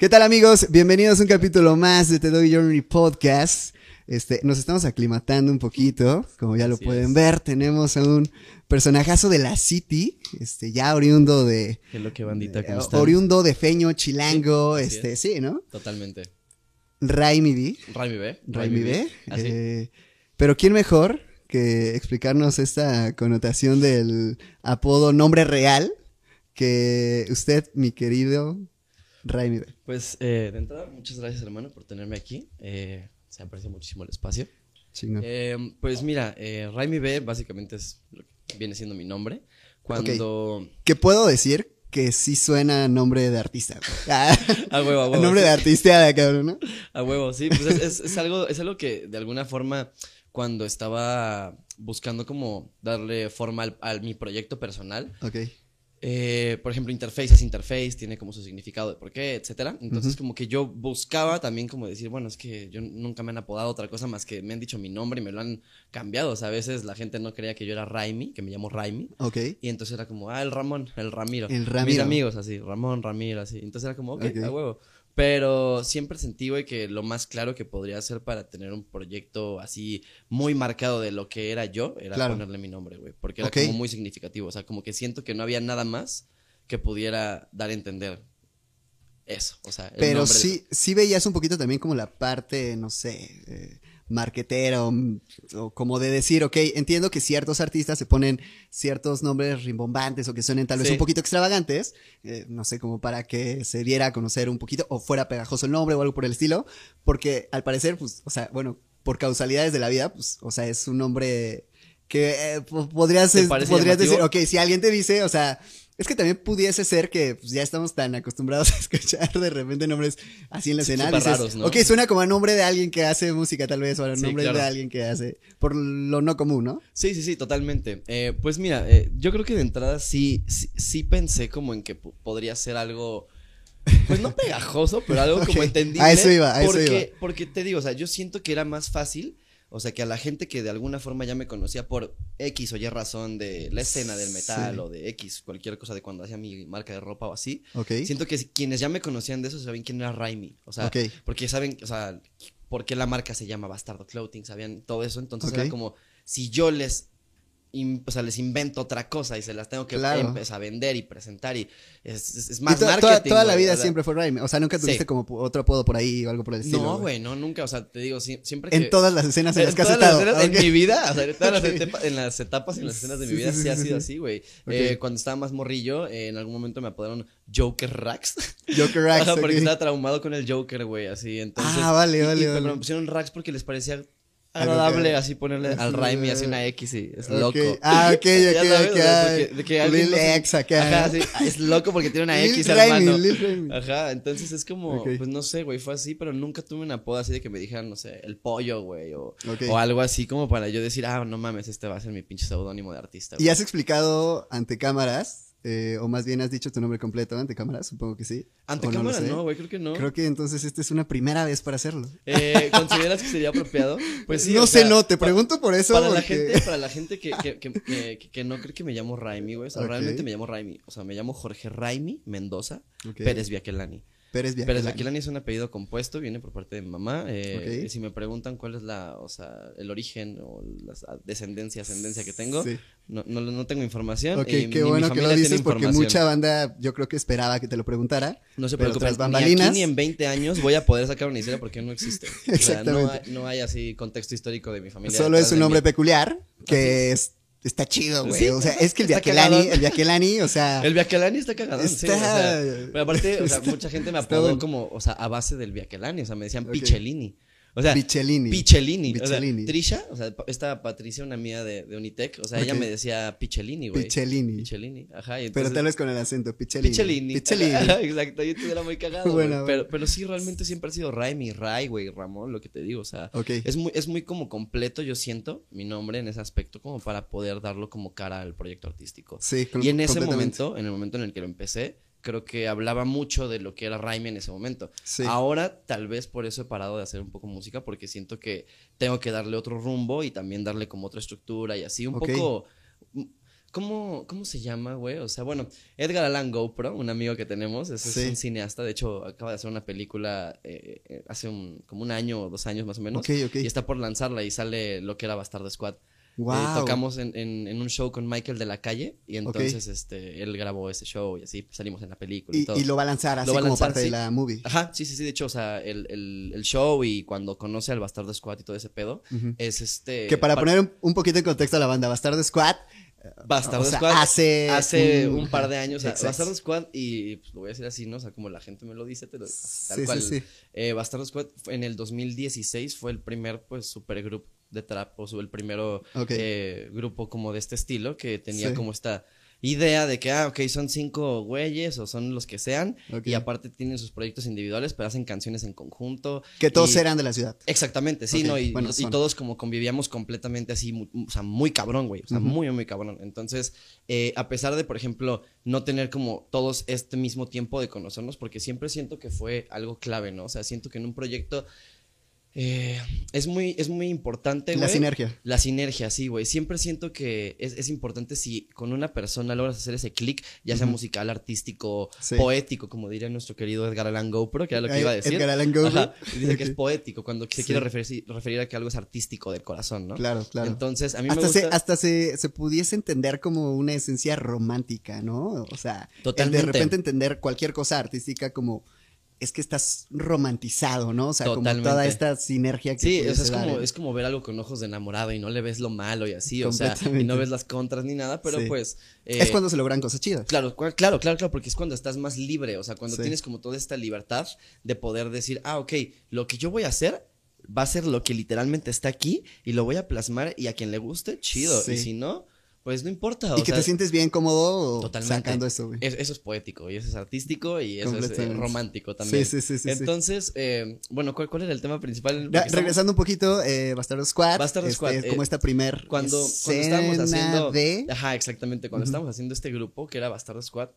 ¿Qué tal amigos? Bienvenidos a un capítulo más de Te Doy Journey Podcast. Este, nos estamos aclimatando un poquito, como ya lo Así pueden es. ver, tenemos a un personajazo de la City, este, ya oriundo de, ¿Qué es lo que bandita? eh, ¿Cómo están? oriundo de Feño, Chilango, Sí, este, es. sí, ¿no? Totalmente. Raimi B, Raimi B. Raimi B, Así. eh, pero ¿quién mejor que explicarnos esta connotación del apodo nombre real que usted, mi querido Raimi B? Pues eh, de entrada, muchas gracias hermano por tenerme aquí. Eh, se aprecia muchísimo el espacio. Chingón. Eh, pues mira, eh, Raimi B básicamente es lo que viene siendo mi nombre. Cuando... Que puedo decir que sí suena nombre de artista. Ah, A huevo, a huevo. nombre sí. de artista de cabrón, ¿no? A huevo, sí, pues es, es- es algo, es algo que de alguna forma cuando estaba buscando como darle forma al, a mi proyecto personal, Ok. Eh, por ejemplo, interface es interface, tiene como su significado de por qué, etcétera. Entonces, como que yo buscaba también como decir, bueno, es que yo nunca me han apodado otra cosa más que me han dicho mi nombre y me lo han cambiado. O sea, a veces la gente no creía que yo era Raimi, que me llamo Raimi. Ok. Y entonces era como, ah, el Ramón, el Ramiro. El Mis Ramiro. amigos así, Ramón, Ramiro, así. Entonces era como, ok, Ok. a huevo. Pero siempre sentí, güey, que lo más claro que podría hacer para tener un proyecto así muy marcado de lo que era yo era Claro. ponerle mi nombre, güey. Porque era como muy significativo. O sea, como que siento que no había nada más que pudiera dar a entender eso. O sea, el Pero nombre de- sí, sí veías un poquito también como la parte, no sé, eh, marquetera o, o como de decir, ok, entiendo que ciertos artistas se ponen ciertos nombres rimbombantes o que suenen tal vez Sí. un poquito extravagantes, eh, no sé, como para que se diera a conocer un poquito o fuera pegajoso el nombre o algo por el estilo, porque al parecer, pues, o sea, bueno, por causalidades de la vida, pues, o sea, es un nombre que eh, po- podrías, ¿Te parece podrías decir, ok, si alguien te dice, o sea, es que también pudiese ser que pues, ya estamos tan acostumbrados a escuchar de repente nombres así en la escena. dices, raros, ¿no? Ok, suena como a nombre de alguien que hace música tal vez, o a Sí, nombre claro. de alguien que hace, por lo no común, ¿no? Sí, sí, sí, totalmente. Eh, pues mira, eh, yo creo que de entrada sí, sí, sí pensé como en que po- podría ser algo, pues no pegajoso, pero algo como entendible. a eso iba, a eso iba. Porque te digo, o sea, yo siento que era más fácil, o sea, que a la gente que de alguna forma ya me conocía por X o Y razón de la escena del metal Sí. o de X, cualquier cosa de cuando hacía mi marca de ropa o así, Ok. siento que quienes ya me conocían de eso saben quién era Raimi. O sea, porque saben, o sea, por qué la marca se llama Bastardo Clothing, sabían todo eso. Entonces era como, si yo les, in- o sea, les invento otra cosa y se las tengo que Claro. empezar a vender y presentar y es, es- es Y más to- marketing. toda, toda la vida siempre fue Raimi. O sea, nunca tuviste Sí. como otro apodo por ahí o algo por el estilo. No, güey, no, nunca. O sea, te digo, siempre que. En todas las escenas en las que has todas las estado. escenas. En mi vida, o sea, en todas las, Ok. etapa- en las etapas y en las escenas de mi vida sí, sí, sí, ha sido sí. así, güey. Eh, cuando estaba más morrillo, eh, en algún momento me apodaron Joker Rax. Joker Rax. Ajá, porque estaba traumado con el Joker, güey, así, entonces... Ah, vale, y- vale, y- vale. Pero me pusieron Rax porque les parecía agradable que- así ponerle al Raimi así una X y es loco. Ah, ok, ok, ok. alguien Lil X acá. Ajá, sí, es loco porque tiene una X, hermano. Ajá, entonces es como, pues no sé, güey, fue así, pero nunca tuve una apodo así de que me dijeran, no sé, el pollo, güey, o, algo así como para yo decir, ah, no mames, este va a ser mi pinche seudónimo de artista. ¿Y güey". has explicado ante cámaras? Eh, o más bien has dicho tu nombre completo ante cámaras, supongo que sí. Ante o cámara no, güey, creo que no. Creo que entonces esta es una primera vez para hacerlo. Eh, ¿Consideras que sería apropiado? Pues sí. no sé, sea, no, te pregunto por eso. Para la gente, para la gente que, que, que, no cree que me llamo Raimi, güey. O sea, realmente me llamo Raimi. O sea, me llamo Jorge Raimi Mendoza. Pérez Viaquelani. Pérez Pérez Viaquelani. Viaquelani es un apellido compuesto, viene por parte de mi mamá. eh, Ok. y Si me preguntan cuál es la, o sea, el origen o la descendencia, ascendencia que tengo, Sí. no, no, no tengo información. Ok, ni qué bueno que lo dices porque mucha banda yo creo que esperaba que te lo preguntara. No se pero preocupen, tras ni bambalinas- aquí ni en 20 años voy a poder sacar una historia porque no existe. O sea, no, Exactamente. hay, no hay así contexto histórico de mi familia. Solo es un nombre peculiar que es, está chido, güey. Sí, o sea, es que el está Viaquelani, el Viaquelani, o sea, El Viaquelani está cagadón, sí, o Está- sea, pero aparte, o sea, está- mucha gente me está apodó como, o sea, a base del Viaquelani, o sea, me decían Ok. Pichelini. O sea, Pichelini. Pichelini. Pichelini. O sea, Trisha, o sea, esta Patricia, una mía de, de Unitec, o sea, ella me decía Pichelini, güey. Pichelini. Pichelini, ajá. Y Pero tal vez con el acento, Pichelini. Pichelini. Pichelini. Ajá, Exacto, yo era muy cagado, güey. Bueno, Pero, pero sí, realmente siempre ha sido Raimi, Ray, güey, Ramón, lo que te digo, o sea. Es muy, es muy como completo, yo siento, mi nombre en ese aspecto, como para poder darlo como cara al proyecto artístico. Sí, Y en ese momento, en el momento en el que lo empecé, creo que hablaba mucho de lo que era Raimi en ese momento. Sí. Ahora, tal vez por eso he parado de hacer un poco música, porque siento que tengo que darle otro rumbo y también darle como otra estructura y así, un poco. mm, ¿Cómo, ¿Cómo se llama, güey? O sea, bueno, Edgar Allan GoPro, un amigo que tenemos, es, Sí. un cineasta, de hecho acaba de hacer una película eh, eh, hace un, como un año o dos años más o menos. Ok, ok. Y está por lanzarla y sale lo que era Bastard Squad. Eh, Wow. tocamos en, en- en un show con Michael de la calle y entonces este, él grabó ese show y así salimos en la película y, Y, todo. y lo va a lanzar así como lanzar, parte sí. de la movie. Ajá, sí, sí, sí. De hecho, o sea, el, el, el show y cuando conoce al Bastardo Squad y todo ese pedo, es este. Que para pa- poner un, un poquito en contexto a la banda, Bastard Squad. Bastardo o sea, Squad hace hace un- un par de años. O sea. Bastardo Squad, y pues, lo voy a decir así, ¿no? O sea, como la gente me lo dice, te lo, tal Sí, cual. sí, sí. Eh, Bastardo Squad en el 2016 fue el primer, pues, supergroup de trap, o el primero eh, grupo como de este estilo que tenía Sí. como esta idea de que, ah, ok, son cinco güeyes o son los que sean, y aparte tienen sus proyectos individuales, pero hacen canciones en conjunto. Que todos y- eran de la ciudad. Exactamente, sí, ¿no? Y, bueno, y son. todos como convivíamos completamente así, o sea, muy cabrón, güey, o sea, muy, muy cabrón. Entonces, eh, a pesar de, por ejemplo, no tener como todos este mismo tiempo de conocernos, porque siempre siento que fue algo clave, ¿no? O sea, siento que en un proyecto eh, es, muy, es muy importante, La sinergia. La sinergia, sí, güey. Siempre siento que es, es importante si con una persona logras hacer ese clic, ya sea musical, artístico, Sí. poético, como diría nuestro querido Edgar Allan GoPro, que era lo que Ay, iba a decir. Edgar Allan y dice que es poético, cuando se Sí. quiere referir, referir a que algo es artístico del corazón, ¿no? Claro, claro. Entonces, a mí me hasta gusta... se, hasta se, se pudiese entender como una esencia romántica, ¿no? O sea, el de repente entender cualquier cosa artística como es que estás romantizado, ¿no? O sea, como toda Totalmente. esta sinergia que Sí, o sea, es como, en- es como ver algo con ojos de enamorado y no le ves lo malo y así, o sea, y no ves las contras ni nada, pero Sí. pues... eh, es cuando se logran cosas chidas. Claro, claro, claro, claro, porque es cuando estás más libre, o sea, cuando Sí. tienes como toda esta libertad de poder decir, ah, ok, lo que yo voy a hacer va a ser lo que literalmente está aquí y lo voy a plasmar y a quien le guste, chido, Sí. y si no, pues no importa. Y que sea, te sientes bien cómodo Totalmente. sacando eso, güey. es- eso es poético y eso es artístico y eso es eh, romántico también. Sí, sí, sí. Entonces, eh, bueno, ¿cuál, cuál era el tema principal? Regresando un poquito, eh, Bastardo Squad. Bastardo este, Squad, como eh, esta primer cuando, cuando estábamos haciendo de... ajá exactamente cuando estábamos haciendo este grupo que era Bastardo Squad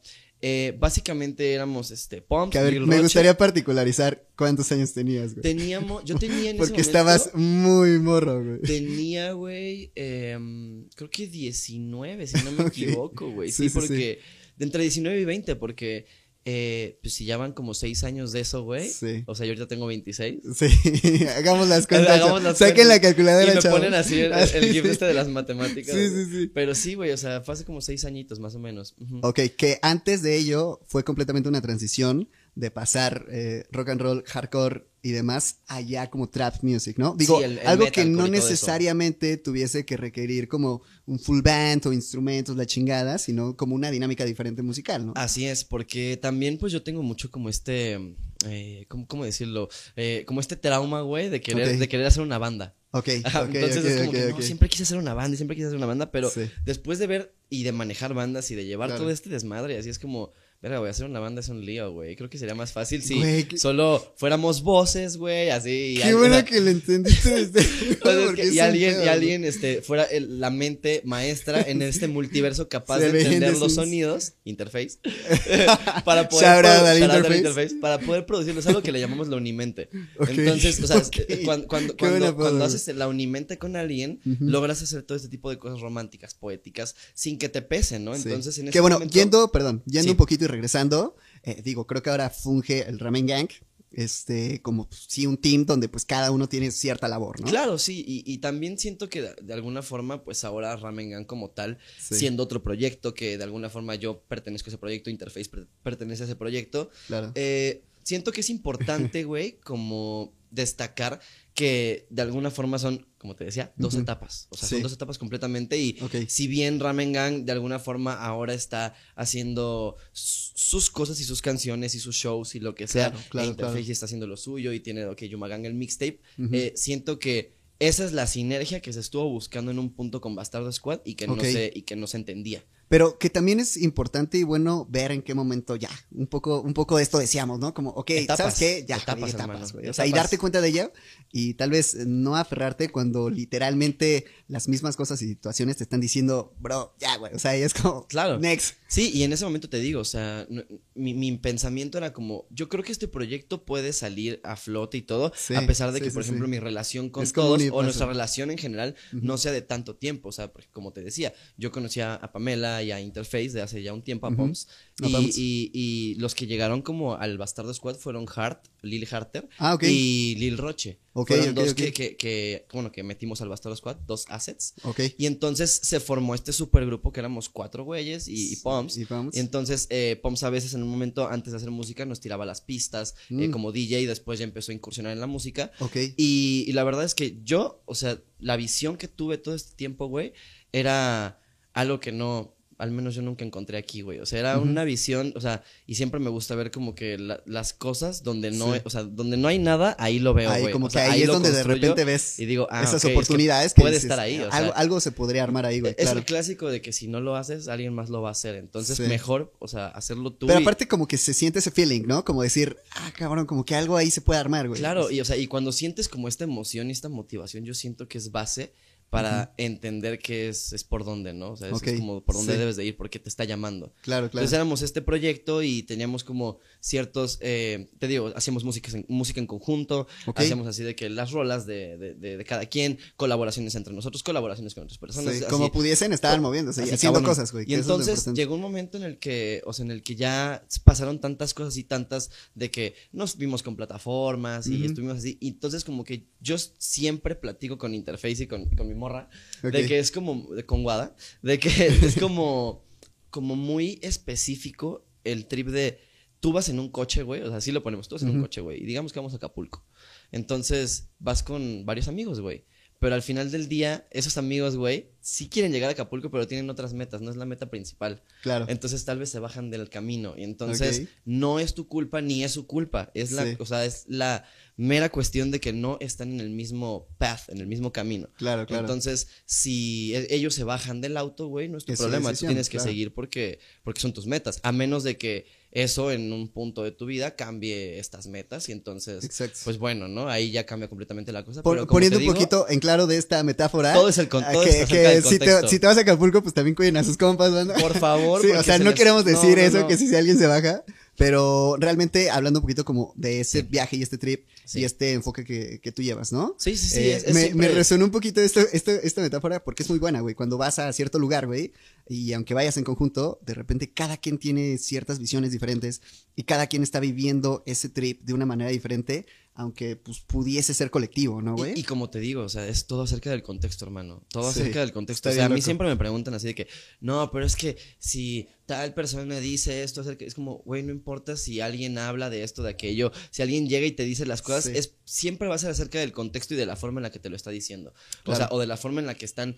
eh, básicamente éramos este Pump Que a ver, Lil me gustaría particularizar cuántos años tenías, güey. teníamos yo tenía en Porque ese estabas muy morro, güey. tenía güey em, creo que 19 si no me equivoco güey Sí, sí, sí, sí. porque de entre 19 y 20 porque eh, pues si ya van como 6 años de eso güey Sí. o sea yo ahorita tengo 26 Sí, hagamos las cuentas. Hagamos las Saquen la calculadora, y me chavos. ponen así el, el gif sí. este de las matemáticas Sí, sí, sí. pero sí güey o sea fue hace como 6 añitos más o menos Ujú. Ok, que antes de ello fue completamente una transición de pasar eh, rock and roll, hardcore y demás allá como trap music, ¿no? Digo, Sí, el- el algo que no necesariamente tuviese que requerir como un full band o instrumentos, la chingada, sino como una dinámica diferente musical, ¿no? Así es, porque también pues yo tengo mucho como este, eh, ¿cómo, cómo decirlo? Eh, como este trauma, güey, de querer, de querer hacer una banda. Ok, Ajá, ok, Entonces es como que no, siempre quise hacer una banda y siempre quise hacer una banda, pero Sí. después de ver y de manejar bandas y de llevar Claro. todo este desmadre, así es como, verga, güey, hacer una banda es un lío, güey. Creo que sería más fácil si Güey, solo fuéramos voces, güey, así. y Qué bueno que lo entendiste desde o sea, es porque que- y alguien, y alguien este, fuera el- la mente maestra en este multiverso capaz de entender los Sims. sonidos, interface, para poder, al interface. interface, para poder producirlo. Es algo que le llamamos la unimente. Entonces, o sea, cuando, cuando, haces la unimente con alguien, logras hacer todo este tipo de cosas románticas, poéticas, sin que te pesen, ¿no? Sí. Entonces, en que ese bueno, momento- yendo, perdón, yendo Sí. un poquito y regresando, eh, digo, creo que ahora funge el Ramen Gang, este, como pues, sí un team donde pues cada uno tiene cierta labor, ¿no? Claro, sí, y, y también siento que de, de alguna forma, pues ahora Ramengan como tal, Sí. siendo otro proyecto, que de alguna forma yo pertenezco a ese proyecto, Interface per- pertenece a ese proyecto, Claro. eh, siento que es importante, güey, como destacar que de alguna forma son, como te decía, dos etapas. O sea, Sí. son dos etapas completamente y si bien Ramengan de alguna forma ahora está haciendo sus cosas y sus canciones y sus shows y lo que sea, Claro, Interface claro. está haciendo lo suyo y tiene, ok, Yumagang el mixtape, eh, siento que esa es la sinergia que se estuvo buscando en un punto con Bastardo Squad y que, no, se, y que no se entendía. Pero que también es importante y bueno ver en qué momento ya, un poco, un poco de esto decíamos, ¿no? Como, ok, Etapas, ¿sabes qué? Ya, etapas, etapas, hermano, güey. O sea, y etapas. darte cuenta de ello y tal vez no aferrarte cuando literalmente las mismas cosas y situaciones te están diciendo, bro, ya, güey. O sea, y es como, Claro. next. Sí, y en ese momento te digo, o sea, mi, mi pensamiento era como, yo creo que este proyecto puede salir a flote y todo, Sí, a pesar de sí, que, sí, por ejemplo, mi relación con Es todos o nuestra relación en general no sea de tanto tiempo, o sea, porque como te decía, yo conocía a Pamela y a Interface de hace ya un tiempo, a. Poms, y, Poms. y- y los que llegaron como al Bastardo Squad fueron Hart, Lil Harter Ah, y Lil Roche. Ok, fueron dos. Que, que, que, bueno, que metimos al Bastardo Squad, dos assets. Y entonces se formó este supergrupo que éramos cuatro güeyes y, y Poms. Y Poms. Entonces eh, Poms a veces en un momento antes de hacer música nos tiraba las pistas eh, Mm. como DJ y después ya empezó a incursionar en la música. Y, y la verdad es que yo, o sea, la visión que tuve todo este tiempo, güey, era algo que no, al menos yo nunca encontré aquí, güey. O sea, era una visión, o sea, y siempre me gusta ver como que la- las cosas donde no, Sí. o sea, donde no hay nada, ahí lo veo, ahí güey. como O sea, que ahí, es donde de repente ves y digo, ah, esas ok, es que oportunidades que, puede dices, estar ahí, o sea, algo, algo se podría armar ahí, güey. es Claro. el clásico de que si no lo haces, alguien más lo va a hacer. Entonces, Sí. mejor, o sea, hacerlo tú. Pero y- aparte como que se siente ese feeling, ¿no? Como decir, ah, cabrón, como que algo ahí se puede armar, güey. Claro, y o sea, y cuando sientes como esta emoción y esta motivación, yo siento que es base para entender que es, es por dónde, ¿no? O sea, es, como por dónde sí. debes de ir, porque te está llamando. Claro, claro. Entonces éramos este proyecto y teníamos como ciertos, eh, te digo, hacíamos música en, música en conjunto, hacíamos así de que las rolas de, de, de- de cada quien, colaboraciones entre nosotros, colaboraciones con otras personas. Sí, así. como pudiesen, estaban moviéndose y haciendo cosas, güey. Y entonces llegó un momento en el que, o sea, en el que ya pasaron tantas cosas y tantas de que nos vimos con plataformas y Ujú. estuvimos así. Y entonces como que yo siempre platico con Interface y con, con mi morra de que es como, de, con Wada, de que es como, como muy específico el trip de tú vas en un coche, güey, o sea, así lo ponemos, tú vas en un coche, güey, y digamos que vamos a Acapulco. Entonces vas con varios amigos, güey. Pero al final del día, esos amigos, güey, sí quieren llegar a Acapulco, pero tienen otras metas, no es la meta principal. Claro. Entonces tal vez se bajan del camino. Y entonces no es tu culpa ni es su culpa. Es la, Sí. o sea, es la mera cuestión de que no están en el mismo path, en el mismo camino. Claro, claro. Entonces, si e- ellos se bajan del auto, güey, no es tu Es problema. decisión, Tú tienes que claro. seguir porque, porque son tus metas. A menos de que eso en un punto de tu vida cambie estas metas. Y entonces, Exacto. pues bueno, ¿no? Ahí ya cambia completamente la cosa. Pero poniendo un poquito en claro de esta metáfora. Todo es el con- todo que, está acerca que del si, te, si te vas a Acapulco, pues también cuiden a sus compas, banda. Por favor. Sí, o sea, se no les- queremos no, decir no, eso, no. que si alguien se baja, pero realmente hablando un poquito como de ese viaje y este trip Sí. y este enfoque que, que tú llevas, ¿no? Sí, sí, sí. Eh, es- es me, siempre- me resonó un poquito esto, esto, esta metáfora porque es muy buena, güey. Cuando vas a cierto lugar, güey, y aunque vayas en conjunto, de repente cada quien tiene ciertas visiones diferentes y cada quien está viviendo ese trip de una manera diferente, aunque pues pudiese ser colectivo, ¿no, güey? Y, y como te digo, o sea, es todo acerca del contexto, hermano. Todo Sí, acerca del contexto. O sea, a mí loco. siempre me preguntan así de que, no, pero es que si tal persona dice esto acerca, es como, güey, no importa si alguien habla de esto, de aquello, si alguien llega y te dice las cosas, Sí. es siempre va a ser acerca del contexto y de la forma en la que te lo está diciendo. O sea, o de la forma en la que están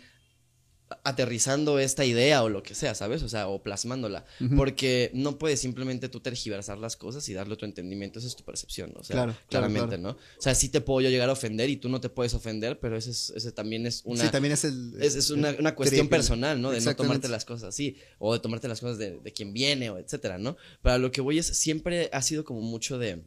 aterrizando esta idea o lo que sea, ¿sabes? O sea, o plasmándola. Porque no puedes simplemente tú tergiversar las cosas y darle tu entendimiento, esa es tu percepción, ¿no? o sea, Claro, claro, claramente, ¿no? O sea, sí te puedo yo llegar a ofender y tú no te puedes ofender, pero ese, es, ese también es una... sí, también es el... es, es una, cuestión personal, ¿no? De no tomarte las cosas así, o de tomarte las cosas de, de quien viene, o etcétera, ¿no? Pero a lo que voy es, siempre ha sido como mucho de,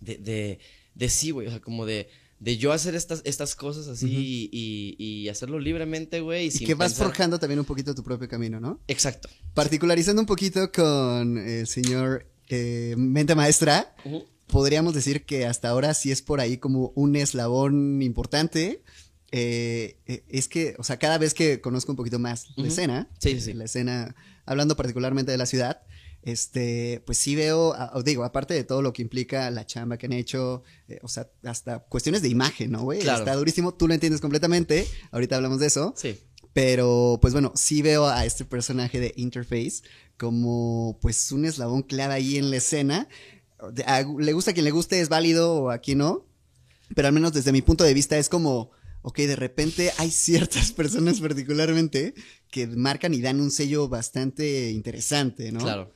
de, de, de sí, güey, o sea, como de, de yo hacer estas, estas cosas así y, y, y hacerlo libremente, güey. Y, Y sin que vas pensar- forjando también un poquito tu propio camino, ¿no? Exacto. Particularizando un poquito con el señor eh, Mente Maestra, podríamos decir que hasta ahora sí es por ahí como un eslabón importante. Eh, eh, es que, o sea, cada vez que conozco un poquito más la escena, Sí, sí, la escena, hablando particularmente de la ciudad, este, pues sí veo, os digo, aparte de todo lo que implica la chamba que han hecho, eh, o sea, hasta cuestiones de imagen, ¿no, güey? Claro. Está durísimo, tú lo entiendes completamente, ahorita hablamos de eso, Sí. pero pues bueno, sí veo a este personaje de Interface como pues un eslabón clave ahí en la escena. De- a- le gusta a quien le guste, es válido o a quien no, pero al menos desde mi punto de vista es como, ok, de repente hay ciertas personas particularmente que marcan y dan un sello bastante interesante, ¿no? Claro.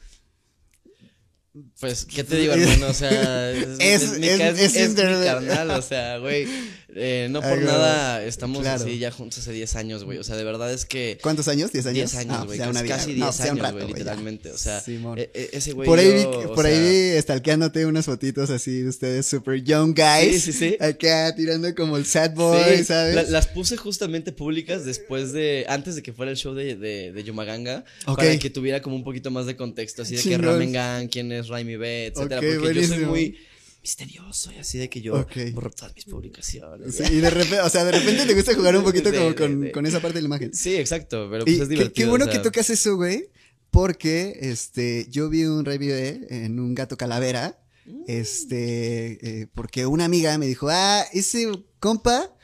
Pues, ¿qué te digo, hermano? O sea, es, Es- es mi, es- mi carnal, o sea, güey. Eh, no por nada estamos Claro. así ya juntos hace 10 años, güey. O sea, de verdad es que. ¿Cuántos años? ¿10 años? 10 años, güey. ya una casi, vida. casi No, 10 ya un años, güey, ya. literalmente. O sea, e- e- ese güey. Por ahí, yo, o por ahí sea, stalkeándote unas fotitos así de ustedes super young guys. Sí, sí, sí. Acá tirando como el sad boy, Sí, ¿sabes? la- las puse justamente públicas después de, antes de que fuera el show de, de, de Yumaganga, Ok. para que tuviera como un poquito más de contexto, así de que. Ramen Gang, quién es Raimi B, etcétera, porque yo soy buenísimo. muy misterioso y así de que yo Ok. borro todas mis publicaciones. Sí, y de repente, o sea, de repente te gusta jugar un poquito Sí, como sí, con, con esa parte de la imagen. Sí, exacto, pero Y pues es qué- divertido. qué, bueno o sea, que tocas eso, güey, porque este, yo vi un review en un gato calavera, Mm. este, eh, porque una amiga me dijo, ah, ese compa,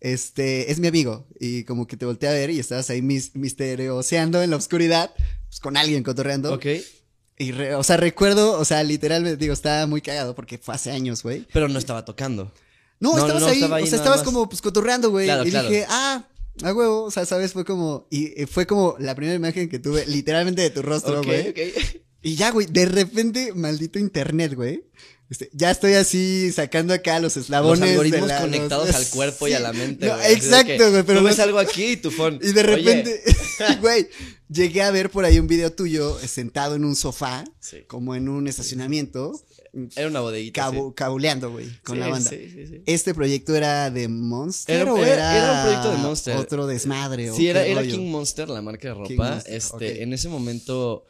este, es mi amigo, y como que te volteé a ver y estabas ahí mis, misterioseando en la oscuridad, pues con alguien cotorreando. Ok, Y, re- o sea, recuerdo, o sea, literalmente, digo, estaba muy cagado porque fue hace años, güey. pero no estaba tocando. No, No, estabas no, ahí, estaba ahí o sea, estabas más. como, pues, cotorreando, güey. Claro, y claro. dije, ah, a huevo, o sea, ¿sabes? Fue como, y, y fue como la primera imagen que tuve literalmente de tu rostro, güey. ok. Y ya, güey, de repente, maldito internet, güey. Este, ya estoy así sacando acá los eslabones. Los de algoritmos la- conectados los- al cuerpo y a la mente. No, güey, de exacto, güey, pero Tú ves no- algo aquí y tu phone. Y de repente, güey, llegué a ver por ahí un video tuyo eh, sentado en un sofá, Sí. como en un estacionamiento, Era una bodeguita. cabuleando, güey, con Sí, la banda. Sí, sí, sí. ¿Este proyecto era de Monster Era- o era- un proyecto de Monster. Otro desmadre. o Sí, era, qué era rollo? King Monster, la marca de ropa. Monster, este, en ese momento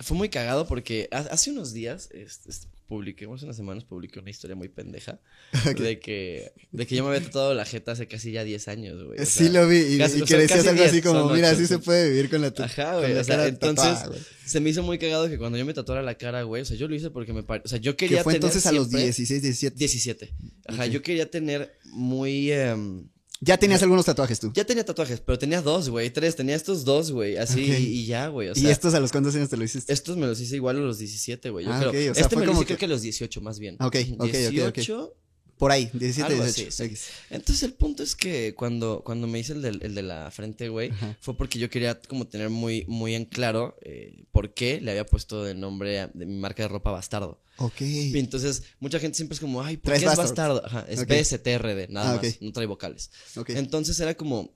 fue muy cagado porque ha- hace unos días este, este, publiqué, hace unas semanas publiqué una historia muy pendeja de que de que yo me había tatuado la jeta hace casi ya 10 años, güey. o Sí lo vi y, casi- y que sea, decías algo así 10, como, mira, ocho, así se puede vivir con la Ajá, güey. O sea, entonces se me hizo muy cagado que cuando yo me tatuara la cara, güey, o sea, yo lo hice porque me pare... o sea, yo Que quería fue tener entonces a los siempre- 16, 17. 17. Ajá, Ok. yo quería tener muy em, Ya tenías algunos tatuajes tú. ya tenía tatuajes, pero tenía dos, güey, tres, tenía estos dos, güey, así y, y ya, güey, o ¿Y estos a los cuántos años te lo hiciste? estos me los hice igual a los 17, güey, yo Ah, creo. ok, o sea, este me lo hice creo que- que a los 18 más bien. Ok, ok, ok, ok. 18, Por ahí, 17, Algo 18. así, sí. X. Entonces el punto es que cuando, cuando me hice el, del- el de la frente, güey, Ajá. fue porque yo quería como tener muy, muy en claro eh, por qué le había puesto de nombre a- de mi marca de ropa Bastardo. Ok. Y entonces mucha gente siempre es como, ay, ¿por qué es Bastard. Bastardo? Ajá, es Ok. BSTRD, nada Ah, más, ok. no trae vocales. ok. Entonces era como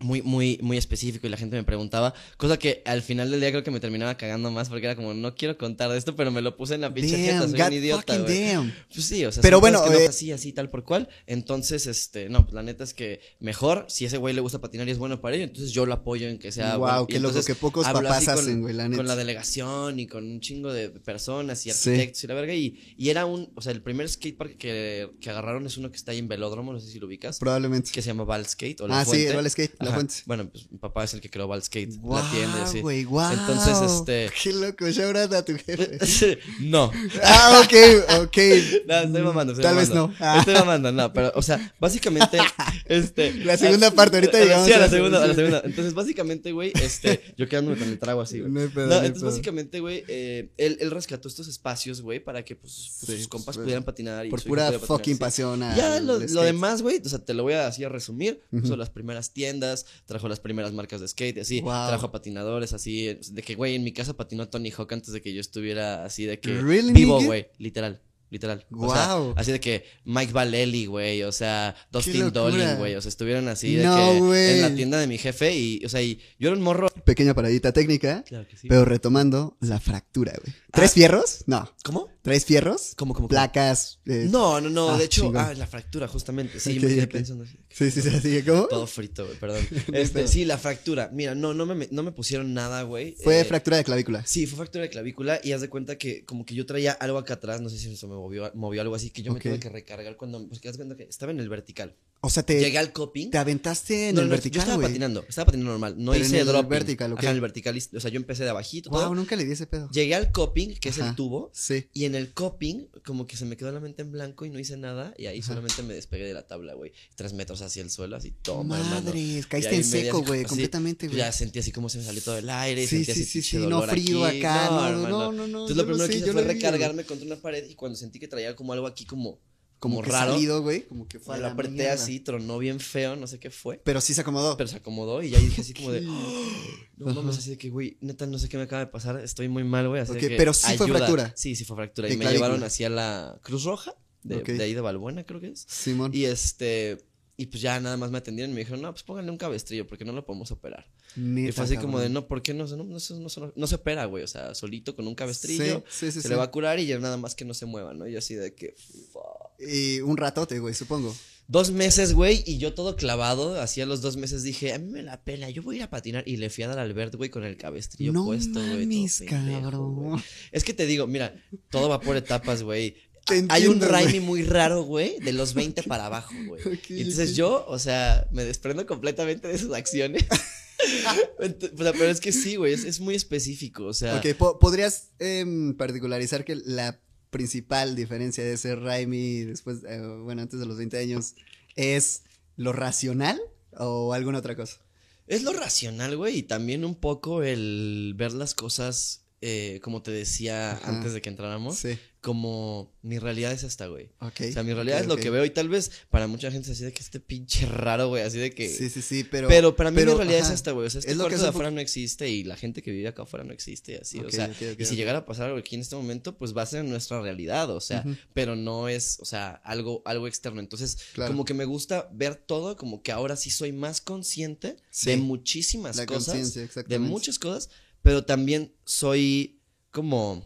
muy, muy, muy específico y la gente me preguntaba, cosa que al final del día creo que me terminaba cagando más porque era como, no quiero contar de esto, pero me lo puse en la pinche jeta, soy God un idiota, güey. Pues sí, o sea, Pero bueno, no eh, así, así, tal por cual. Entonces, este, no, pues la neta es que mejor, si ese güey le gusta patinar y es bueno para ello, entonces yo lo apoyo en que sea. Wow, bueno. Qué loco, que pocos papás así hacen, güey, la neta. Con la delegación y con un chingo de personas y Sí. arquitectos y la verga. Y, y era un, o sea, el primer skatepark que, que agarraron es uno que está ahí en Velódromo, no sé si lo ubicas, Probablemente. que se llama Val Skate o La Ah, sí, Fuente. Vale Skate, la Ajá. fuente. Bueno, pues mi papá es el que creó Val Skate, Wow, la tienda y así. wow. Entonces, este. Qué loco, shout out a tu jefe. no. ah, ok, ok. No, estoy mamando, estoy Tal vez no. Ah. Estoy mamando, no, pero, o sea, básicamente, este... La segunda parte, ahorita llegamos Sí, a la segunda, a la segunda. Entonces, básicamente, güey, este, yo quedándome con el trago así, güey. No hay pedo, No, no hay entonces, pedo. básicamente, güey, eh, él, él rescató estos espacios, güey, para que, pues, pues, Sí, sus compas pues, pudieran patinar y Por pura fucking pasión. Ya lo, lo demás, güey, o sea, te lo voy a así a resumir. Puso Ujú. las primeras tiendas, trajo las primeras marcas de skate, así, Wow. trajo patinadores, así, de que, güey, en mi casa patinó Tony Hawk antes de que yo estuviera así de que Really, vivo, güey, literal. Literal. O sea, Wow. así de que Mike Valelli, güey, o sea, Dustin. Dolin, güey, o sea, estuvieron así de No, que en la tienda de mi jefe y, o sea, y yo era un morro. Pequeña paradita técnica. Claro que sí. Pero retomando la fractura, güey. ¿Tres Ah. fierros? No. ¿Cómo? ¿Tres fierros? ¿Cómo, cómo, cómo? Placas. eh, No, no, no, Ah, de hecho, chingón. ah, la fractura, justamente. Sí, Ok, me quedé ok. pensando así. Sí, sí, sí, así. ¿Cómo? Todo frito, güey, perdón. Este, sí, la fractura. Mira, no, no me, no me pusieron nada, güey. Fue Eh, fractura de clavícula. Sí, fue fractura de clavícula y haz de cuenta que como que yo traía algo acá atrás, no sé si eso me movió, movió algo así, que yo me tuve que recargar cuando, pues que haz de cuenta que estaba en el vertical. O sea, te, Llegué al coping. te aventaste en No, el no, yo vertical, estaba patinando, estaba patinando normal, no Pero en hice el dropping. vertical, ok. Ajá, en el vertical, o sea, yo empecé de abajito, todo. Wow, nunca le di ese pedo. Llegué al coping, que es el tubo, Sí. y en el coping como que se me quedó la mente en blanco y no hice nada y ahí Ajá. solamente me despegué de la tabla, güey. Tres metros hacia el suelo, así, toma. Madre, caíste en seco, güey, completamente, güey. Ya sentí así como se me salió todo el aire, Sí, sentí sí, así sí, sí, no frío aquí. acá, no, no, no, no. Entonces lo primero que hice fue recargarme contra una pared y cuando sentí que traía como algo aquí como, como, que raro, salido, güey, como que fue la apreté así, tronó bien feo, no sé qué fue. Pero sí se acomodó. Pero se acomodó y ya dije así como de, Ok. no mames, Ajá. así de que, güey, neta, no sé qué me acaba de pasar, estoy muy mal, güey. Así que, pero sí fue fractura. Sí, sí fue fractura. De Y me llevaron hacia la Cruz Roja, de, ahí de Balbuena, creo que es. Simón. Y este, y pues ya nada más me atendieron y me dijeron, no, pues pónganle un cabestrillo porque no lo podemos operar. y fue así como de, no, ¿por qué no? No, no, se- no se- no se opera, güey. O sea, solito con un cabestrillo. Sí, sí, sí, se le va a curar y ya nada más que no se mueva, ¿no? Y yo así de que. fuck. Y un ratote, güey, supongo. Dos meses, güey, y yo todo clavado. Así a los dos meses dije, a mí me la pela, yo voy a ir a patinar. Y le fui a dar al Albert, güey, con el cabestrillo no puesto, güey. cabrón. Es que te digo, mira, todo va por etapas, güey. Hay un Raimi muy raro, güey, de los 20 para abajo, güey. Ok, y entonces yo, o sea, me desprendo completamente de sus acciones. Ent- o sea, pero es que sí, güey, es, es muy específico, o sea. Ok, po- ¿podrías em, particularizar que la principal diferencia de ser Raimi después, eh, bueno, antes de los 20 años, es lo racional o alguna otra cosa? Es lo racional, güey, y también un poco el ver las cosas, eh, como te decía Ajá. antes de que entráramos, Sí, como mi realidad es esta, güey. ok. O sea, mi realidad es lo que veo y tal vez para mucha gente es así de que este pinche raro, güey, así de que... Sí, sí, sí, pero... pero, para mí pero, mi realidad ajá. es esta, güey. O sea, este Es lo que cuarto es de afuera no existe y la gente que vive acá afuera no existe y así. O sea, y si llegara a pasar algo aquí en este momento, pues va a ser nuestra realidad, o sea, pero no es, o sea, algo, algo externo. Entonces, Claro. como que me gusta ver todo, como que ahora sí soy más consciente Sí. de muchísimas La cosas, de muchas cosas, pero también soy como,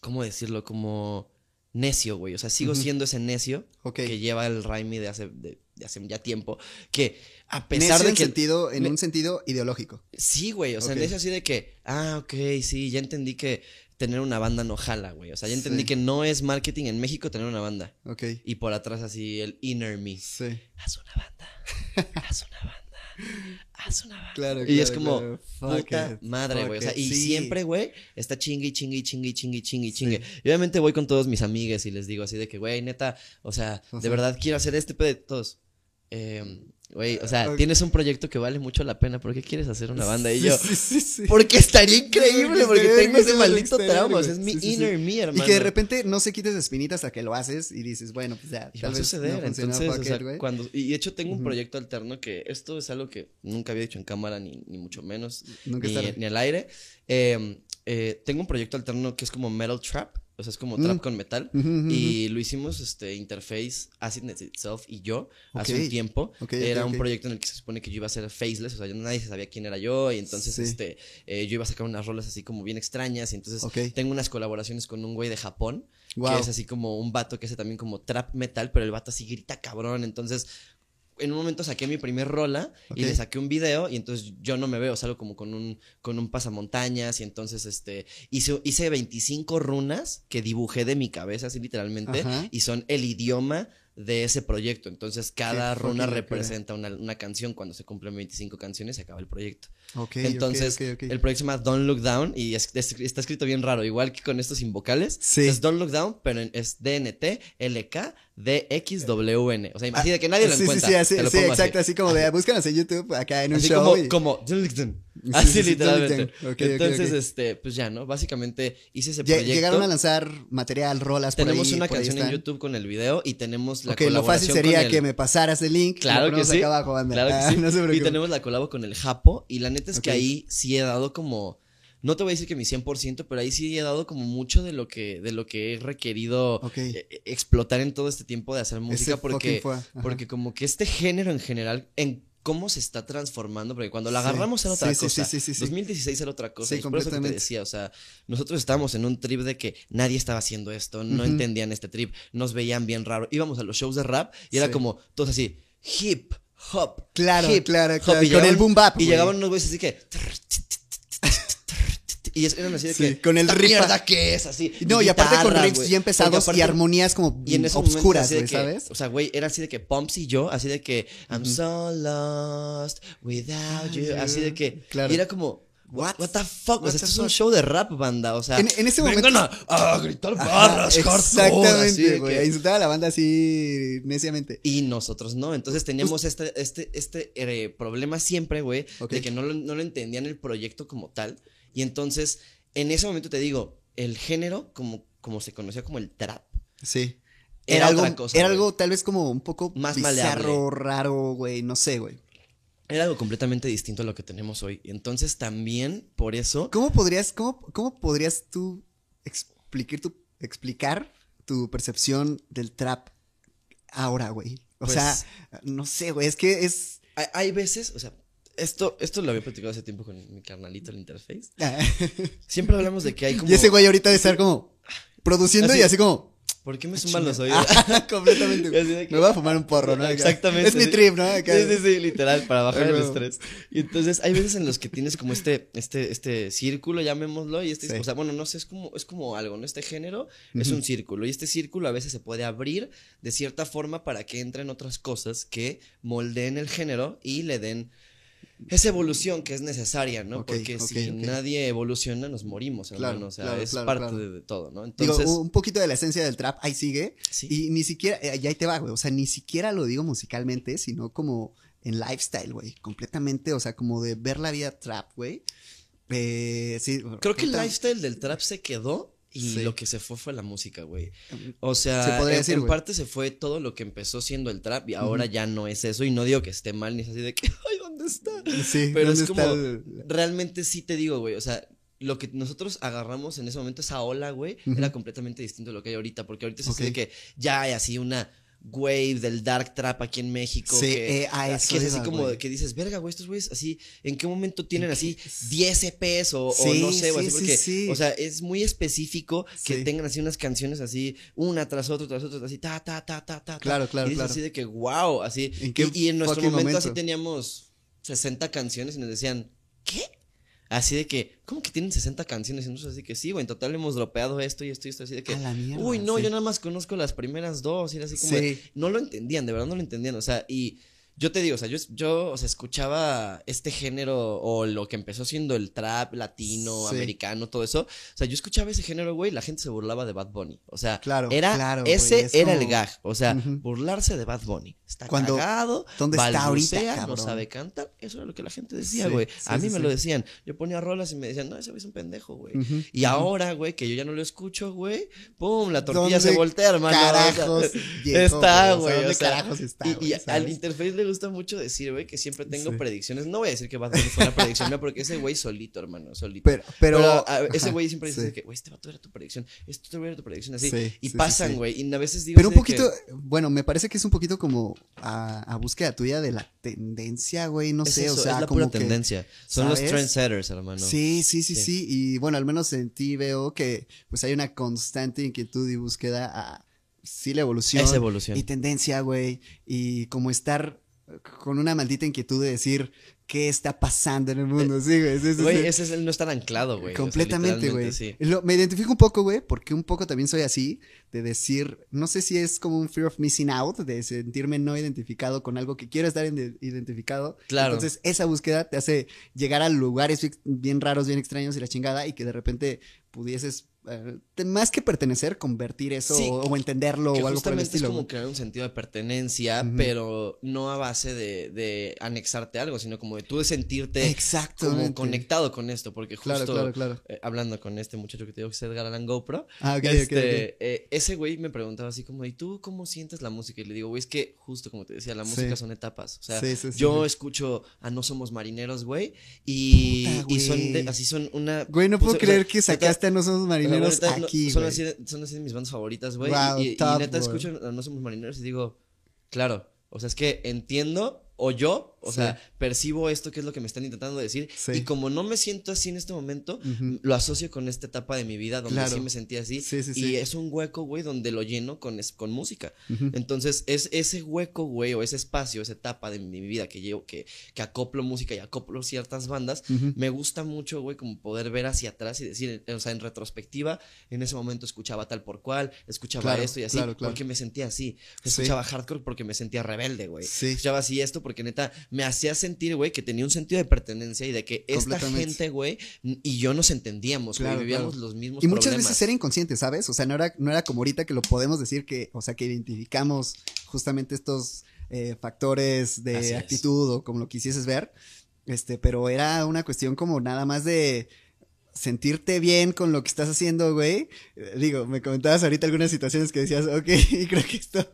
¿cómo decirlo? Como necio, güey. O sea, sigo siendo ese necio que lleva el Raimi de hace, de, de hace ya tiempo, que a Necio pesar de en que... sentido, en ne- un sentido ideológico. Sí, güey, o sea, Ok. necio así de que, ah, ok, sí, ya entendí que tener una banda no jala, güey. O sea, ya entendí Sí. que no es marketing en México tener una banda. Ok. Y por atrás así el inner me. Sí. Haz una banda, haz una banda, haz una. Claro, Y es como, claro. Fuck puta it, madre, güey. O sea, it. y Sí. siempre, güey, está chingue y chingue y chingue y chingue y chingue y chingue. Sí. Y obviamente voy con todos mis amigues y les digo así de que, güey, neta, o sea, O de sea. verdad quiero hacer este pedo de todos. Eh, Güey, o sea, tienes un proyecto que vale mucho la pena. ¿Por qué quieres hacer una banda? Y yo, sí, sí, sí. porque estaría increíble, Porque tengo ese maldito trauma. O verga. sea, es mi inner me, hermano. Y que de repente no se quites de espinita hasta que lo haces y dices, bueno, pues ya, Y va tal vez suceder, no entonces, o sea, cuando, y de hecho tengo un proyecto alterno que esto es algo que nunca había dicho en cámara, ni, ni mucho menos, Nunca ni, ni al aire. Eh, eh, tengo un proyecto alterno que es como Metal Trap, o sea, es como Mm. trap con metal. Y lo hicimos, este, Interface, Acidness Itself y yo, hace un tiempo. Era un proyecto en el que se supone que yo iba a ser faceless, o sea, yo- nadie sabía quién era yo, y entonces, Sí. este, eh, yo iba a sacar unas rolas así como bien extrañas, y entonces tengo unas colaboraciones con un güey de Japón, Wow. que es así como un vato que hace también como trap metal, pero el vato así grita cabrón, entonces en un momento saqué mi primer rola y le saqué un video y entonces yo no me veo, salgo como con un, con un pasamontañas y entonces este hice, hice 25 runas que dibujé de mi cabeza así literalmente Ajá. y son el idioma de ese proyecto. Entonces cada runa representa una, una canción. Cuando se cumplen 25 canciones se acaba el proyecto. Ok, ok, Entonces ok, ok. el proyecto se llama Don't Look Down y es- es- está escrito bien raro, igual que con estos sin vocales. Sí. Es Don't Look Down, pero en- es DNT, LK, DXWN. O sea, así de que nadie lo Ah, sí, encuentra. Sí, sí, así, sí, exacto, así. así como de búscanos en YouTube acá en un Así show. como, y- como Así sí, sí, literalmente. Entonces, este, pues ya, ¿no? Básicamente hice ese proyecto. Llegaron a lanzar material, rolas por tenemos ahí, una por ahí canción en. YouTube con el video y tenemos la Ok, lo colaboración fácil sería el- que me pasaras el link. Claro que sí. acá abajo, banda. Claro que Ah, sí. no se y tenemos la colabo con el Japo. Y la neta es que ahí sí he dado como. No te voy a decir que mi 100%, pero ahí sí he dado como mucho de lo que, de lo que he requerido eh, eh, explotar en todo este tiempo de hacer música. Ese Porque, porque como que este género en general, en cómo se está transformando, porque cuando lo Sí, agarramos era otra sí, cosa. sí, sí, sí. 2016 era otra cosa. Sí, y por eso que te decía, o sea, nosotros estábamos en un trip de que nadie estaba haciendo esto, no entendían este trip, nos veían bien raro. Íbamos a los shows de rap y era como todos así, hip, hop. Claro, hip, claro, hop, claro, y con el boom bap, Y llegaban unos güeyes así que. Y es- eran así de Sí, que. con el "¿Esta riff- mierda qué es? Así. No, y aparte con riffs Porque aparte- y armonías como y en güey, que- ¿sabes? O sea, güey, era así de que Pumps y yo, así de que I'm so lost without you. Así de que. Claro. Y era como. What, What? the fuck? What o sea, esto es un show de rap, banda. O sea, En- en ese vengan momento- a, a gritar Ajá, barras, de Exactamente, güey. que- A insultar a la banda así neciamente. y nosotros no. Entonces teníamos este, este, este eh, problema siempre, güey, de que no lo, no lo entendían el proyecto como tal. Y entonces, en ese momento te digo, el género, como, como se conocía como el trap, Sí. Era Era, algo, otra cosa, era güey. algo tal vez como un poco Más bizarro, raro, güey, no sé, güey. era algo completamente distinto a lo que tenemos hoy. Entonces también, por eso, ¿Cómo podrías, cómo, cómo podrías tú explicar tu, explicar tu percepción del trap ahora, güey? O Pues- sea, no sé, güey, es que es... Hay, hay veces, o sea, esto, esto lo había platicado hace tiempo con mi carnalito, el interface. Siempre hablamos de que hay como. y ese güey ahorita de estar como produciendo Así- y así como... ¿Por qué me suman los oídos? completamente. De que- Me voy a fumar un porro, ¿no? Exactamente. Es mi trip, ¿no? Acá. Sí, sí, sí, literal, para bajar el estrés. Y entonces hay veces en los que tienes como este, este, este círculo, llamémoslo, y este, Sí. o sea, bueno, no sé, es como, es como algo, ¿no? Este género es Ujú. un círculo, y este círculo a veces se puede abrir de cierta forma para que entren otras cosas que moldeen el género y le den esa evolución que es necesaria, ¿no? Porque si nadie evoluciona, nos morimos, hermano. Claro, o sea, claro, es claro, parte. De, de todo, ¿no? Digo, Entonces, un poquito de la esencia del trap ahí sigue. sí. Y ni siquiera, eh, y ahí te va, güey. O sea, ni siquiera lo digo musicalmente, sino como en lifestyle, güey. Completamente, o sea, como de ver la vida trap, güey. Eh, sí. Creo que el lifestyle del trap se quedó y Sí. lo que se fue fue la música, güey. O sea, Se podría en, decir, en güey. parte se fue todo lo que empezó siendo el trap y ahora ya no es eso. Y no digo que esté mal ni es así de que, ay, ¿dónde está? Sí, Pero ¿dónde es como, el- realmente sí te digo, güey, o sea, lo que nosotros agarramos en ese momento, esa ola, güey, era completamente distinto de lo que hay ahorita, porque ahorita es así Ok. de que ya hay así una wave del dark trap aquí en México. Sí, que, eh, a eso que es así como que dices, verga, güey, estos güeyes así, ¿en qué momento tienen así 10 EPs o, no sé, o sí, así? Porque, sí. o sea, es muy específico que tengan así unas canciones así, una tras otra, tras otra, así, ta, ta, ta, ta, ta. Claro, claro, y dices claro. así de que, wow, así. ¿En qué y, y en nuestro fucking momento, así momento? teníamos 60 canciones y nos decían, ¿qué? Así de que, ¿cómo que tienen 60 canciones? Y nosotros así que sí, güey, en total hemos dropeado esto y esto y esto, así de que, A la mierda, uy, no, sí. yo nada más conozco las primeras dos, y era así como, de- Sí. no lo entendían, de verdad no lo entendían, o sea, y yo te digo, o sea, yo, yo o sea, escuchaba este género o lo que empezó siendo el trap latino, Sí. americano, todo eso, o sea, yo escuchaba ese género, güey, y la gente se burlaba de Bad Bunny, o sea, Claro, era, claro, güey, ese es era el gag, o sea, burlarse de Bad Bunny, está Cuando- cagado, ¿dónde está ahorita, no sabe cantar, eso era lo que la gente decía, Sí, güey, sí, a mí me lo decían, yo ponía rolas y me decían, no, ese güey es un pendejo, güey, y ahora, güey, que yo ya no lo escucho, güey, pum, la tortilla se ¿Dónde voltea, hermano. Carajos, está, O sea, güey. ¿dónde o sea, carajos está, y, güey, y al interface le gusta mucho decir, güey, que siempre tengo Sí. predicciones. No voy a decir que Bunny fue una predicción mía, porque ese güey solito, hermano, solito. Pero, pero, Pero, a- ese güey siempre dice sí. que, güey, este vato era tu predicción, esto era tu predicción, así. Sí, y pasan, güey, y a veces digo Pero un de que- poquito, bueno, me parece que es un poquito como a, a búsqueda tuya de la tendencia, güey, no es sé, eso, o sea, es la como pura que- tendencia. Son los ¿sabes? trendsetters, hermano. Sí, sí, sí, Sí. y bueno, al menos en ti veo que pues hay una constante inquietud y búsqueda a sí la evolución Esa evolución. y tendencia, güey, y como estar con una maldita inquietud de decir qué está pasando en el mundo, sí, güey, sí, sí, Güey, sí. ese es el no estar anclado, güey. o sea, Completamente, güey. Me identifico un poco, güey, porque un poco también soy así, de decir, no sé si es como un fear of missing out, de sentirme no identificado con algo que quiero estar ide- identificado. Claro. Entonces, esa búsqueda te hace llegar a lugares bien raros, bien extraños y la chingada, y que de repente pudieses, eh, más que pertenecer, convertir eso Sí, o, o entenderlo que o algo por el estilo. es como crear un sentido de pertenencia, pero no a base de, de anexarte algo, sino como de tú de sentirte como conectado con esto, porque justo Claro, claro, claro. eh, hablando con este muchacho que te digo que es Edgar Allan GoPro, Ah, ok, ok, este, eh, ese güey me preguntaba así como, ¿y tú cómo sientes la música? Y le digo, güey, es que justo como te decía, la música Sí. son etapas, o sea, Sí, yo escucho a No Somos Marineros, güey, y, Puta, y son de- así son una... Güey, no pues, puedo o sea, creer que sacaste a No Somos o no- son, así de, son así mis bandas favoritas, güey. Wow, y, neta escucho No Somos Marineros y digo, claro, o sea, es que entiendo, o yo, o Sí. sea, percibo esto que es lo que me están intentando decir. Sí. Y como no me siento así en este momento, lo asocio con esta etapa de mi vida donde Claro. sí me sentía así. Sí, sí, y es un hueco, güey, donde lo lleno con, es- con música. Entonces, es ese hueco, güey, o ese espacio, esa etapa de mi vida que llevo, que, que acoplo música y acoplo ciertas bandas, me gusta mucho, güey, como poder ver hacia atrás y decir, o sea, en retrospectiva, en ese momento escuchaba tal por cual, escuchaba Claro, esto y así, claro, porque me sentía así. Sí. Escuchaba hardcore porque me sentía rebelde, güey. Sí. Escuchaba así esto porque neta me hacía sentir, güey, que tenía un sentido de pertenencia y de que esta gente, güey, y yo nos entendíamos, güey, Claro, vivíamos claro. los mismos Y muchas problemas. veces era inconsciente, ¿sabes? O sea, no era, no era como ahorita que lo podemos decir que, o sea, que identificamos justamente estos eh, factores de Así es. actitud o como lo quisieses ver. Este, pero era una cuestión como nada más de sentirte bien con lo que estás haciendo, güey. Eh, Digo, me comentabas ahorita algunas situaciones que decías, ok, y creo que esto,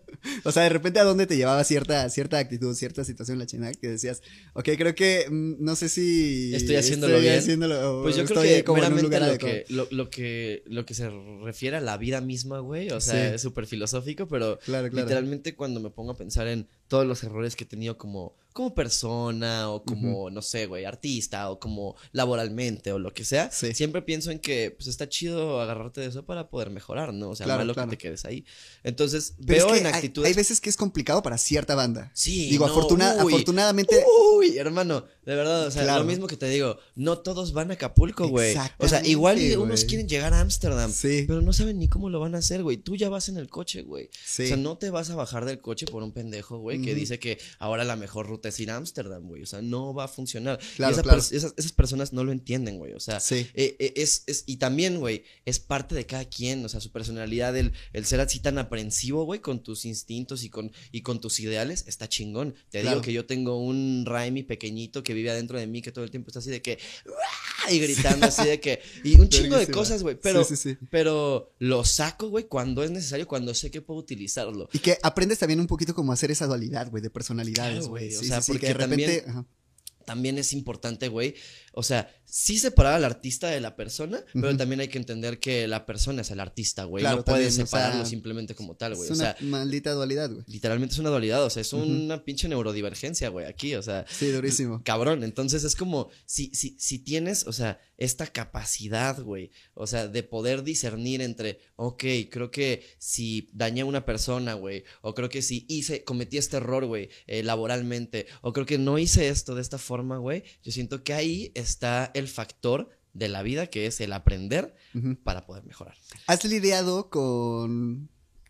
o sea, de repente a dónde te llevaba cierta, cierta actitud, cierta situación la china, que decías, ok, creo que mm, no sé si Estoy haciéndolo estoy bien. haciéndolo, Pues yo creo que como en un lugar lo que, lo, lo que lo que se refiere a la vida misma, güey, o sea, Sí. es súper filosófico, pero Claro, claro. literalmente cuando me pongo a pensar en todos los errores que he tenido como, como persona o como, no sé, güey, artista o como laboralmente o lo que sea, Sí. siempre pienso en que pues está chido agarrarte de eso para poder mejorar, ¿no? O sea, Claro, malo claro. que te quedes ahí. Entonces, Pero veo es que en hay- actitudes... Hay, veces que es complicado para cierta banda. Sí, Digo, no, afortuna- uy. afortunadamente. Uy, hermano, de verdad, o sea, Claro. lo mismo que te digo, no todos van a Acapulco, güey. O sea, igual unos quieren llegar a Ámsterdam, Sí. pero no saben ni cómo lo van a hacer, güey. Tú ya vas en el coche, güey. Sí. O sea, no te vas a bajar del coche por un pendejo, güey, que dice que ahora la mejor ruta es ir a Ámsterdam, güey. O sea, no va a funcionar. Claro, esa claro. esas, esas personas no lo entienden, güey. O sea, Sí. eh, eh, es, es, y también, güey, es parte de cada quien, o sea, su personalidad, el, el ser así tan aprensivo, güey, con tus instintos y con, y con tus ideales, está chingón. Te Claro. digo que yo tengo un Raimi pequeñito que vive adentro de mí, que todo el tiempo está así de que, "¡Uah!", y gritando así de que, y un chingo de cosas, güey, pero, Sí, sí, sí. pero lo saco, güey, cuando es necesario, cuando sé que puedo utilizarlo. Y que aprendes también un poquito como hacer esa dualidad, güey, de personalidades, güey. o Sí, sea, sí, porque que de repente. también- ajá. también es importante, güey. O sea, sí separar al artista de la persona, pero también hay que entender que la persona es el artista, güey. Claro, no puedes también, o sea, separarlo simplemente como tal, güey. Es O una sea, maldita dualidad, güey. literalmente es una dualidad, o sea, es una pinche neurodivergencia, güey, aquí, o sea, Sí, durísimo. cabrón. Entonces es como, si, si, si tienes, o sea, esta capacidad, güey, o sea, de poder discernir entre, ok, creo que si dañé a una persona, güey, o creo que si hice, cometí este error, güey, eh, laboralmente, o creo que no hice esto de esta forma, güey, yo siento que ahí está el factor de la vida que es el aprender para poder mejorar. ¿Has lidiado con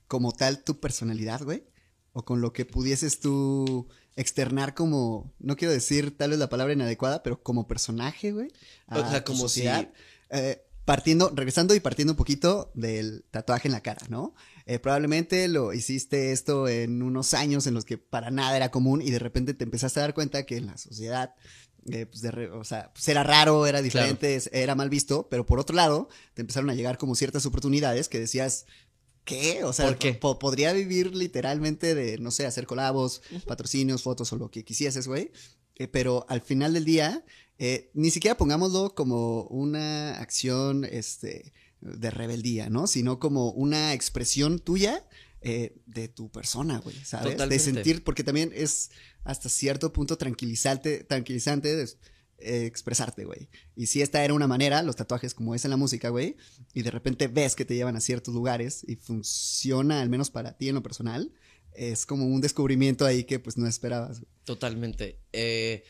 como tal tu personalidad, güey? O con lo que pudieses tú externar como, no quiero decir tal vez la palabra inadecuada, pero como personaje, güey. O sea, como sociedad. Eh, partiendo, regresando y partiendo un poquito del tatuaje en la cara, ¿no? Eh, probablemente lo hiciste esto en unos años en los que para nada era común y de repente te empezaste a dar cuenta que en la sociedad, eh, pues de re- o sea, pues era raro, era diferente, era mal visto, pero por otro lado, te empezaron a llegar como ciertas oportunidades que decías, ¿qué? O sea, ¿Por qué? po- podría vivir literalmente de, no sé, hacer colabos, patrocinios, fotos o lo que quisieses, güey. Eh, pero al final del día, eh, ni siquiera pongámoslo como una acción este, de rebeldía, ¿no? Sino como una expresión tuya eh, de tu persona, güey, ¿sabes? Totalmente. De sentir, porque también es hasta cierto punto tranquilizante, tranquilizante de, eh, expresarte, güey. Y si esta era una manera, los tatuajes como es en la música, güey, y de repente ves que te llevan a ciertos lugares y funciona, al menos para ti en lo personal, es como un descubrimiento ahí que pues no esperabas. Totalmente. Eh,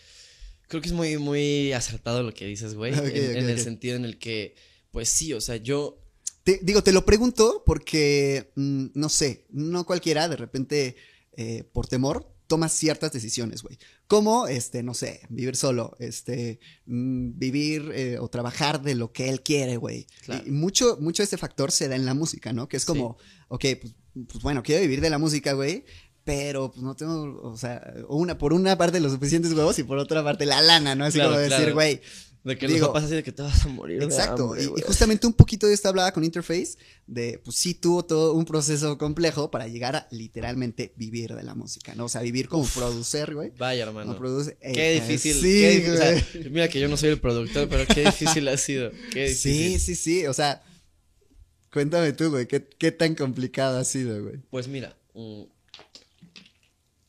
creo que es muy, muy acertado lo que dices, güey. En, el sentido en el que, pues sí, o sea, yo Te- digo, te lo pregunto porque, mm, no sé, no cualquiera de repente, eh, por temor, toma ciertas decisiones, güey. Como, este, no sé, vivir solo, este, mm, vivir eh, o trabajar de lo que él quiere, güey. Claro. Y mucho, mucho de este factor se da en la música, ¿no? Que es como, ok, pues, pues bueno, quiero vivir de la música, güey. Pero pues no tengo, o sea, una, por una parte los suficientes huevos y por otra parte la lana, ¿no? Así Claro, como decir, claro. De que Digo, los papás así de que te vas a morir. Exacto, hambre, y- justamente un poquito de esto hablaba con Interface, de pues sí tuvo todo un proceso complejo para llegar a literalmente vivir de la música, ¿no? O sea, vivir como producer, güey. Vaya, hermano. Como produce- eh, Qué eh, difícil. sí, qué difícil, o sea, güey. mira que yo no soy el productor, pero qué difícil ha sido. Qué sí, difícil. sí, sí, o sea, cuéntame tú, güey, ¿qué, qué tan complicado ha sido, güey? Pues mira, mm,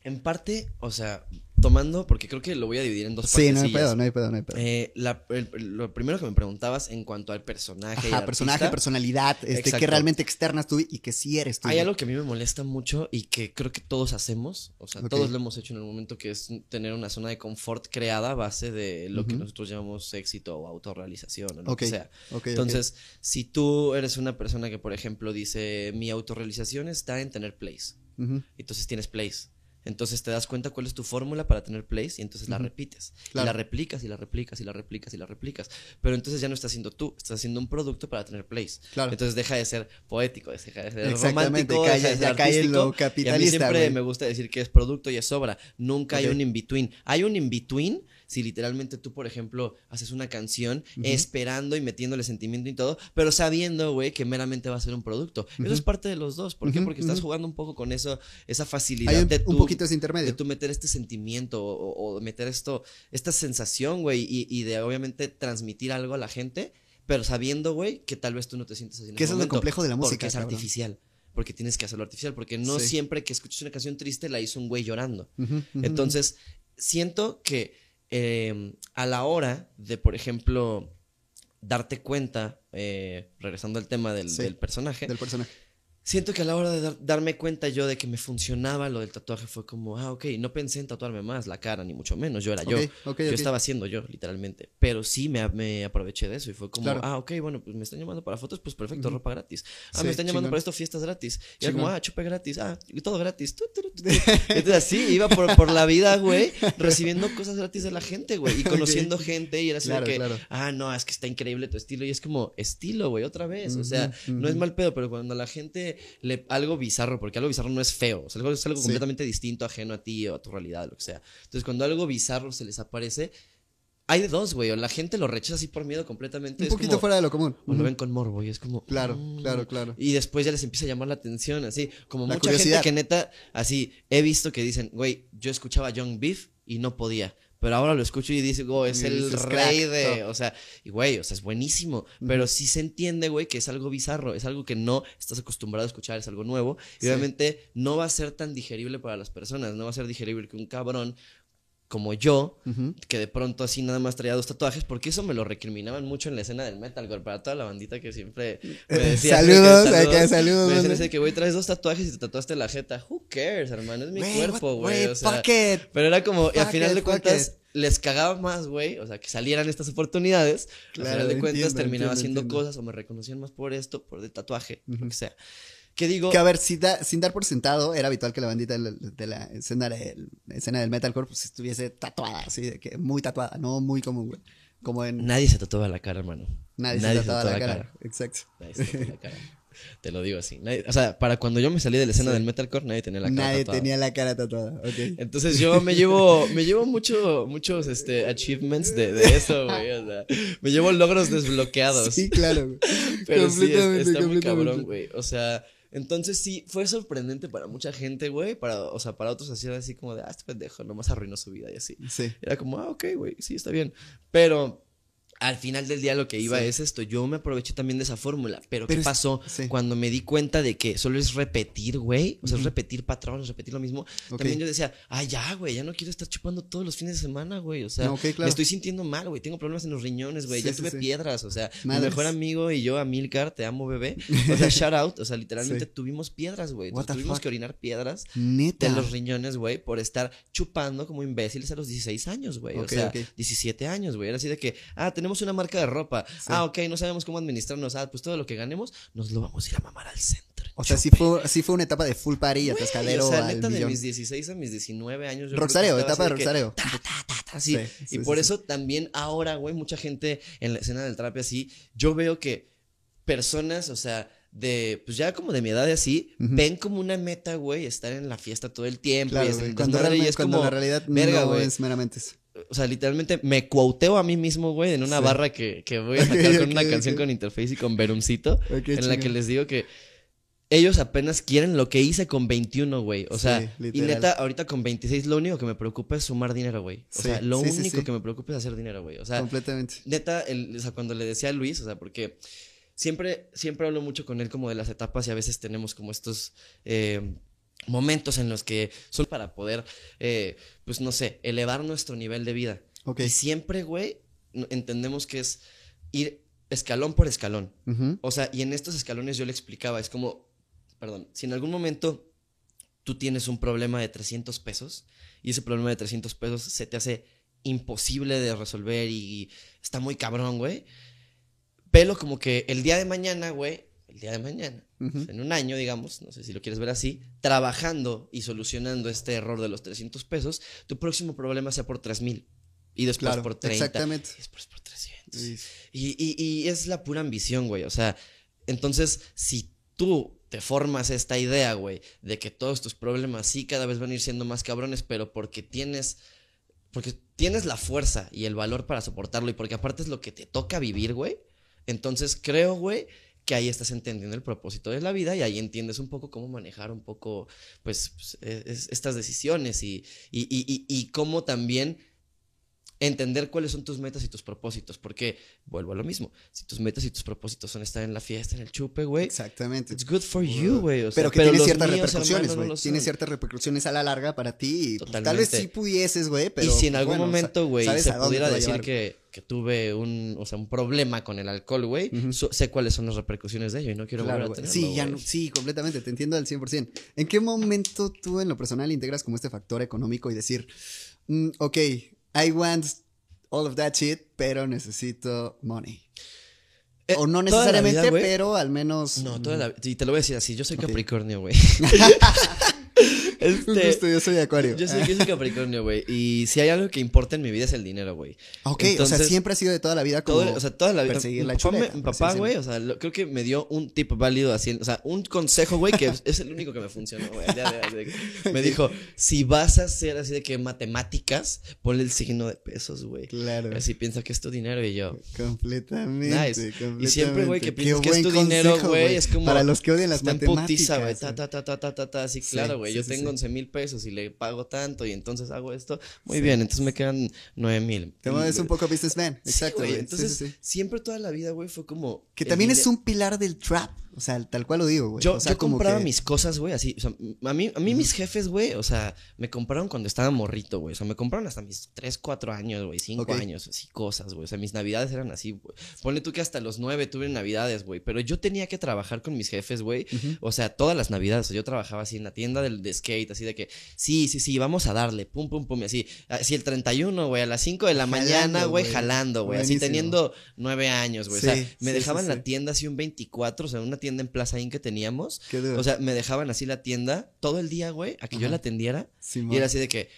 en parte, o sea, tomando, porque creo que lo voy a dividir en dos Sí, no hay pedo, no hay pedo, no hay pedo. Eh, la- el- lo primero que me preguntabas en cuanto al personaje. y Ajá, al personaje, artista, personalidad, este, que realmente externas tú y que sí eres tú. Hay algo que a mí me molesta mucho y que creo que todos hacemos, o sea, Ok. todos lo hemos hecho en el momento que es tener una zona de confort creada a base de lo que Ujú. nosotros llamamos éxito o autorrealización o lo Ok, que sea. ok, ok. Entonces, si tú eres una persona que, por ejemplo, dice, mi autorrealización está en tener plays, Ujú, entonces tienes plays. Entonces te das cuenta cuál es tu fórmula para tener plays y entonces la repites. Claro. Y la replicas y la replicas y la replicas y la replicas. Pero entonces ya no estás haciendo tú, estás haciendo un producto para tener plays. Claro. Entonces deja de ser poético, deja de ser romántico, deja de ser ya en lo artístico. Y a mí capitalista, siempre me gusta decir que es producto y es obra. Nunca hay un in-between. Hay un in-between si literalmente tú, por ejemplo, haces una canción esperando y metiéndole sentimiento y todo, pero sabiendo, güey, que meramente va a ser un producto. Eso es parte de los dos. ¿Por qué? Porque estás jugando un poco con eso, esa facilidad Hay un, de un tú, poquito ese intermedio. de tú meter este sentimiento o, o meter esto, esta sensación, güey, y, y de obviamente transmitir algo a la gente, pero sabiendo, güey, que tal vez tú no te sientes así. Que eso es lo complejo de la música, Porque es cabrón. artificial. Porque tienes que hacerlo artificial. Porque no Sí. siempre que escuchas una canción triste la hizo un güey llorando. Ujú, ujú, Entonces, siento que eh, a la hora de, por ejemplo, darte cuenta, eh, regresando al tema del, Sí. del personaje, del personaje. Siento que a la hora de dar- darme cuenta yo de que me funcionaba lo del tatuaje fue como, ah, ok, no pensé en tatuarme más la cara, ni mucho menos, yo era yo. Yo estaba haciendo yo, literalmente. Pero sí me, me aproveché de eso y fue como, Claro. ah, ok, bueno, pues me están llamando para fotos, pues perfecto, ropa gratis. Ah, Sí, me están llamando para esto, fiestas gratis. Y era como, ah, chupe gratis, ah, y todo gratis. Entonces así, iba por, por la vida, güey, recibiendo cosas gratis de la gente, güey, y conociendo gente y era así de Claro, que, claro. ah, no, es que está increíble tu estilo. Y es como, estilo, güey, otra vez. O sea, no es mal pedo, pero cuando la gente le algo bizarro, porque algo bizarro no es feo, o sea, algo, es algo Sí. completamente distinto, ajeno a ti o a tu realidad, lo que sea. Entonces, cuando algo bizarro se les aparece, hay de dos, güey, o la gente lo rechaza así por miedo completamente. Un es poquito como- fuera de lo común. O lo ven con morbo y es como. Claro, mm. claro, claro. Y después ya les empieza a llamar la atención, así. Como La mucha gente curiosidad. que neta, así, he visto que dicen, güey, yo escuchaba Young Beef y no podía. Pero ahora lo escucho y digo, es Y el rey de. O sea, y güey, o sea, es buenísimo. Pero sí se entiende, güey, que es algo bizarro. Es algo que no estás acostumbrado a escuchar, es algo nuevo. Y Sí. obviamente no va a ser tan digerible para las personas. No va a ser digerible que un cabrón como yo, que de pronto así nada más traía dos tatuajes, porque eso me lo recriminaban mucho en la escena del metalcore, para toda la bandita que siempre me Eh, decía de que saludos, acá, saludos, Me decían que, güey, traes dos tatuajes y te tatuaste la jeta. Who cares, hermano? Es mi cuerpo, güey. O sea, pero era como, y al final de cuentas, it. les cagaba más, güey. O sea, que salieran estas oportunidades. Claro, al final de cuentas, entiendo, terminaba entiendo, haciendo entiendo. cosas o me reconocían más por esto, por el tatuaje, Ujú. lo que sea. Que digo, Que a ver, sin, da- sin dar por sentado, era habitual que la bandita de la, de la escena, del, escena del metalcore pues, estuviese tatuada, así de que muy tatuada, no muy común, güey. Como en nadie se tatuaba la cara, hermano. nadie, se tatuaba la cara. Exacto. Nadie se tatuaba la cara. Te lo digo así. Nadie- o sea, para cuando yo me salí de la escena Sí. del metalcore, nadie tenía la cara Nadie tatuada. tenía la cara tatuada. Ok. Entonces yo me llevo, me llevo mucho, muchos este, achievements de, de eso, güey. O sea, me llevo logros desbloqueados. Sí, claro. güey. Pero sí, es- Completamente, está muy completamente. cabrón, güey. O sea, entonces sí, fue sorprendente para mucha gente, güey. Para, o sea, para otros así era así como de, ah, este pendejo, nomás arruinó su vida y así. Sí. Era como, ah, ok, güey, sí, está bien. Pero al final del día lo que iba Sí. es esto. Yo me aproveché también de esa fórmula. Pero, Pero ¿qué pasó sí. cuando me di cuenta de que solo es repetir, güey? O sea, es repetir patrones, repetir lo mismo. También yo decía, ah, ya, güey, ya no quiero estar chupando todos los fines de semana, güey. O sea, No, ok, claro. me estoy sintiendo mal, güey. Tengo problemas en los riñones, güey. Sí, ya tuve piedras. O sea, mi mejor amigo y yo, Amilcar, te amo, bebé. O sea, shout out. O sea, literalmente tuvimos piedras, güey. Tuvimos fuck? que orinar piedras Neta. de los riñones, güey, por estar chupando como imbéciles a los 16 años, güey. O sea, ok. 17 años, güey. Era así de que, ah, tenemos una marca de ropa. Sí. Ah, ok, no sabemos cómo administrarnos. Ah, pues todo lo que ganemos, nos lo vamos a ir a mamar al centro. O sea, sí fue, sí fue una etapa de full party atascadero O sea, neta, de millón. mis 16 a mis 19 años. yo Roxareo, etapa de que, Roxareo. ta, ta, ta, ta, así. Sí, sí, y por eso también ahora, güey, mucha gente en la escena del trap así, yo veo que personas, o sea, de, pues ya como de mi edad y así, ven como una meta, güey, estar en la fiesta todo el tiempo. y Claro, es cuando, y es cuando como, la realidad verga, no es meramente eso. O sea, literalmente me cuauteo a mí mismo, güey, en una Sí. barra que, que voy a sacar con una canción con Interface y con Verumcito, en la que les digo que ellos apenas quieren lo que hice con 21, güey. O Sí, sea, y literal. neta, ahorita con 26 lo único que me preocupa es sumar dinero, güey. O Sí, sea, lo sí, sí, único sí. que me preocupa es hacer dinero, güey. O sea, Completamente. neta, el- o sea, cuando le decía a Luis, o sea, porque siempre, siempre hablo mucho con él como de las etapas y a veces tenemos como estos eh, momentos en los que son para poder, eh, pues no sé, elevar nuestro nivel de vida. Y siempre, güey, entendemos que es ir escalón por escalón. O sea, y en estos escalones yo le explicaba, es como, perdón, si en algún momento tú tienes un problema de 300 pesos y ese problema de 300 pesos se te hace imposible de resolver y está muy cabrón, güey, velo como que el día de mañana, güey, el día de mañana, En un año, digamos, no sé si lo quieres ver así, trabajando y solucionando este error de los 300 pesos, tu próximo problema sea por 3 mil y después Claro, por 30 exactamente. y después por 300. Sí. Y, y- y es la pura ambición, güey. O sea, entonces, si tú te formas esta idea, güey, de que todos tus problemas sí cada vez van a ir siendo más cabrones, pero porque tienes porque tienes la fuerza y el valor para soportarlo y porque aparte es lo que te toca vivir, güey. Entonces creo, güey, que ahí estás entendiendo el propósito de la vida y ahí entiendes un poco cómo manejar un poco, pues, pues es, estas decisiones y, y, y, y cómo también entender cuáles son tus metas y tus propósitos, porque vuelvo a lo mismo, si tus metas y tus propósitos son estar en la fiesta, en el chupe, güey. Exactamente. It's good for you, güey. O sea, pero que tiene ciertas repercusiones, no güey. tiene ciertas repercusiones a la larga para ti. y, pues, tal vez sí pudieses, güey, pero. y si en pues, algún bueno, momento, güey, se pudiera decir que, que tuve un, o sea, un problema con el alcohol, güey, so- sé cuáles son las repercusiones de ello y no quiero Claro, volver a tenerlo, Sí, ya güey. no- sí, completamente, te entiendo al 100%. ¿En qué momento tú en lo personal integras como este factor económico y decir, mm, ok, I want all of that shit, pero necesito money? Eh, o no vida, necesariamente, pero al menos... No, toda la Y te lo voy a decir así, yo soy. Capricornio, güey. Un este, gusto, yo soy de acuario. yo soy, yo soy Capricornio, güey. Y si hay algo que importa en mi vida es el dinero, güey. Ok, o sea, siempre ha sido de toda la vida como... Todo, o sea, toda la vida. perseguir Mi la papá, chuleta, mi así papá, güey, o sea, lo- creo que me dio un tip válido así, o sea, un consejo, güey, que es, el único que me funcionó, güey. Me dijo, si vas a hacer así de que matemáticas, ponle el signo de pesos, güey. Claro. Así piensa que es tu dinero y yo. Completamente. Nice. Y siempre, güey, que piensas que es tu dinero, güey, es como. Para los que odian las matemáticas. putiza, güey. Ta, ta, ta, ta, ta, ta, ta. Sí, Sí, claro, güey. yo sí, tengo sí. 11 mil pesos y le pago tanto y entonces hago esto. Muy bien, entonces me quedan 9 mil. Te mueves un poco businessman. Exacto, güey. Entonces, sí, siempre toda la vida, güey, fue como. Que también es un pilar del trap. O sea, tal cual lo digo, güey. Yo, o sea, yo como compraba que- mis cosas, güey, así. O sea, a mí, a mí mis jefes, güey, o sea, me compraron cuando estaba morrito, güey. O sea, me compraron hasta mis 3, 4 años, güey, 5 Ok. años, así cosas, güey. O sea, mis navidades eran así, güey. Ponle tú que hasta los 9 tuve navidades, güey. Pero yo tenía que trabajar con mis jefes, güey. O sea, todas las navidades. O sea, yo trabajaba así en la tienda del, de skate, así de que, sí, sí, sí, vamos a darle, pum, pum, pum, y así. Así el 31, güey, a las 5 de la Jalando, mañana, güey, jalando, güey. Así teniendo 9 años, güey. o sea, me sí, dejaban sí, la tienda así un 24, o sea, una tienda en Plaza Inn que teníamos. Qué. O sea, me dejaban así la tienda todo el día, güey, a que yo la atendiera. Y era así de que,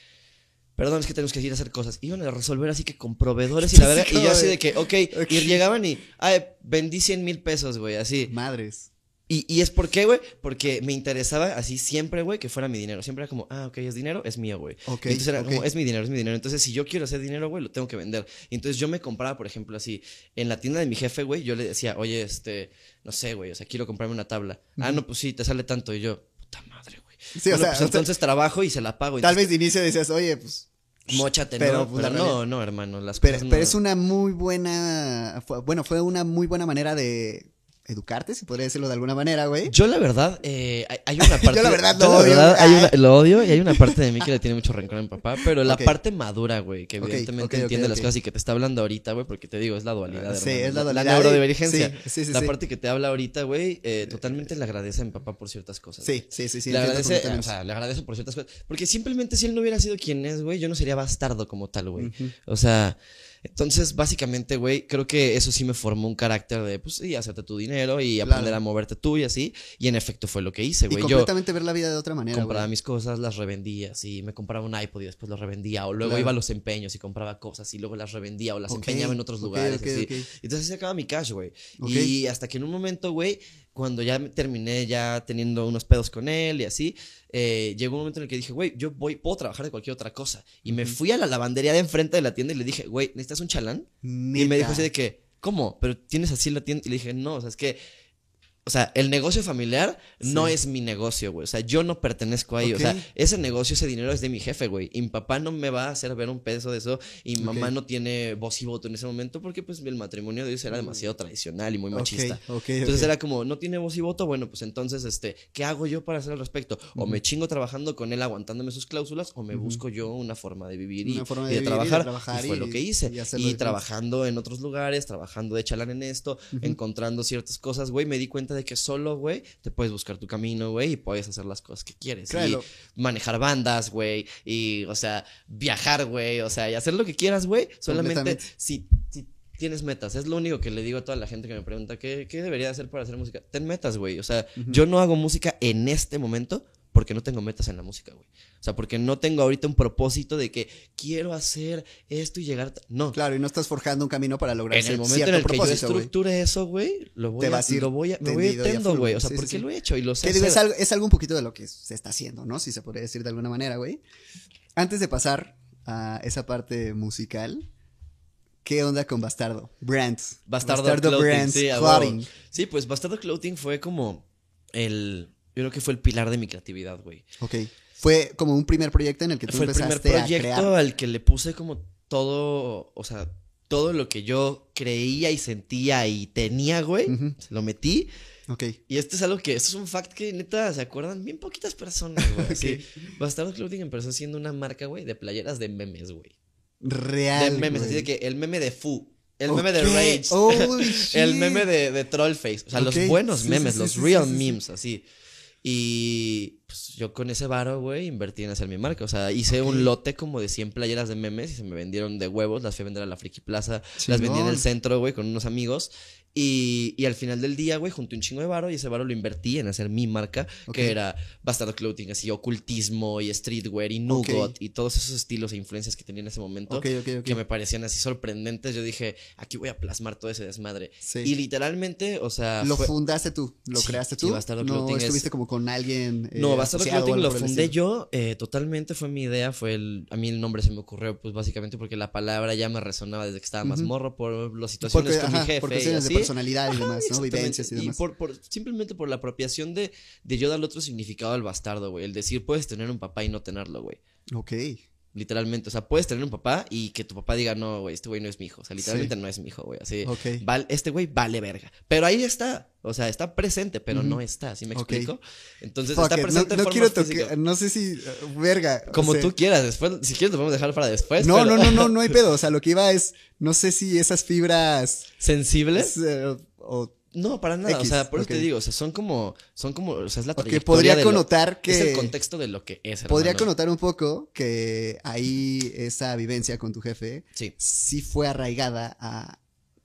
perdón, es que tenemos que ir a hacer cosas. Iban a resolver así que con proveedores y la Sí, verdad. y yo así de- que, ok, Ok. y llegaban y, ay, vendí 100 mil pesos, güey, así. Madres. Y, y es por qué, güey, porque me interesaba así siempre, güey, que fuera mi dinero. Siempre era como, ah, ok, es dinero, es mío, güey. Ok, Y Entonces era como, es mi dinero, es mi dinero. Entonces, si yo quiero hacer dinero, güey, lo tengo que vender. Y entonces yo me compraba, por ejemplo, así, en la tienda de mi jefe, güey, yo le decía, oye, este, no sé, güey, o sea, quiero comprarme una tabla. Ah, no, pues sí, te sale tanto. Y yo, puta madre, güey. Sí, o sea, pues sea, entonces trabajo y se la pago. Tal Entonces, vez de inicio decías, oye, pues. Móchate, pero, no, pues, pero no, no, hermano, las Pero, cosas no. pero es una muy buena. fue- bueno, fue una muy buena manera de educarte, si podría decirlo de alguna manera, güey. Yo la verdad, eh, hay, una parte... Yo la verdad yo lo la odio. verdad, hay Ay. una- lo odio y hay una parte de mí que le tiene mucho rencor a mi papá, pero la parte madura, güey, que evidentemente entiende las cosas y que te está hablando ahorita, güey, porque te digo, es la dualidad. Sí, hermano, es la dualidad. La neurodivergencia. Sí, sí, sí, la parte que te habla ahorita, güey, eh, totalmente le agradece a mi papá por ciertas cosas. Sí, sí, sí, sí. le agradece, o sea, le agradezco por ciertas cosas. Porque simplemente si él no hubiera sido quien es, güey, yo no sería bastardo como tal, güey. O sea, entonces, básicamente, güey, creo que eso sí me formó un carácter de, pues sí, hacerte tu dinero y Claro. aprender a moverte tú y así. Y en efecto fue lo que hice, Y güey. Yo completamente ver la vida de otra manera, compraba mis cosas, las revendía, así. Me compraba un iPod y después lo revendía. O luego Claro. iba a los empeños y compraba cosas y luego las revendía o las empeñaba en otros lugares. ok, así. ok. Entonces se acaba mi cash, güey. Y hasta que en un momento, güey, cuando ya me terminé ya teniendo unos pedos con él y así, eh, llegó un momento en el que dije, güey, yo voy, puedo trabajar de cualquier otra cosa. Y me fui a la lavandería de enfrente de la tienda y le dije, güey, ¿necesitas un chalán? Y me dijo así de que, ¿cómo? Pero tienes así la tienda. Y le dije, no, o sea, es que. O sea, el negocio familiar no es mi negocio, güey. O sea, yo no pertenezco ahí. O sea, ese negocio, ese dinero es de mi jefe, güey. Y mi papá no me va a hacer ver un peso de eso. Y mi mamá no tiene voz y voto en ese momento porque, pues, el matrimonio de ellos era demasiado tradicional y muy machista. Entonces era como, no tiene voz y voto, bueno, pues entonces, este, ¿qué hago yo para hacer al respecto? O me chingo trabajando con él, aguantándome sus cláusulas, o me busco yo una forma de vivir y, Una forma y de y trabajar. y fue y- lo que hice. y trabajando en otros lugares, trabajando de chalán en esto, encontrando ciertas cosas, güey, me di cuenta de que solo, güey, te puedes buscar tu camino, güey, y puedes hacer las cosas que quieres. Claro. Y manejar bandas, güey, y, o sea, viajar, güey, o sea, y hacer lo que quieras, güey, solamente si, si tienes metas. Es lo único que le digo a toda la gente que me pregunta, ¿qué, qué debería hacer para hacer música? Ten metas, güey. O sea, yo no hago música en este momento porque no tengo metas en la música, güey. O sea, porque no tengo ahorita un propósito de que quiero hacer esto y llegar... a ta-". No. Claro, y no estás forjando un camino para lograr En el momento en el que yo estructure eso, güey, lo voy Te a, lo voy a, me voy tendo, güey. O sea, sí, sí, porque sí. lo he hecho y lo sé digo, es algo, es algo un poquito de lo que se está haciendo, ¿no? Si se podría decir de alguna manera, güey. Antes de pasar a esa parte musical, ¿qué onda con Bastardo? Brand. Bastardo, Clothing, sí, Clothing. Sí, pues Bastardo Clothing fue como el. Yo creo que fue el pilar de mi creatividad, güey. Ok. Fue como un primer proyecto en el que tú fue el primer proyecto al que le puse como todo, o sea, todo lo que yo creía y sentía y tenía, güey, se lo metí. Ok. Y esto es algo que, esto es un fact que neta se acuerdan bien poquitas personas, güey. okay. Bastardo Clothing empezó siendo una marca, güey, de playeras de memes, güey. Real. De memes, así de que el meme de Fu. El meme de Rage. el meme de, de Trollface. O sea, los buenos memes, los real memes, así. Y pues yo con ese varo, güey, invertí en hacer mi marca. O sea, hice un lote como de 100 playeras de memes y se me vendieron de huevos. Las fui a vender a la Friki Plaza. Las vendí en el centro, güey, con unos amigos. Y, y, al final del día, güey, junté un chingo de varo y ese varo lo invertí en hacer mi marca, que era Bastardo Clothing, así ocultismo y streetwear y nugot y todos esos estilos e influencias que tenía en ese momento que me parecían así sorprendentes. Yo dije, aquí voy a plasmar todo ese desmadre. Y literalmente, o sea. ¿Lo fundaste tú? ¿Lo creaste tú? Sí, Bastardo ¿No Clothing. estuviste como con alguien? Eh, no, Bastardo Clothing lo fundé yo, eh, totalmente fue mi idea. Fue el, a mí el nombre se me ocurrió, pues básicamente porque la palabra ya me resonaba desde que estaba más morro por las situaciones con mi jefe. Cuestiones de personalidad y demás. ¿no? Vivencias y demás. por, simplemente por la apropiación de, de yo darle otro significado al bastardo, güey. El decir, puedes tener un papá y no tenerlo, güey. Ok. Literalmente, o sea, puedes tener un papá y que tu papá diga, no, güey, este güey no es mi hijo. O sea, literalmente no es mi hijo, güey. Así, este güey vale verga. Pero ahí está. O sea, está presente, pero no está. ¿Sí me explico? Entonces, está presente no, no quiero tocar, no sé si, uh, verga. Como tú quieras. Después, si quieres, lo podemos dejar para después. No, no, no, no, no hay pedo. O sea, lo que iba es, no sé si esas fibras. ¿Sensibles? Eh, o no, para nada. o sea, por eso te digo, o sea, son como, son como, o sea, es la trayectoria. podría connotar que. Es el contexto de lo que es. Podría connotar un poco que ahí esa vivencia con tu jefe. Sí. Sí fue arraigada a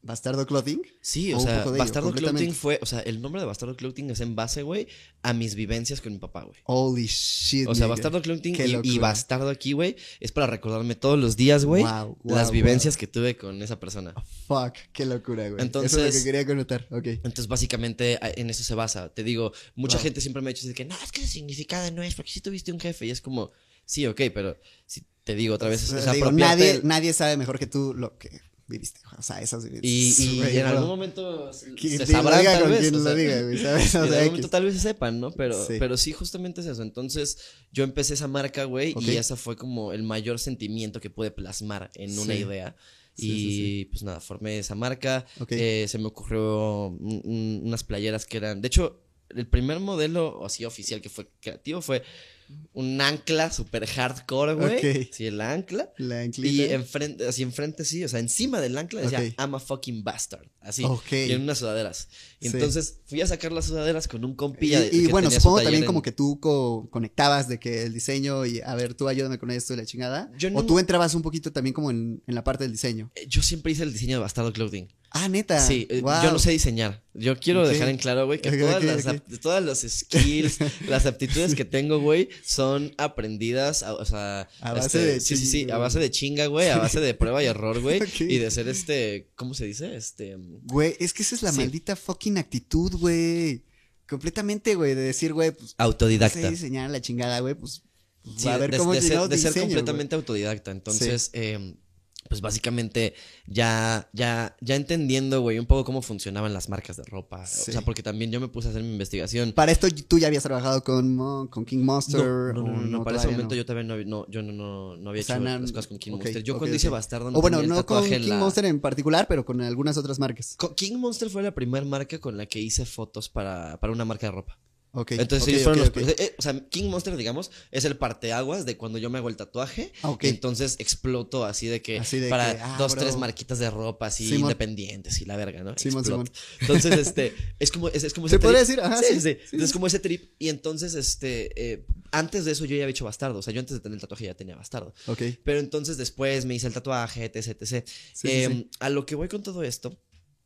¿Bastardo Clothing? Sí, o, sea, Bastardo Clothing fue, o sea, el nombre de Bastardo Clothing es en base, güey, a mis vivencias con mi papá, güey. Holy shit. O sea, Bastardo Clothing y, Bastardo aquí, güey, es para recordarme todos los días, güey, las vivencias que tuve con esa persona. Oh, fuck, qué locura, güey. Entonces, eso es lo que quería connotar, ok. Entonces, básicamente, en eso se basa. Te digo, mucha gente siempre me ha dicho que, no, es que ese significado no es, porque si tuviste un jefe y es como, sí, ok, pero si te digo otra vez, es, digo, nadie, nadie sabe mejor que tú lo que viviste, o sea, esas vivencias. Y, y, en algún momento se sabrán tal vez. lo diga, güey, ¿sabes? en algún momento tal vez se sepan, ¿no? Pero sí. pero sí, justamente es eso. Entonces, yo empecé esa marca, güey, y esa fue como el mayor sentimiento que pude plasmar en una idea. y pues nada, formé esa marca. Eh, se me ocurrió unas playeras que eran. De hecho, el primer modelo así oficial que fue creativo fue un ancla super hardcore, güey. Sí, el ancla. La anclita. Y enfrente, así enfrente, sí, o sea, encima del ancla decía, I'm a fucking bastard. Así. Y en unas sudaderas. Y entonces fui a sacar las sudaderas con un compilla. Y, y bueno, supongo también como que tú conectabas de que el diseño y, a ver, tú ayúdame con esto y la chingada. o tú entrabas un poquito también como en, en la parte del diseño. Eh, yo siempre hice el diseño de Bastardo Clothing. Ah, neta. Sí, eh, yo no sé diseñar. Yo quiero dejar en claro, güey, que todas, las, todas los skills, las aptitudes que tengo, güey, son aprendidas, o sea, a base este, de sí, sí, sí, a base de chinga, güey, a base de prueba y error, güey, y de ser este, ¿cómo se dice? Este, güey, es que esa es la maldita fucking actitud, güey. Completamente, güey, de decir, güey, pues autodidacta. No sé diseñar la chingada, güey, pues, pues a ver cómo de, ser, de ser completamente autodidacta. Entonces, eh, pues básicamente ya, ya, ya entendiendo, güey, un poco cómo funcionaban las marcas de ropa. O sea, porque también yo me puse a hacer mi investigación. Para esto tú ya habías trabajado con, con King Monster. No, no, no, para ese momento yo también no, yo no, no, había hecho las cosas con King Monster. Yo cuando hice Bastardo no O bueno, no con King Monster en particular, pero con algunas otras marcas. King Monster fue la primera marca con la que hice fotos para, para una marca de ropa. Entonces ellos fueron los. Eh, o sea, King Monster, digamos, es el parteaguas de cuando yo me hago el tatuaje. Ah, entonces exploto así de que para ah, dos, tres marquitas de ropa así independientes y la verga, ¿no? Simón, Simón. Entonces, este, es como, es, como ese ¿Se puede decir? Ajá, sí, sí, Es como ese trip. Y entonces, este, eh, antes de eso yo ya había hecho bastardo. O sea, yo antes de tener el tatuaje ya tenía bastardo. Ok. Pero entonces después me hice el tatuaje, etc, etc. Eh, a lo que voy con todo esto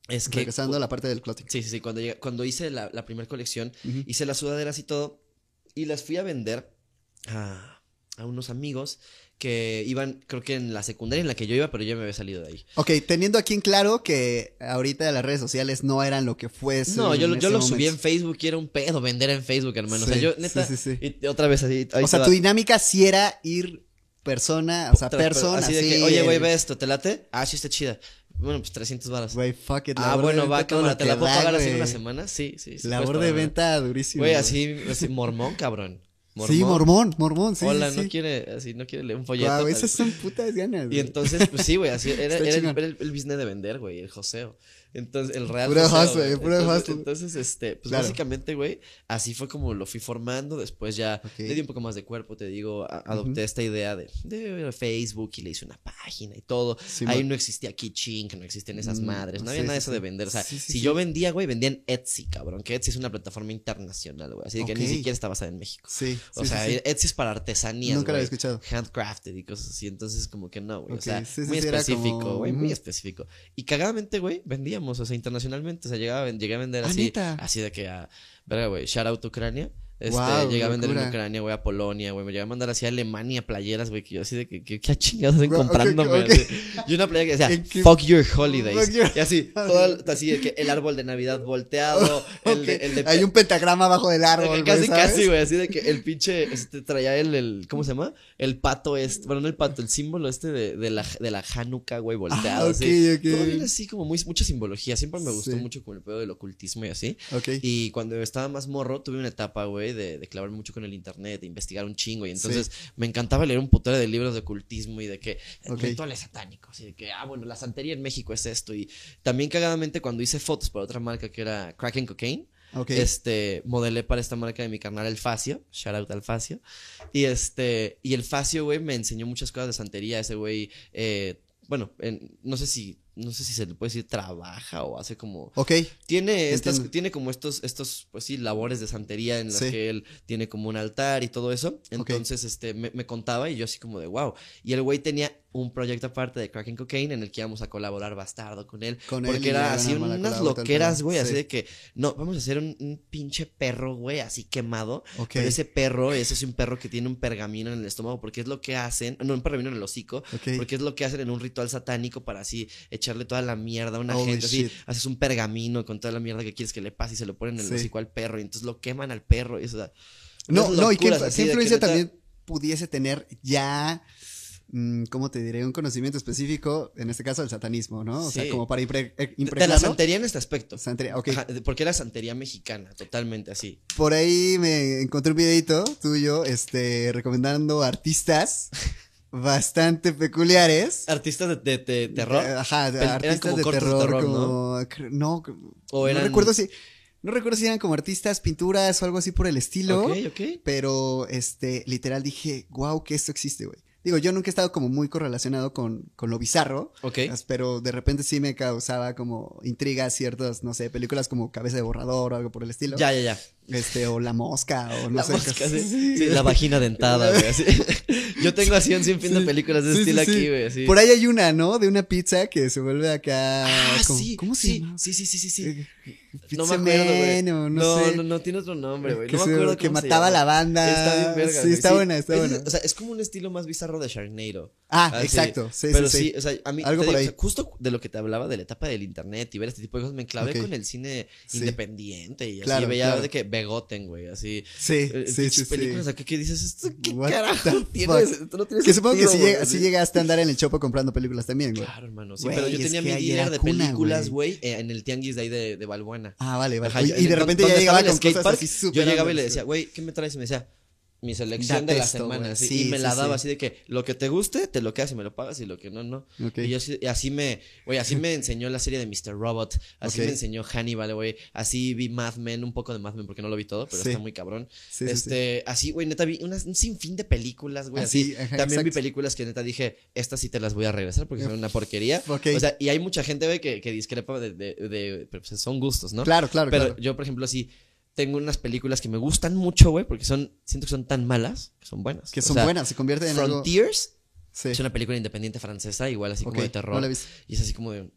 es que. Regresando a la parte del clothing. Sí, sí, sí. Cuando, cuando hice la, primera colección, hice las sudaderas y todo. Y las fui a vender a, a, unos amigos que iban, creo que en la secundaria en la que yo iba, pero yo me había salido de ahí. Ok, teniendo aquí en claro que ahorita las redes sociales no eran lo que fuese. No, yo, yo lo subí en Facebook y era un pedo vender en Facebook, hermano. o sea, yo neta. Sí, sí, y otra vez así. O sea, tu dinámica sí era ir persona, o sea, Tra- persona. Así de sí, que, oye, güey, ve esto, ¿te late? Ah, sí, está chida. Bueno, pues 300 baros. Güey, fuck it. Ah, bueno, va, cámara, te la puedo pagar así en una semana. Sí, sí, sí. Labor de venta durísimo. Güey, así, así, mormón, cabrón. Sí, mormón, mormón, sí. Hola, sí, no sí. quiere, así, no quiere leer un folleto. Pues. esas son putas ganas. Y güey. entonces, pues sí, güey, así era, el, era el, el business de vender, güey, el joseo. Entonces, el real hustle, entonces, entonces, este, pues Claro. básicamente, güey, así fue como lo fui formando. Después ya le di un poco más de cuerpo, te digo, a- adopté esta idea de, de Facebook y le hice una página y todo. Sí, Ahí no existía Kitching, no existían esas Mm, madres, no había nada de sí, eso de vender. O sea, si yo vendía, güey, vendía en Etsy, cabrón, que Etsy es una plataforma internacional, güey, así que ni siquiera está basada en México. Sí, O sea. Etsy es para artesanías, Nunca lo había escuchado. handcrafted y cosas así, entonces como que no, güey, o sea, muy específico, como- güey, muy específico. Y cagadamente, güey, vendíamos, o sea, internacionalmente, o sea, llegaba, llegué a vender Ah, así, ¿neta? así de que a, verga, güey, shout out to Ucrania. Este, llegué a vender en locura. Ucrania, güey, a Polonia, güey, me llegué a mandar así a Alemania playeras, güey, que yo así de que, que, ¿qué chingados hacen comprándome? Y una playa que decía, ¿En qué- fuck your holidays. Fuck your Y así, todo el- así de que el árbol de Navidad volteado, el, de, el de Hay un pentagrama abajo del árbol, casi, casi, güey, así de que el pinche, este, traía el, el, ¿cómo se llama? El pato este, bueno, no el pato, el símbolo este de, de la, de la Hanukkah, güey, volteado, Ah, así. Todo bien así, como muy, mucha simbología, siempre me gustó Sí. mucho como el pedo del ocultismo y así. Y cuando estaba más morro, tuve una etapa, güey, de, de clavarme mucho con el internet, de investigar un chingo. Y entonces me encantaba leer un putero de libros de ocultismo y de que Ok. rituales satánicos. Y de que, ah, bueno, la santería en México es esto. Y también cagadamente cuando hice fotos para otra marca que era Kraken Cocaine. Ok. Este, modelé para esta marca de mi carnal El Facio, shout out al Facio. Y este, y el Facio, güey, me enseñó muchas cosas de santería. Ese güey, eh, bueno, en- no sé si, no sé si se le puede decir trabaja o hace como, Ok. tiene estas, Entiendo. tiene como estos, estos, pues sí, labores de santería en las Sí. que él tiene como un altar y todo eso. Entonces, este, me, me contaba y yo así como de wow. Y el güey tenía un proyecto aparte de Cracking Cocaine en el que íbamos a colaborar bastardo con él. Con él y porque era así la unas loqueras, güey, así Sí. de que, no, vamos a hacer un, un pinche perro, güey, así quemado. Ok. Pero ese perro, ese es un perro que tiene un pergamino en el estómago porque es lo que hacen, no, un pergamino en el hocico, Ok. porque es lo que hacen en un ritual satánico para así echarle toda la mierda a una Holy gente. Así, haces un pergamino con toda la mierda que quieres que le pase y se lo ponen en el Sí. hocico al perro y entonces lo queman al perro. Y, o sea, No, no, y qué, qué influencia también pudiese tener ya, mm, ¿cómo te diré? Un conocimiento específico, en este caso el satanismo, ¿no? O Sí. sea, como para impre- eh, De, de la santería en este aspecto. Santería, ok. Ajá, porque era santería mexicana, totalmente así. Por ahí me encontré un videito tuyo, este, recomendando artistas bastante peculiares. Artistas de, de- de terror. Ajá, artistas como de terror, ¿no? no, O no recuerdo si, no recuerdo si eran como artistas, pinturas o algo así por el estilo. Ok, ok. Pero, este, literal dije, wow, que esto existe, güey. Digo, yo nunca he estado como muy correlacionado con, con lo bizarro, Ok. pero de repente sí me causaba como intriga ciertas, no sé, películas como Cabeza de Borrador o algo por el estilo. Ya, ya, ya. Este, o La Mosca, o no La sé. mosca, sí. la vagina dentada, güey. así. Yo tengo así un sinfín de películas de estilo aquí, güey. así. Por ahí hay una, ¿no? De una pizza que se vuelve acá. Ah, como- sí. ¿Cómo se sí, llama? sí, sí, sí, sí, sí. Eh, No me acuerdo, güey. No, no, sé. no, no, tiene otro nombre, güey. No me acuerdo que cómo mataba a la banda. Está bien verga, Sí, está buena, está Es- buena. O sea, es como un estilo más bizarro de Sharknado. Ah, Así. exacto. Sí, Pero sí, o sea, a mí Algo por digo, ahí. o sea, justo de lo que te hablaba de la etapa del internet y ver este tipo de cosas, me clavé Ok. con el cine independiente y así veía de que Begoten, güey, así. Sí, eh, sí, sí, películas sí. acá que dices, ¿esto qué What carajo tienes? Esto no tiene Que supongo que así. sí llegaste a andar en el chopo comprando películas también, güey. Claro, hermano, sí, pero yo tenía mi dealer de cuna, películas, güey. eh, en el tianguis de ahí de, de Balbuena. Ah, vale, vale. Ajá, y, de repente ya llegaba con cosas así súper Yo llegaba y le decía, güey, ¿qué me traes? Y me decía, mi selección de la semana. así, Sí, y me la daba sí. así de que lo que te guste, te lo quedas y me lo pagas y lo que no, no. Y yo así, así me, güey, así me enseñó la serie de Mr. Robot, así me enseñó Hannibal, güey, así vi Mad Men, un poco de Mad Men porque no lo vi todo, pero está muy cabrón. Sí, sí, sí. este, así, güey, neta vi unas- un sinfín de películas, güey, Así, así. ajá, También vi películas que neta dije, estas sí te las voy a regresar porque son una porquería. Ok. O sea, y hay mucha gente, güey, que, que discrepa de, de, de- pero pues son gustos, ¿no? Claro, claro, Pero claro. yo, por ejemplo, sí tengo unas películas que me gustan mucho, güey, porque son, siento que son tan malas que son buenas. Que O son sea, buenas, se convierten en algo. Frontiers Sí. es una película independiente francesa, igual así como de terror. no la he visto. Y es así como de.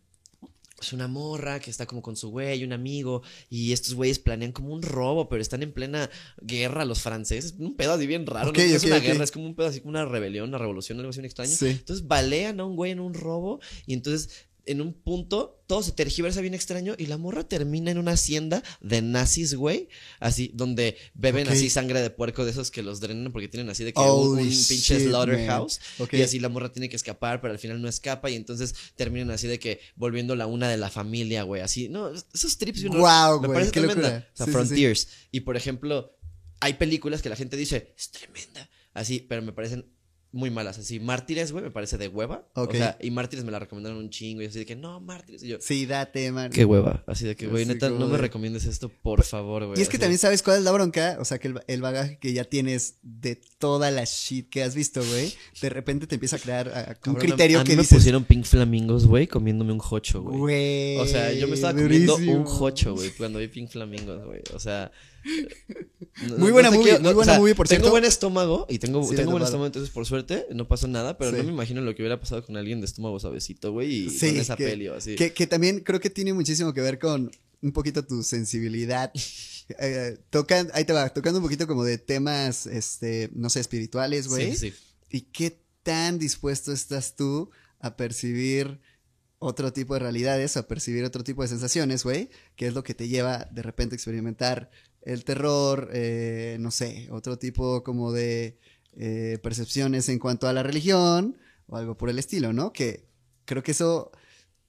Es una morra que está como con su güey, un amigo, y estos güeyes planean como un robo, pero están en plena guerra los franceses. Un pedo así bien raro, Ok, no, No es una guerra, es como un pedo así como una rebelión, una revolución, algo así un extraño. Sí. Entonces balean a un güey en un robo, y entonces en un punto todo se tergiversa bien extraño y la morra termina en una hacienda de nazis, güey. Así, donde beben así sangre de puerco de esos que los drenan porque tienen así de que un, un pinche shit, slaughterhouse. Y así la morra tiene que escapar, pero al final no escapa y entonces terminan así de que volviendo la una de la familia, güey. Así, no, esos trips Guau, me güey, parece qué tremenda. O sea, Sí, sí, sí. Frontiers. Y por ejemplo, hay películas que la gente dice, es tremenda. Así, pero me parecen muy malas. Así, Mártires, güey, me parece de hueva. Ok. O sea, y Mártires me la recomendaron un chingo. Y así de que, no, Mártires. Y yo, Sí, date, man. qué hueva. Así de que, güey, neta, no me de- recomiendes esto, por favor, güey. Y es que así. también sabes cuál es la bronca, o sea, que el, el bagaje que ya tienes de toda la shit que has visto, güey, de repente te empieza a crear un criterio a mí que me dices, pusieron pink flamingos, güey, comiéndome un jocho, güey. O sea, yo me estaba comiendo un jocho, güey, cuando vi Pink Flamingos, güey. O sea. No- Muy buena te movie, quiero- muy no, buena o sea, movie, por Tengo cierto. buen estómago y tengo, Sí, tengo buen estómago, entonces por suerte no pasó nada, pero Sí. no me imagino lo que hubiera pasado con alguien de estómago suavecito, güey, y Sí, con esa que- peli o así. Que, que también creo que tiene muchísimo que ver con un poquito tu sensibilidad. Eh, tocan, ahí te va, tocando un poquito como de temas, este, no sé, espirituales, güey. Sí, sí. ¿Y qué tan dispuesto estás tú a percibir otro tipo de realidades, a percibir otro tipo de sensaciones, güey? Que es lo que te lleva de repente a experimentar el terror, eh, no sé, otro tipo como de eh, percepciones en cuanto a la religión o algo por el estilo, ¿no? Que creo que eso,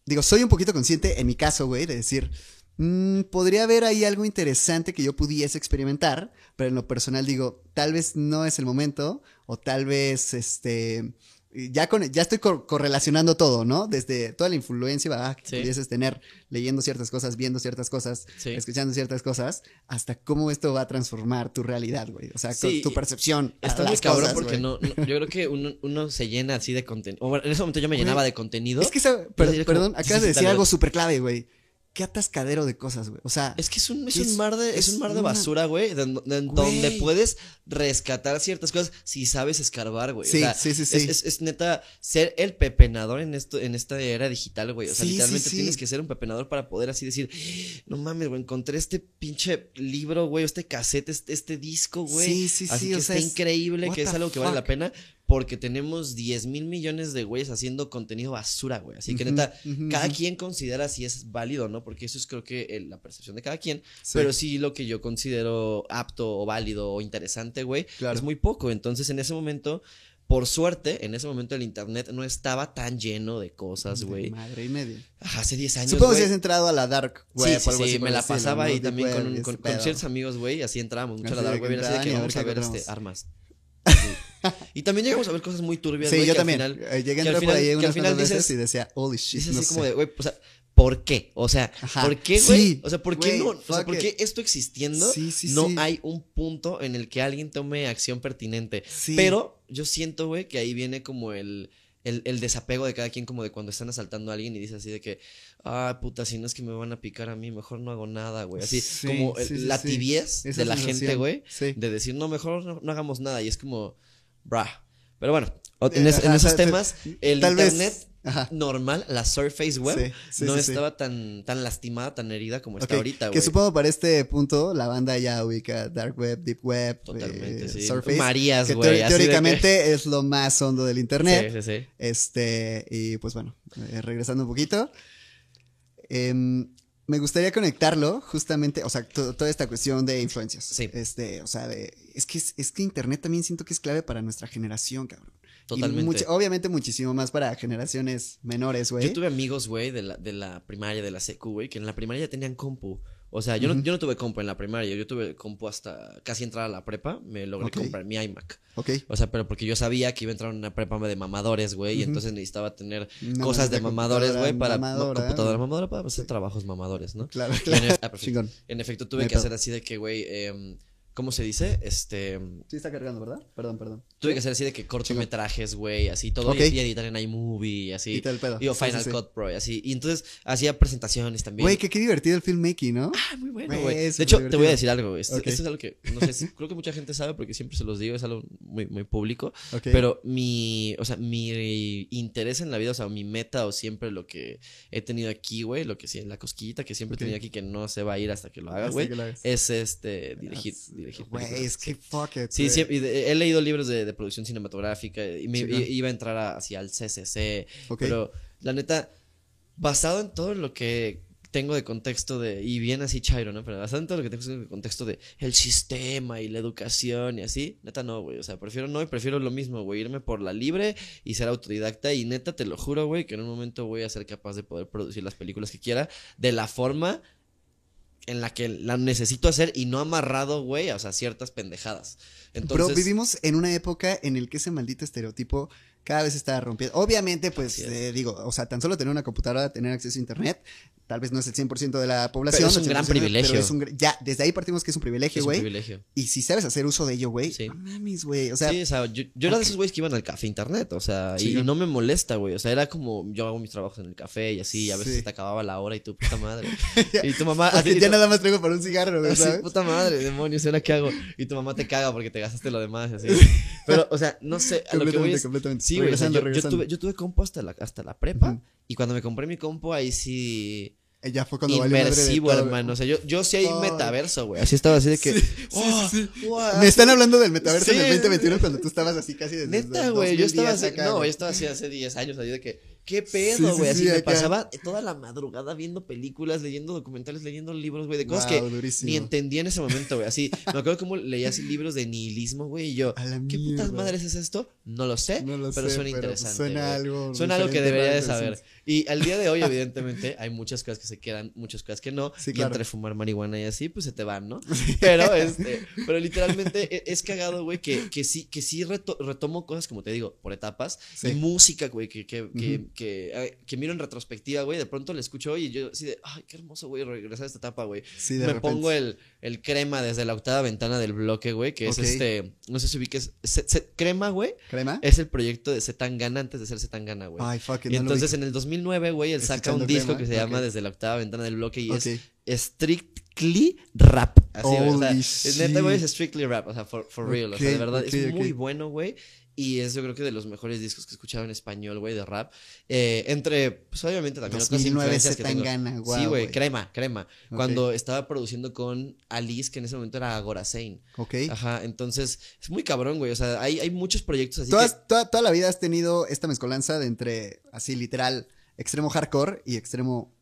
digo, soy un poquito consciente en mi caso, güey, de decir, "Mm, podría haber ahí algo interesante que yo pudiese experimentar, pero en lo personal digo, tal vez no es el momento, o tal vez, este, ya, con, ya estoy cor- correlacionando todo, ¿no? Desde toda la influencia ¿verdad? que Sí. pudieses tener leyendo ciertas cosas, viendo ciertas cosas, Sí. escuchando ciertas cosas, hasta cómo esto va a transformar tu realidad, güey. O sea, tu- Sí, tu percepción. Está muy cabrón cosas, porque no, no- yo creo que uno, uno se llena así de contenido. Bueno, en ese momento yo me llenaba de contenido. Es que, esa- per- como- perdón, acabas de decir algo súper clave, güey. Qué atascadero de cosas, güey. O sea, Es que es un, es Es- un mar de, es es un mar de una- basura, güey, de- de- Güey. donde puedes rescatar ciertas cosas si sabes escarbar, güey. Sí, o sea, sí, sí, sí. Es, neta ser el pepenador en esto, en esta era digital, güey. O sea, Sí, literalmente sí. tienes que ser un pepenador para poder así decir, no mames, güey, encontré este pinche libro, güey, este cassette, este, este disco, güey. Sí, sí, Así sí, que o está sea, increíble, que es algo que vale la pena. Porque tenemos 10 mil millones de güeyes haciendo contenido basura, güey. Así que neta, cada quien considera si es válido o no, porque eso es creo que el- la percepción de cada quien. Sí. Pero sí lo que yo considero apto o válido o interesante, güey, Claro. es muy poco. Entonces, en ese momento, por suerte, en ese momento el internet no estaba tan lleno de cosas, güey. Madre y media. Hace 10 años. Supongo que güey. si has entrado a la dark web sí, sí, sí, me la pasaba Deep también web con, con- con ciertos amigos, güey, así entrábamos mucho a la dark web, así de que vamos a ver este, armas. Sí. y también llegamos a ver cosas muy turbias, Sí, yo que al también. final- Eh, Llegué a al entrar por ahí al unas final veces dices- y decía, holy shit, Dices no así como de, güey, o sea, ¿por qué? O sea, Ajá. ¿por qué, güey? Sí, o sea, ¿por qué no? O sea, ¿por qué esto existiendo Sí, sí, no hay un punto en el que alguien tome acción pertinente? Sí. Pero yo siento, güey, que ahí viene como el, el, el desapego de cada quien, como de cuando están asaltando a alguien y dices así de que, ah, puta, si no es que me van a picar a mí, mejor no hago nada, güey. Así, Sí, como el- sí, sí, la tibiez de la gente, güey, Sí. de decir, no, mejor no, no hagamos nada. Y es como, brah. Pero bueno, en, es- en ajá, esos temas, te- el tal vez- internet Ajá. normal, la Surface Web, Sí, sí, no sí, estaba tan, tan lastimada, tan herida como está ahorita, Que supongo para este punto la banda ya ubica Dark Web, Deep Web, Totalmente, eh, sí. Surface. Marías, que que- teóricamente es lo más hondo del internet. Sí, sí, sí. Este, y pues bueno, eh, regresando un poquito. em, me gustaría conectarlo justamente, o sea, to- toda esta cuestión de influencias. Sí. Este, o sea, de, es que es, es que internet también siento que es clave para nuestra generación, cabrón. Y Totalmente. mucha- obviamente muchísimo más para generaciones menores, güey. Yo tuve amigos, güey, de la, de la primaria, de la secu, güey, que en la primaria ya tenían compu. O sea, yo, no, yo no tuve compu en la primaria, yo tuve compu hasta casi entrar a la prepa, me logré comprar mi iMac. Ok. O sea, pero porque yo sabía que iba a entrar a una prepa de mamadores, güey, y entonces necesitaba tener cosas de mamadores, güey, para mamadora. computadora mamadora para hacer trabajos mamadores, ¿no? Claro, Y en, claro. ah. En efecto, tuve que pedo. hacer así de que, güey, em, ¿cómo se dice? Este, Sí está cargando, ¿verdad? Perdón, perdón. tuve que hacer así de que cortometrajes, güey, así todo, y, editar en iMovie, así. Y el pedo. Y o Sí, sí, Final sí. Cut Pro, y así. Y entonces hacía presentaciones también. Güey, que qué divertido el filmmaking, ¿no? Ah, muy bueno, Güey, güey. De hecho, te voy a decir algo. Esto, Ok. esto es algo que, no sé, si- creo que mucha gente sabe porque siempre se los digo, es algo muy, muy público. Ok. Pero mi, o sea, mi interés en la vida, o sea, mi meta o siempre lo que he tenido aquí, güey, lo que sí, la cosquillita que siempre he tenido aquí que no se va a ir hasta que lo haga, güey, es este, dirigir, dirigir. Güey, es que fuck it. Sí, sí, he leído libros de, de producción cinematográfica y me iba a entrar a- hacia el CCC, Ok. pero la neta, basado en todo lo que tengo de contexto de, y bien así Chairo, ¿no? Pero basado en todo lo que tengo de contexto de el sistema y la educación y así, neta no, güey. O sea, prefiero no y prefiero lo mismo, güey. Irme por la libre y ser autodidacta. Y neta, te lo juro, güey, que en un momento voy a ser capaz de poder producir las películas que quiera de la forma en la que la necesito hacer y no amarrado, güey, o sea, ciertas pendejadas. Entonces, Pero vivimos en una época en el que ese maldito estereotipo cada vez está rompiendo. Obviamente, pues es. eh, digo, o sea, tan solo tener una computadora, tener acceso a internet, tal vez no es el 100% de la población. Pero es un gran 100%, pero privilegio. es un ya, desde ahí partimos que es un es privilegio, un güey. privilegio. Y si sabes hacer uso de ello, güey, Sí. no mames, güey. O sea, sí, o sea, yo, yo era de esos güeyes que iban al café internet, o sea, y, Sí. y no me molesta, güey. O sea, era como yo hago mis trabajos en el café y así, y a veces Sí. te acababa la hora y tu puta madre. y tu mamá. así, ya nada más traigo para un cigarro, güey, puta madre, demonios, ¿ahora qué hago? Y tu mamá te caga porque te gastaste lo demás, y así. Pero, o sea, no sé, a lo que voy completamente, es. completamente. Sí, güey, o sea, yo, yo tuve, yo tuve compu hasta la, hasta la prepa, Ujú. y cuando me compré mi compu, ahí sí. Eh, Ya fue cuando valió madre de Inmersivo, todo. hermano. O sea, yo, yo sí hay Ay. metaverso, güey. Así estaba así de que. Sí, sí, oh, sí, wow, Me están hablando del metaverso en Sí. el 2021 cuando tú estabas así casi desde Neta, güey, yo 2010 estaba así, acá, no, yo estaba así hace 10 años, así de que, ¿qué pedo, güey? sí, así me pasaba toda la madrugada viendo películas, leyendo documentales, leyendo libros, güey, de cosas Wow, que durísimo. ni entendía en ese momento, güey. Así, me acuerdo cómo leía así libros de nihilismo, güey, y yo, ¿qué putas madres es esto? No lo sé, No lo pero sé, suena pero, pues, interesante. suena güey. algo Suena algo que debería de saber. Y al día de hoy, evidentemente, hay muchas cosas que se quedan, muchas cosas que no. Sí, y claro. entre fumar marihuana y así, pues se te van, ¿no? Pero, este, pero literalmente e- es cagado, güey, que, que sí, que sí reto- retomo cosas, como te digo, por etapas. Sí. Y música, güey, que, que, que, Ujú. que, que miro en retrospectiva, güey. De pronto la escucho y yo así de, ay, qué hermoso, güey, regresar a esta etapa, güey. Sí, de Me repente. pongo el, el crema desde la octava ventana del bloque, güey, que es este, no sé si ubiques, se- se- crema, güey, ¿Crema? es el proyecto de Zetangana antes de ser Zetangana, güey. Ay, fuck, Y no entonces en el 2009, güey, él saca un disco que se llama. Desde la octava ventana del bloque y es Strictly Rap. Así, o sea, neta, güey, es. Strictly Rap, o sea, for, for real, o sea, de verdad, es muy bueno, güey. Y es yo creo que de los mejores discos que he escuchado en español, güey, de rap. Eh, entre, pues obviamente también otras 2009 influencias que tengo. Guau, sí, güey, crema, crema. Cuando estaba produciendo con Alice, que en ese momento era Agora Zane. Ok. Ajá, entonces es muy cabrón, güey. O sea, hay, hay muchos proyectos así Todas- que... toda, toda la vida has tenido esta mezcolanza de entre, así literal, extremo hardcore y extremo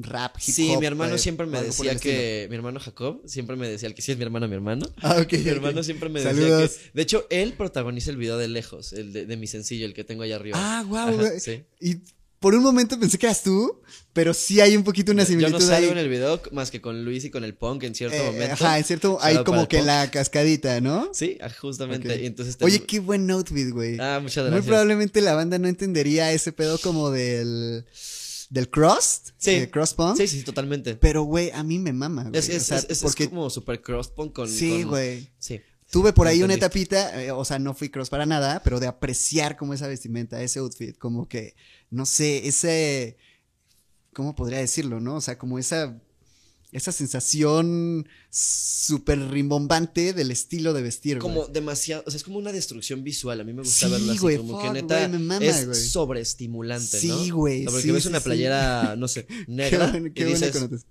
rap, hip Sí, hop, mi hermano eh, siempre me decía que. Mi hermano Jacob siempre me decía, el que sí es mi hermano, mi hermano. Ah, ok. Mi hermano siempre me decía que. De hecho, él protagoniza el video de lejos, el de, de mi sencillo, el que tengo allá arriba. Ah, guau, Ajá, güey. sí. Y por un momento pensé que eras tú, pero sí hay un poquito una Yo similitud no salgo ahí. en el video más que con Luis y con el punk en cierto Eh, momento. Ajá, es cierto, hay como que punk. la cascadita, ¿no? Sí, ah, justamente. Ok. Y entonces te- Oye, qué buen outfit, güey. Ah, muchas Muy gracias. probablemente la banda no entendería ese pedo como del del crust, Sí. del crust punk, Sí, sí, totalmente. pero güey, a mí me mama, güey. Es, es, o sea, es- como super cross punk con. sí, con- güey. Sí. Tuve por ahí una etapita, eh, o sea, no fui cross para nada, pero de apreciar como esa vestimenta, ese outfit, como que, no sé, ese, ¿cómo podría decirlo, no? O sea, como esa, esa sensación súper rimbombante del estilo de vestir, güey. Como demasiado, o sea, es como una destrucción visual. A mí me gusta Sí, verlo así, güey, como fuck, que neta güey, me mama, es sobreestimulante, ¿no? Sí, güey, O sea, porque sí, ves sí, una playera, no sé, Qué, negra buena- y qué dices,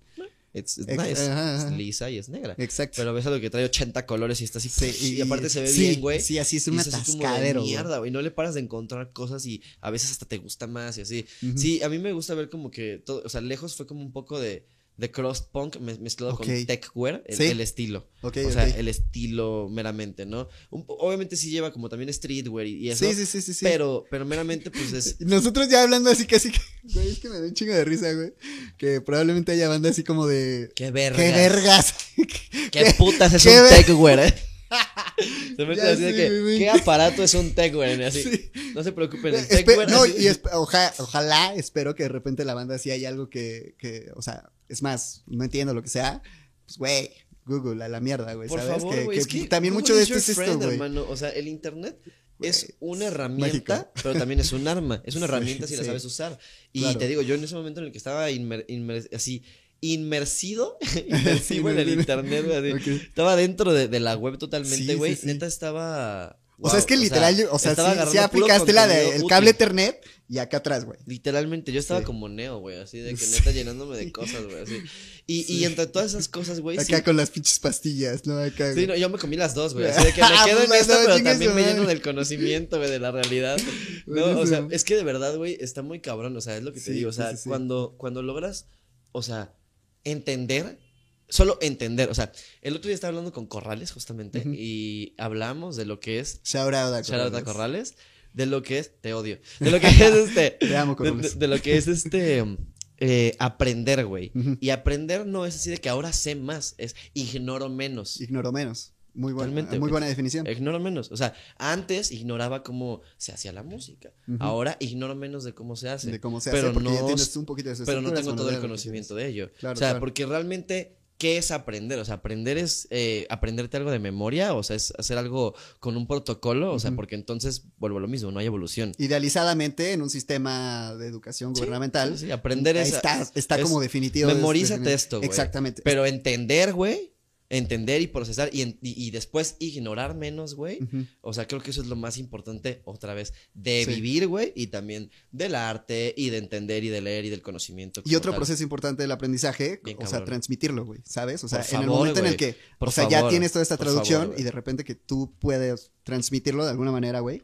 Ex- nice, ajá, es lisa y es negra. Exacto. Pero ves algo que trae 80 colores y está así, Sí, y, aparte se ve sí, bien, güey. Sí, así es y un es atascadero, güey. mierda, güey. No le paras de encontrar cosas y a veces hasta te gusta más y así. Sí, a mí me gusta ver como que todo, o sea, lejos fue como un poco de, de cross punk mez- mezclado con techwear, el, Sí. el estilo. O sea, el estilo meramente, ¿no? Un obviamente sí lleva como también streetwear y, y eso. Sí, sí, sí, sí. Pero, pero meramente, pues es. Nosotros ya hablando así casi que, güey, es que me da un chingo de risa, güey. Que probablemente haya banda así como de. ¡Qué vergas! ¡Qué vergas! ¿Qué putas es qué un techwear, eh? Se así de sé, que. ¿qué aparato es un techwear? Y así, Sí. no se preocupen, el Espe- no, así- y esp- oja- ojalá, espero que de repente la banda sí hay algo que, que, o sea, es más, no entiendo lo que sea. Pues, güey, Google, a la mierda, güey, ¿sabes? favor, que, güey. que es que también Google mucho de esto es esto, güey. O sea, el internet es una herramienta, mágico. pero también es un arma. Es una Sí, herramienta si la sí. sabes usar. Y Claro. te digo, yo en ese momento en el que estaba así, inmersido, inmersivo en el internet, güey. Estaba dentro de, de la web totalmente, güey. sí, sí. Neta estaba. O sea, es que literal, yo- o sea, estaba sí, sí aplicaste la del útil. cable Ethernet y acá atrás, güey. Literalmente, yo estaba Sí. como Neo, güey, así de que neta llenándome de cosas, güey, así. Y, y entre todas esas cosas, güey. Acá con las pinches pastillas, ¿no? Acá, Sí, no, yo me comí las dos, güey. Así de que me Ah, quedo en pues, esta, pero también me lleno del conocimiento, güey, de la realidad. No, o sea, es que de verdad, güey, está muy cabrón. O sea, es lo que te digo. O sea, cuando, cuando logras, o sea, entender, solo entender. O sea, el otro día estaba hablando con Corrales, justamente, y hablamos de lo que es. Shout out a Shout out a Corrales. De lo que es. Te odio. De lo que es este. Te amo, de- Corrales. de lo que es este. eh, aprender, güey. Y aprender no es así de que ahora sé más, es ignoro menos. Ignoro menos. Muy buena, muy buena definición. Ignoro menos. O sea, antes ignoraba cómo se hacía la música. Ahora ignoro menos de cómo se hace. de cómo se pero hace, porque no, ya entiendes un poquito de pero no tengo todo el conocimiento de ello. Claro, o sea, claro. porque realmente, ¿qué es aprender? O sea, aprender es eh, aprenderte algo de memoria, o sea, es hacer algo con un protocolo, o sea, porque entonces vuelvo a lo mismo, no hay evolución. Idealizadamente en un sistema de educación Sí, gubernamental. Sí, aprender es. está, está es- como definitivo. memorízate esto, güey. Exactamente. Pero entender, güey, entender y procesar y, en- y- y después ignorar menos, güey. O sea, creo que eso es lo más importante, otra vez, de Sí. vivir, güey, y también del arte y de entender y de leer y del conocimiento. Y otro tal. proceso importante del aprendizaje, Bien o sea, transmitirlo, güey, ¿sabes? O sea, Por en el momento en el que, Por o sea, ya tienes toda esta traducción favor, y de repente que tú puedes transmitirlo de alguna manera, güey.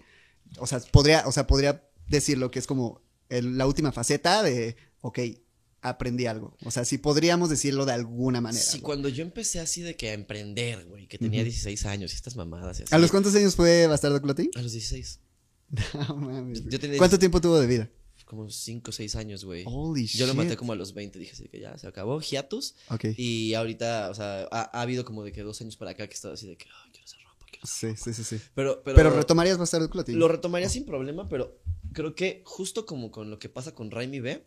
O sea, podría, o sea, podría decirlo que es como el- la última faceta de, ok, aprendí algo. O sea, sí podríamos decirlo de alguna manera. Sí, güey. cuando yo empecé así de que a emprender, güey, que tenía Ujú. 16 años y estas mamadas y así. ¿A los cuántos años fue Bastardo Clotín? A los 16. No mames. Yo tenía ¿Cuánto tiempo tuvo de vida? como 5 o 6 años, güey. Holy shit. Yo lo maté como a los 20, dije así que ya, se acabó, hiatus. Ok. Y ahorita, o sea, ha, ha habido como de que dos años para acá que he estado así de que, ay, quiero hacer ropa, quiero hacer Sí, sí, sí, sí. Pero, pero, Pero, retomarías Bastardo Clotín. Lo retomaría sin problema, pero creo que justo como con lo que pasa con Raimi B.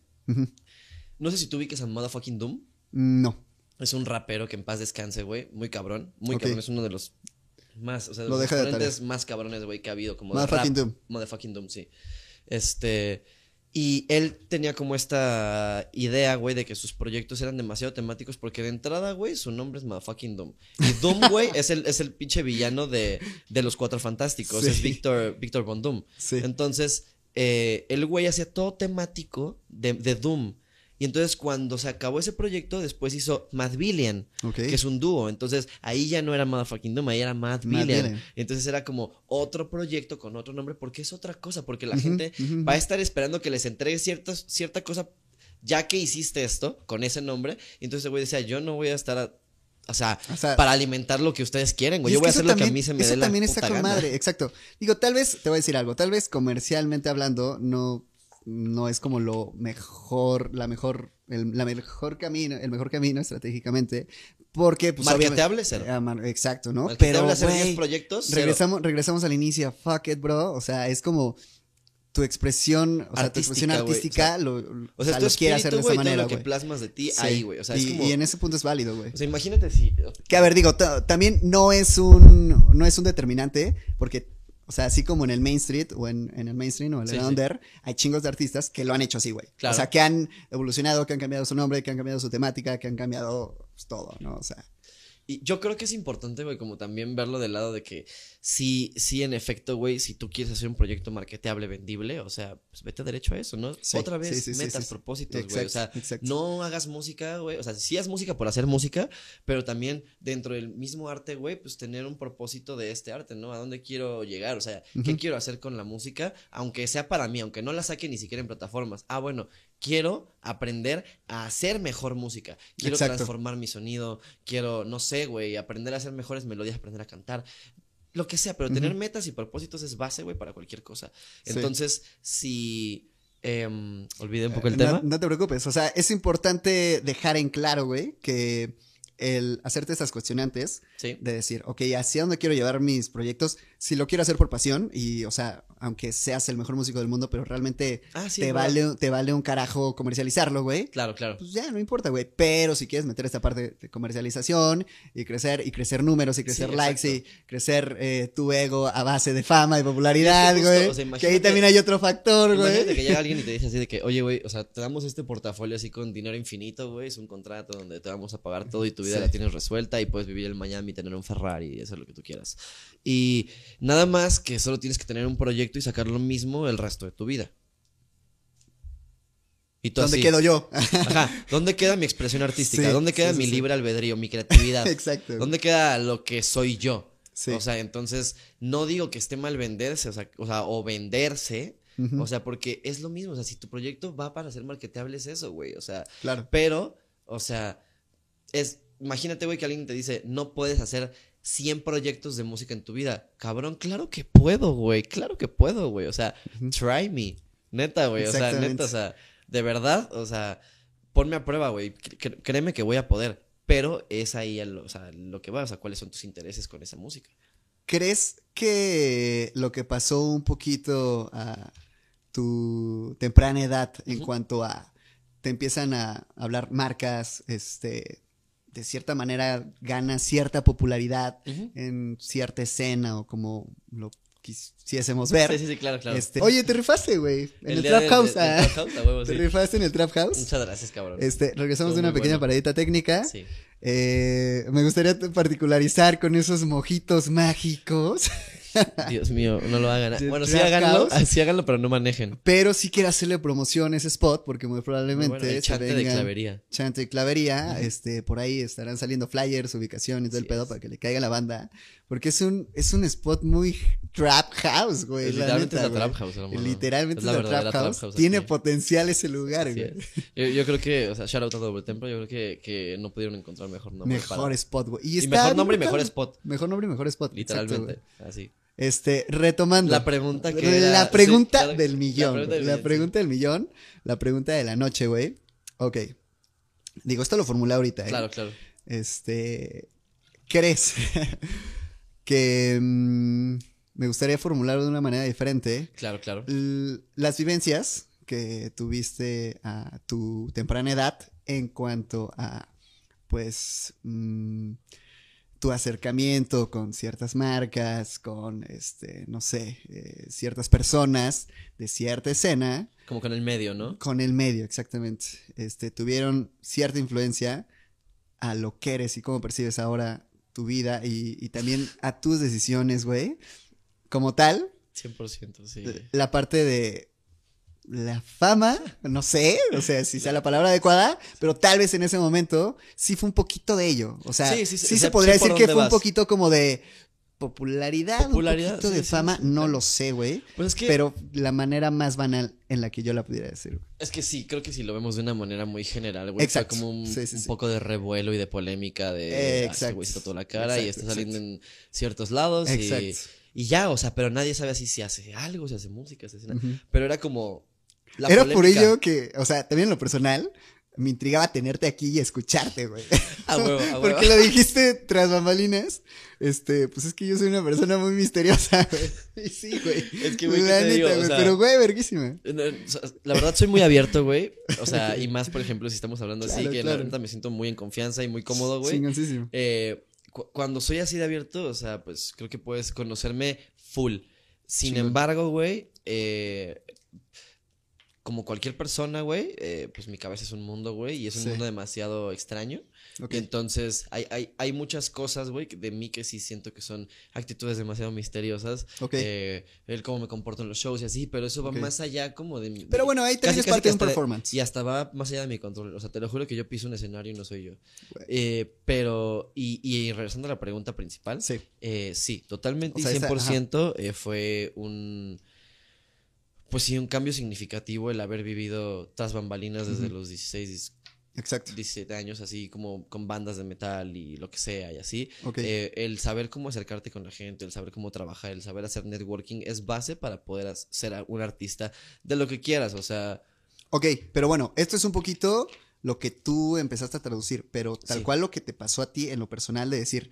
no sé si tú ubiques a Motherfucking Doom. No. Es un rapero que en paz descanse, güey. Muy cabrón. Muy cabrón. Es uno de los más, o sea, de Lo los de exponentes más cabrones, güey, que ha habido. Como Motherfucking. Doom. Motherfucking Doom, sí. Este. Y él tenía como esta idea, güey, de que sus proyectos eran demasiado temáticos porque de entrada, güey, su nombre es Motherfucking Doom. Y Doom, güey, es el, es el pinche villano de, de los Cuatro Fantásticos. Sí. Es Víctor, Víctor Von Doom. Sí. Entonces, eh, el güey hacía todo temático de, de Doom. Y entonces cuando se acabó ese proyecto, después hizo Mad Billion, Ok. que es un dúo. Entonces ahí ya no era Motherfucking Doom, ahí era Mad, Mad. Entonces era como otro proyecto con otro nombre, porque es otra cosa, porque la gente va a estar esperando que les entregue ciertas, cierta cosa, ya que hiciste esto con ese nombre. Y entonces el güey decía, yo no voy a estar... a- o sea, O sea, para alimentar lo que ustedes quieren, güey. Yo voy a eso hacer lo que a mí se me Eso dé la también puta está con gana. madre, exacto. Digo, tal vez, te voy a decir algo, tal vez comercialmente hablando, no, no es como lo mejor, la mejor, el, la mejor camino, el mejor camino estratégicamente, porque pues Marketeable, cero. Ah, exacto, ¿no? Pero, habla hacer 10 güey, proyectos, cero. regresamos, regresamos al inicio, fuck it, bro, o sea, es como tu expresión, o sea, tu expresión Artística, artística, lo, O sea, lo quiere hacer de esa manera, lo que plasmas de ti Sí. ahí, güey. O sea, es y, como... y en ese punto es válido, güey. O sea, imagínate si... Que a ver, digo, ta- también no es un no es un determinante, porque, o sea, así como en el Main Street o en, en el mainstream o en el Sí, sí. under, hay chingos de artistas que lo han hecho así, güey. Claro. O sea, que han evolucionado, que han cambiado su nombre, que han cambiado su temática, que han cambiado pues, todo, ¿no? O sea, Y yo creo que es importante, güey, como también verlo del lado de que sí, sí, en efecto, güey, si tú quieres hacer un proyecto marketeable, vendible, o sea, pues vete derecho a eso, ¿no? Sí, Otra vez, sí, sí, sí, metas, propósitos, güey. O sea, Exacto, no hagas música, güey. O sea, sí haz música por hacer música, pero también dentro del mismo arte, güey, pues tener un propósito de este arte, ¿no? ¿A dónde quiero llegar? O sea, ¿qué quiero hacer con la música? Aunque sea para mí, aunque no la saque ni siquiera en plataformas. Ah, bueno, quiero aprender a hacer mejor música. Quiero Exacto. transformar mi sonido. Quiero, no sé, güey, aprender a hacer mejores melodías, aprender a cantar. Lo que sea, pero tener metas y propósitos es base, güey, para cualquier cosa. Sí. Entonces, si... em, olvidé un poco el Eh, tema. No, no te preocupes, o sea, es importante dejar en claro, güey, que el hacerte estas cuestionantes Sí. de decir, ok, hacia dónde quiero llevar mis proyectos, si lo quiero hacer por pasión y, o sea, aunque seas el mejor músico del mundo, pero realmente Ah, sí, te, es verdad. vale, te vale un carajo comercializarlo, güey. Claro, claro. Pues ya, no importa, güey. Pero si quieres meter esta parte de comercialización y crecer, y crecer números, y crecer Sí, likes, y crecer eh, tu ego a base de fama y popularidad, güey. o sea, que ahí también hay otro factor, Imagínate güey. que llega alguien y te dice así de que, oye, güey, o sea, te damos este portafolio así con dinero infinito, güey, es un contrato donde te vamos a pagar todo y tu vida la tienes resuelta y puedes vivir en Miami, tener un Ferrari y hacer lo que tú quieras. Y nada más que solo tienes que tener un proyecto y sacar lo mismo el resto de tu vida. Y tú ¿Dónde así, quedo yo? Ajá, ¿dónde queda mi expresión artística? Sí, ¿Dónde queda sí, mi sí, libre albedrío, mi creatividad? Exacto. ¿Dónde queda lo que soy yo? Sí. O sea, entonces, no digo que esté mal venderse, o sea, o, sea, o venderse, o sea, porque es lo mismo, o sea, si tu proyecto va para ser marketeable es eso, güey, o sea, claro. pero, o sea, es, imagínate, güey, que alguien te dice, no puedes hacer 100 proyectos de música en tu vida. Cabrón, claro que puedo, güey, claro que puedo, güey, o sea, try me, neta, güey, o sea, neta, o sea, de verdad, o sea, ponme a prueba, güey, cr- cr- créeme que voy a poder, pero es ahí, el- o sea, lo que va, o sea, cuáles son tus intereses con esa música. ¿Crees que lo que pasó un poquito a tu temprana edad en cuanto a te empiezan a hablar marcas, este, de cierta manera ganas cierta popularidad en cierta escena o como lo quisiésemos ver? Sí, sí, sí, claro, claro. Este, oye, te rifaste, güey, en el, Trap de- House. de- ah. Trap House, a huevo, Te sí. rifaste en el Trap House. Muchas gracias, cabrón. Este, regresamos de Estuvo una muy pequeña bueno. paradita técnica. Sí. Eh, me gustaría particularizar con esos mojitos mágicos. Dios mío, no lo hagan. De Bueno, sí háganlo, House. sí háganlo, pero no manejen. Pero sí quiero hacerle promoción a ese spot porque muy probablemente Bueno, el se chante de clavería. Chante y clavería, este, por ahí estarán saliendo flyers, ubicación y todo el pedo es. para que le caiga la banda. Porque es un, es un spot muy trap house, güey. la Literalmente neta, es la. Trap House, hermano. Literalmente Es la trap, house. House Tiene aquí. potencial ese lugar, Así güey. es. Yo, yo creo que, o sea, shout out a Doble Templo, yo creo que, que no pudieron encontrar mejor nombre. Mejor para- spot, güey. Y, Y está mejor nombre y mejor spot. Mejor nombre y mejor spot. Literalmente. así. Este, retomando. La pregunta que era- La pregunta sí, claro, del la millón. pregunta güey. del La pregunta del millón. La pregunta de la noche, güey. Ok. Digo, esto lo formulé ahorita, ¿eh? Claro, claro. Este. ¿Crees que mm, me gustaría formularlo de una manera diferente? Claro, claro. Las vivencias que tuviste a tu temprana edad en cuanto a, pues, mm, tu acercamiento con ciertas marcas, con, este, no sé, eh, ciertas personas de cierta escena, Como con el medio, ¿no? con el medio, exactamente. Este, tuvieron cierta influencia a lo que eres y cómo percibes ahora tu vida y, y también a tus decisiones, güey. Como tal, 100%, sí. la parte de la fama, no sé, o sea, si sea la palabra adecuada, pero tal vez en ese momento sí fue un poquito de ello. O sea, Sí, sí, sí, sí, se podría decir que fue un poquito como de popularidad, Popularidad, un poquito de fama, no lo sé, güey. Pues es que, Pero la manera más banal en la que yo la pudiera decir. es que sí, creo que si lo vemos de una manera muy general, güey. Fue como un, poco de revuelo y de polémica de. Eh, ah, este exacto. güey tatuó la cara y está saliendo en ciertos lados. Exacto. y ya, o sea, pero nadie sabe así si hace algo, si hace música, si hace nada. Pero era como. La Era por ello que, o sea, también en lo personal, me intrigaba tenerte aquí y escucharte, güey. A huevo, a huevo. Porque lo dijiste tras bambalinas. Este, pues es que yo soy una persona muy misteriosa, güey. Y sí, güey. Es que, güey, ¿qué La neta, digo? O sea- Pero, güey, verguísima. Eh, no, La verdad soy muy abierto, güey. O sea, y más, por ejemplo, si estamos hablando así, que claro. la neta me siento muy en confianza y muy cómodo, güey. Chingoncísimo. Eh, cu- cuando soy así de abierto, o sea, pues creo que puedes conocerme full. Sin Chingón. embargo, güey, eh, como cualquier persona, güey, eh, pues mi cabeza es un mundo, güey, y es un Sí. mundo demasiado extraño. Y entonces hay, hay, hay muchas cosas, güey, de mí que sí siento que son actitudes demasiado misteriosas. Ok. Eh, el cómo me comporto en los shows y así, pero eso va más allá como de mi... Pero bueno, ahí también es parte de un de- performance. Y hasta va más allá de mi control. O sea, te lo juro que yo piso un escenario y no soy yo. Eh, pero, y, y regresando a la pregunta principal, Sí. eh, sí, totalmente O sea, y esa- 100% eh, fue un. Pues sí, un cambio significativo el haber vivido tras bambalinas desde los 16, Exacto. 17 años, así como con bandas de metal y lo que sea y así. Eh, el saber cómo acercarte con la gente, el saber cómo trabajar, el saber hacer networking es base para poder ser un artista de lo que quieras. O sea, Ok, pero bueno, esto es un poquito lo que tú empezaste a traducir, pero tal Sí. cual lo que te pasó a ti en lo personal de decir,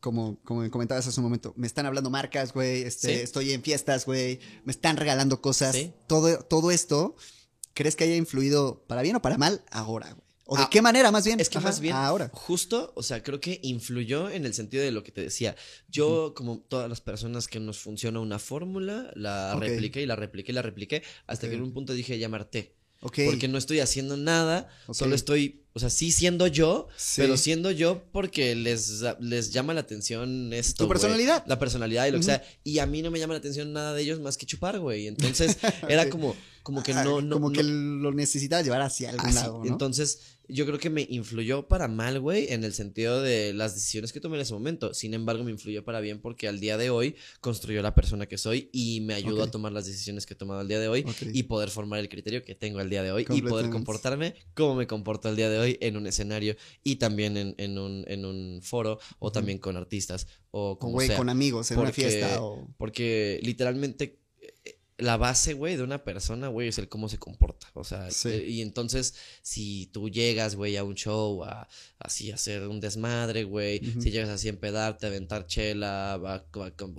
como, como me comentabas hace un momento, me están hablando marcas, güey, este, Sí. estoy en fiestas, güey, me están regalando cosas. Sí. Todo, todo esto, ¿crees que haya influido para bien o para mal ahora, güey? ¿O de Ah, qué manera, más bien? Es que Ajá, más bien, Ahora. justo, o sea, creo que influyó en el sentido de lo que te decía. Yo, como todas las personas que nos funciona una fórmula, la repliqué y la repliqué y la repliqué, hasta que en un punto dije, ya. Ok. Porque no estoy haciendo nada, solo estoy, o sea, sí siendo yo, Sí. pero siendo yo porque les, les llama la atención esto. Tu personalidad. La personalidad y lo que sea. Y a mí no me llama la atención nada de ellos más que chupar, güey. Entonces, era como, como que no, no. Como no- que lo necesitabas llevar hacia algún Así, lado, ¿no? Entonces, yo creo que me influyó para mal, güey, en el sentido de las decisiones que tomé en ese momento. Sin embargo, me influyó para bien porque al día de hoy construyó la persona que soy y me ayudó a tomar las decisiones que he tomado al día de hoy y poder formar el criterio que tengo al día de hoy y poder comportarme como me comporto al día de hoy en un escenario y también en, en un, en un foro o también con artistas o sea. con amigos en una fiesta o... Porque literalmente la base, güey, de una persona, güey, es el cómo se comporta. O sea, Sí. eh, y entonces, si tú llegas, güey, a un show, a así a hacer un desmadre, güey, si llegas así a empedarte, a aventar chela, a, a-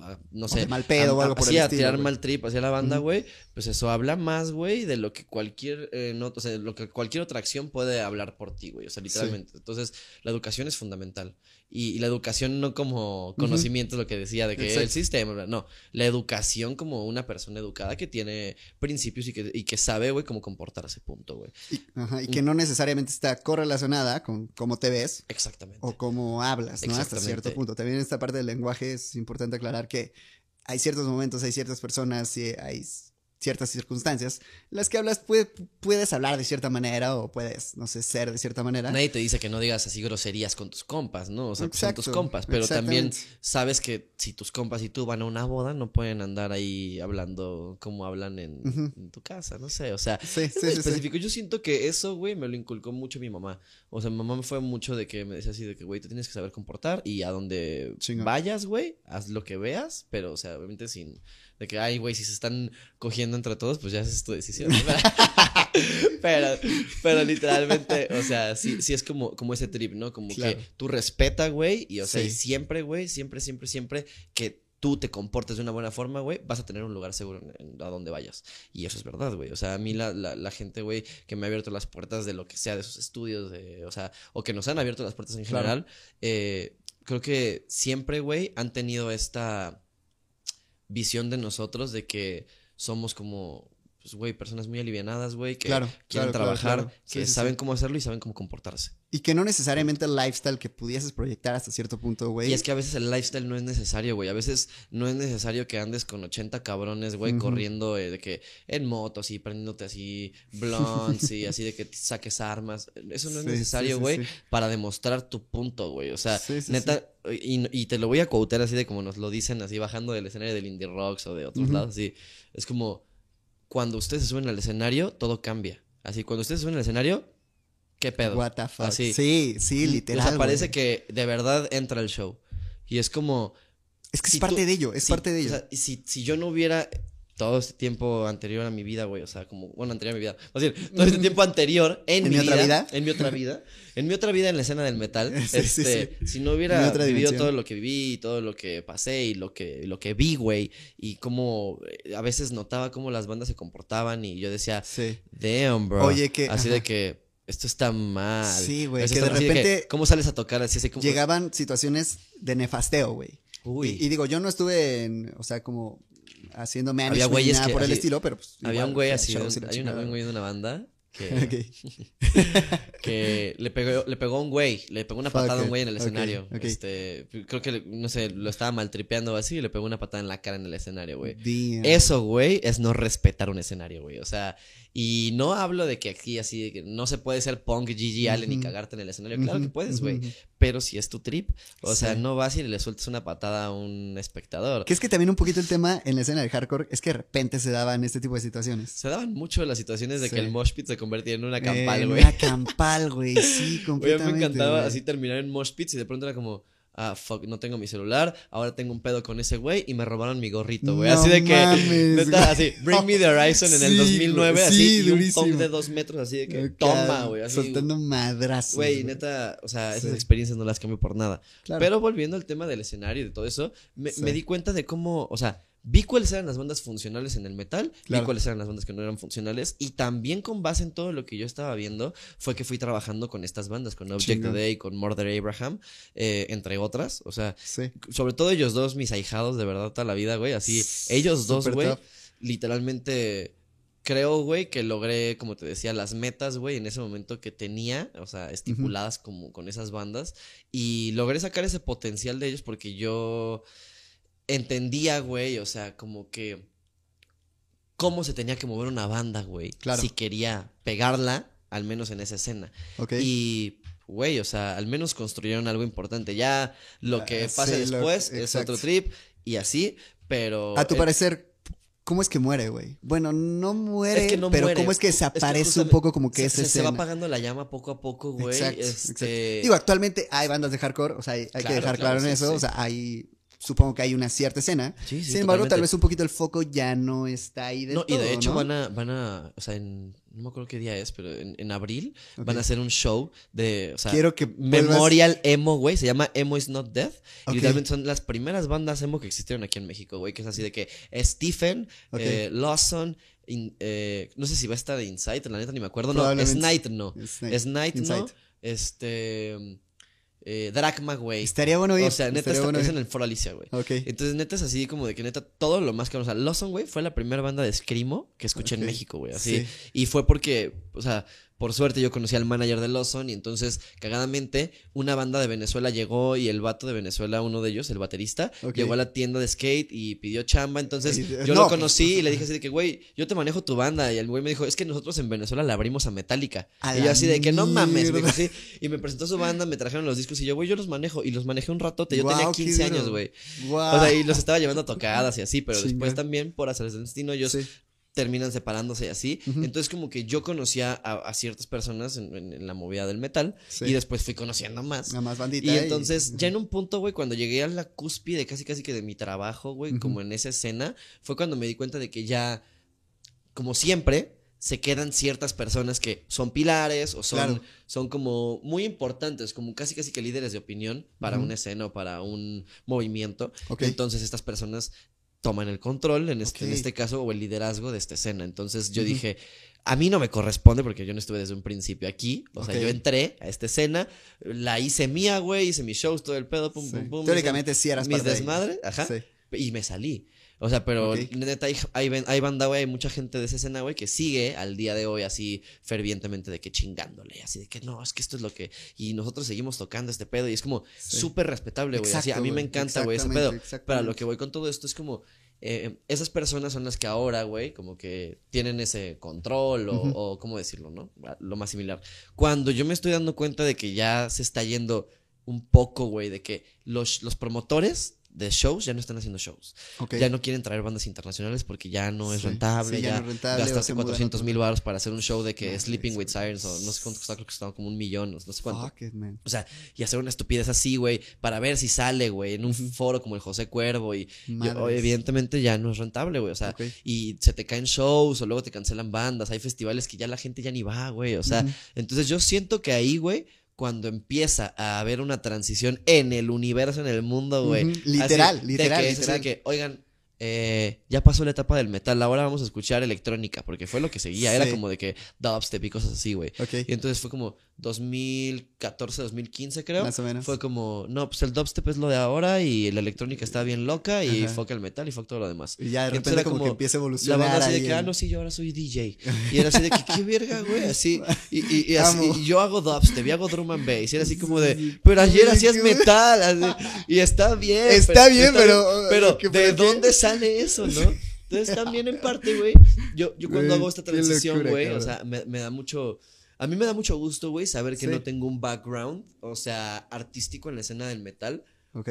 a- no sé. mal pedo o algo por el así, a estilo, tirar mal trip hacia la banda, güey, pues eso habla más, güey, de lo que cualquier, eh, no, o sea, lo que cualquier otra acción puede hablar por ti, güey. O sea, literalmente. Entonces, la educación es fundamental. Y, y la educación no como conocimiento, lo que decía, de que Exacto. el sistema, no. La educación como una persona educada que tiene principios y que, y que sabe, güey, cómo comportarse, punto, güey. Y, ajá, y que no necesariamente está correlacionada con cómo te ves Exactamente. o cómo hablas, ¿no? Hasta cierto punto. También esta parte del lenguaje es importante aclarar que hay ciertos momentos, hay ciertas personas y hay ciertas circunstancias las que hablas, puede- puedes hablar de cierta manera o puedes, no sé, ser de cierta manera. Nadie te dice que no digas así groserías con tus compas, ¿no? O sea, pues son tus Exacto, compas, pero también sabes que si tus compas y tú van a una boda, no pueden andar ahí hablando como hablan en, tu casa, no sé, o sea, Sí, es sí, muy sí, específico. Yo siento que eso, güey, me lo inculcó mucho mi mamá. O sea, mi mamá me fue mucho de que me decía así de que, güey, te tienes que saber comportar y a donde vayas, güey, haz lo que veas, pero, o sea, obviamente sin de que, ay, güey, si se están cogiendo entre todos, pues ya es tu decisión. ¿no? pero, pero literalmente, o sea, sí, sí es como, como ese trip, ¿no? Como Claro. que tú respeta, güey, y o sea, y siempre, güey, siempre, siempre, siempre que tú te comportes de una buena forma, güey, vas a tener un lugar seguro en, en- a donde vayas. Y eso es verdad, güey. O sea, a mí la, la, la gente, güey, que me ha abierto las puertas de lo que sea, de sus estudios, de, o sea, o que nos han abierto las puertas en Claro. general, eh, creo que siempre, güey, han tenido esta visión de nosotros de que somos como, pues, güey, personas muy alivianadas, güey, que Claro, quieren claro, trabajar, claro. Sí, que sí, saben sí. cómo hacerlo y saben cómo comportarse. Y que no necesariamente el lifestyle que pudieses proyectar hasta cierto punto, güey. Y es que a veces el lifestyle no es necesario, güey. A veces no es necesario que andes con 80 cabrones, güey, corriendo eh, de que en moto, así, prendiéndote así, blondes y así de que saques armas. Eso no es necesario, güey, para demostrar tu punto, güey. O sea, neta, Y, y te lo voy a quotear así de como nos lo dicen, así bajando del escenario del Indie Rocks o de otros lados, así. Es como, cuando ustedes se suben al escenario, todo cambia. Así, cuando ustedes se suben al escenario, ¿qué pedo? What the fuck. Así. Sí, sí, literal. O sea, parece que de verdad entra el show. Y es como. Es que es parte tú- de ello, es si- parte de ello. O sea, si, si yo no hubiera todo este tiempo anterior a mi vida, güey, o sea, como, bueno, anterior a mi vida, más bien, todo este tiempo anterior en, ¿En mi, vida, vida? en mi otra vida, en mi otra vida en la escena del metal, Sí, sí, este, si no hubiera vivido dimensión. todo lo que viví, y todo lo que pasé y lo que, lo que vi, güey, y cómo eh, a veces notaba cómo las bandas se comportaban y yo decía, sí. damn, bro. Oye, que- Así ajá. de que esto está mal. Sí, güey, que de repente ¿Cómo sales a tocar así? así como, Llegaban situaciones de nefasteo, güey. Uy. Y, y digo, yo no estuve en, o sea, como haciendo management Había güeyes nada que por el así- estilo, pero pues. Había igual, un güey así, un- hay una- un güey de una banda que, que le pegó, le pegó a un güey, le pegó una Fuck patada a un güey en el escenario. Este, creo que, no sé, lo estaba maltripeando o así y le pegó una patada en la cara en el escenario, güey. Damn. Eso, güey, es no respetar un escenario, güey. O sea, y no hablo de que aquí así, de que no se puede ser punk, Gigi Allen y Ujú. cagarte en el escenario. Claro que puedes, güey. Pero si es tu trip, o sea, no vas y le sueltas una patada a un espectador. Que es que también un poquito el tema en la escena del hardcore es que de repente se daban este tipo de situaciones. Se daban mucho las situaciones de que el mosh pit se convertía en una Eh, campal, güey. Una campal, güey, sí, completamente. me encantaba así terminar en mosh pits y de pronto era como, ah, fuck, no tengo mi celular, ahora tengo un pedo con ese güey y me robaron mi gorrito, güey. No así de que, mames, neta, así, Bring Me the Horizon en el Sí, 2009, güey, así, sí, y un punk de dos metros, así de que, toma, güey, así. Soltando madrazos. Güey, neta, o sea, esas Sí. experiencias no las cambio por nada. Claro. Pero volviendo al tema del escenario y de todo eso, me, me di cuenta de cómo, o sea, vi cuáles eran las bandas funcionales en el metal, Claro. vi cuáles eran las bandas que no eran funcionales, y también con base en todo lo que yo estaba viendo, fue que fui trabajando con estas bandas, con Object Chingón. Day, con Murder Abraham, eh, entre otras, o sea, Sí. sobre todo ellos dos, mis ahijados de verdad toda la vida, güey, así, ellos dos, güey, top. literalmente creo, güey, que logré, como te decía, las metas, güey, en ese momento que tenía, o sea, estipuladas como con esas bandas, y logré sacar ese potencial de ellos porque yo entendía, güey, o sea, como que cómo se tenía que mover una banda, güey, Claro. si quería pegarla, al menos en esa escena. Ok. Y, güey, o sea, al menos construyeron algo importante. Ya lo que Ah, sí, lo- después es otro trip y así, pero... A tu eh, parecer, ¿cómo es que muere, güey? Bueno, no muere, Es que no pero muere. ¿cómo es que Es que desaparece un justamente poco como que se, esa se- se va apagando la llama poco a poco, güey. Exacto, este, exacto. Digo, actualmente hay bandas de hardcore, o sea, hay, hay que dejar claro, claro en sí, eso, sí. o sea, hay, supongo que hay una cierta escena. Sí, sí, Sin embargo, tal vez un poquito el foco ya no está ahí de No, y de hecho ¿no? van a, van a, o sea, en, no me acuerdo qué día es, pero en, en abril van a hacer un show de, o sea, Quiero que vuelvas- Memorial Emo, güey, se llama Emo is Not Death. Y literalmente son las primeras bandas emo que existieron aquí en México, güey, que es así de que Stephen, eh, Lawson, in- eh, no sé si va a estar Insight, la neta ni me acuerdo, no, Probablemente. es Night, no, Es es Night, no, este, eh, güey. Estaría bueno ir. O sea, neta está- bueno es en el Foro Alicia, güey. Ok. Entonces, neta es así como de que neta todo lo más que. O sea, Lawson, güey, fue la primera banda de Screamo que escuché en México, güey. Así. Sí. Y fue porque, o sea, por suerte yo conocí al manager de Lawson y entonces, cagadamente, una banda de Venezuela llegó y el vato de Venezuela, uno de ellos, el baterista, llegó a la tienda de skate y pidió chamba. Entonces, Y- yo no, lo conocí y le dije así de que, güey, yo te manejo tu banda. Y el güey me dijo, es que nosotros en Venezuela le abrimos a Metallica. A y yo la así de que no mames, me dijo. Y me presentó su banda, me trajeron los discos y yo, güey, yo los manejo. Y los manejé un ratote. Yo tenía Guau, qué 15 años, güey. Guau. O sea, y los estaba llevando a tocadas y así, pero después también por hacer el destino ellos Sí. Terminan separándose y así. Entonces como que yo conocía a, a ciertas personas en, en- en la movida del metal Sí. y después fui conociendo más. Nada más bandita. Y entonces, ya en un punto, güey, cuando llegué a la cúspide casi casi que de mi trabajo, güey, como en esa escena, fue cuando me di cuenta de que ya, como siempre, se quedan ciertas personas que son pilares o son, Claro. son como muy importantes, como casi casi que líderes de opinión para Ujú. una escena o para un movimiento. Entonces estas personas toman el control, en este, en este caso, o el liderazgo de esta escena. Entonces yo dije, a mí no me corresponde porque yo no estuve desde un principio aquí. O sea, yo entré a esta escena, la hice mía, güey, hice mis shows, todo el pedo, pum, Sí. pum, pum. Teóricamente sí eras mis parte de ellos. desmadres, ajá. Sí. Y me salí. O sea, pero Ok. neta, hay, hay, banda, güey, hay mucha gente de esa escena, güey, que sigue al día de hoy así fervientemente de que chingándole, así de que no, es que esto es lo que. Y nosotros seguimos tocando este pedo y es como Sí. súper respetable, güey. Así, a mí me encanta, güey, ese pedo. Pero lo que voy con todo esto es como. eh, esas personas son las que ahora, güey, como que tienen ese control o, o, ¿cómo decirlo, no? Lo más similar. Cuando yo me estoy dando cuenta de que ya se está yendo un poco, güey, de que los, los promotores de shows ya no están haciendo shows. Ya no quieren traer bandas internacionales porque ya no es Sí, rentable. sí, ya ya no es rentable, gastaste se mudan a 400 otro mil baros para hacer un show de que No, Sleeping with. Sirens o no sé cuánto costaba, creo que costaba como un millón, no sé cuánto. Fuck it, man. O sea, y hacer una estupidez así, güey, para ver si sale, güey, en un foro como el José Cuervo y yo, evidentemente ya no es rentable, güey, o sea, y se te caen shows o luego te cancelan bandas, hay festivales que ya la gente ya ni va, güey, o sea, entonces yo siento que ahí, güey, cuando empieza a haber una transición en el universo, en el mundo, güey. Literal, así, de literal, que literal. de que, oigan, eh, ya pasó la etapa del metal, ahora vamos a escuchar electrónica, porque fue lo que seguía, era como de que dubstep y cosas así, güey. Ok. Y entonces fue como 2014, 2015 creo. Más o menos. Fue como, no, pues el dubstep es lo de ahora y la electrónica está bien loca y Ajá. fuck el metal y fuck todo lo demás. Y ya de repente era como, que empieza a La evolucionar. banda así de que, ah, no, sí, yo ahora soy DJ. Y era así de que, qué verga, güey, así. Y, y, y así, y yo hago dubstep y hago drum and bass. Y era así como de, pero ayer hacías metal. así, y está bien. Está bien, pero- Pero, ¿qué- ¿de dónde sale eso, no? Entonces también en parte, güey, yo, yo cuando hago esta transición, güey, o sea, me, me da mucho... A mí me da mucho gusto, güey, saber que Sí. no tengo un background, o sea, artístico en la escena del metal,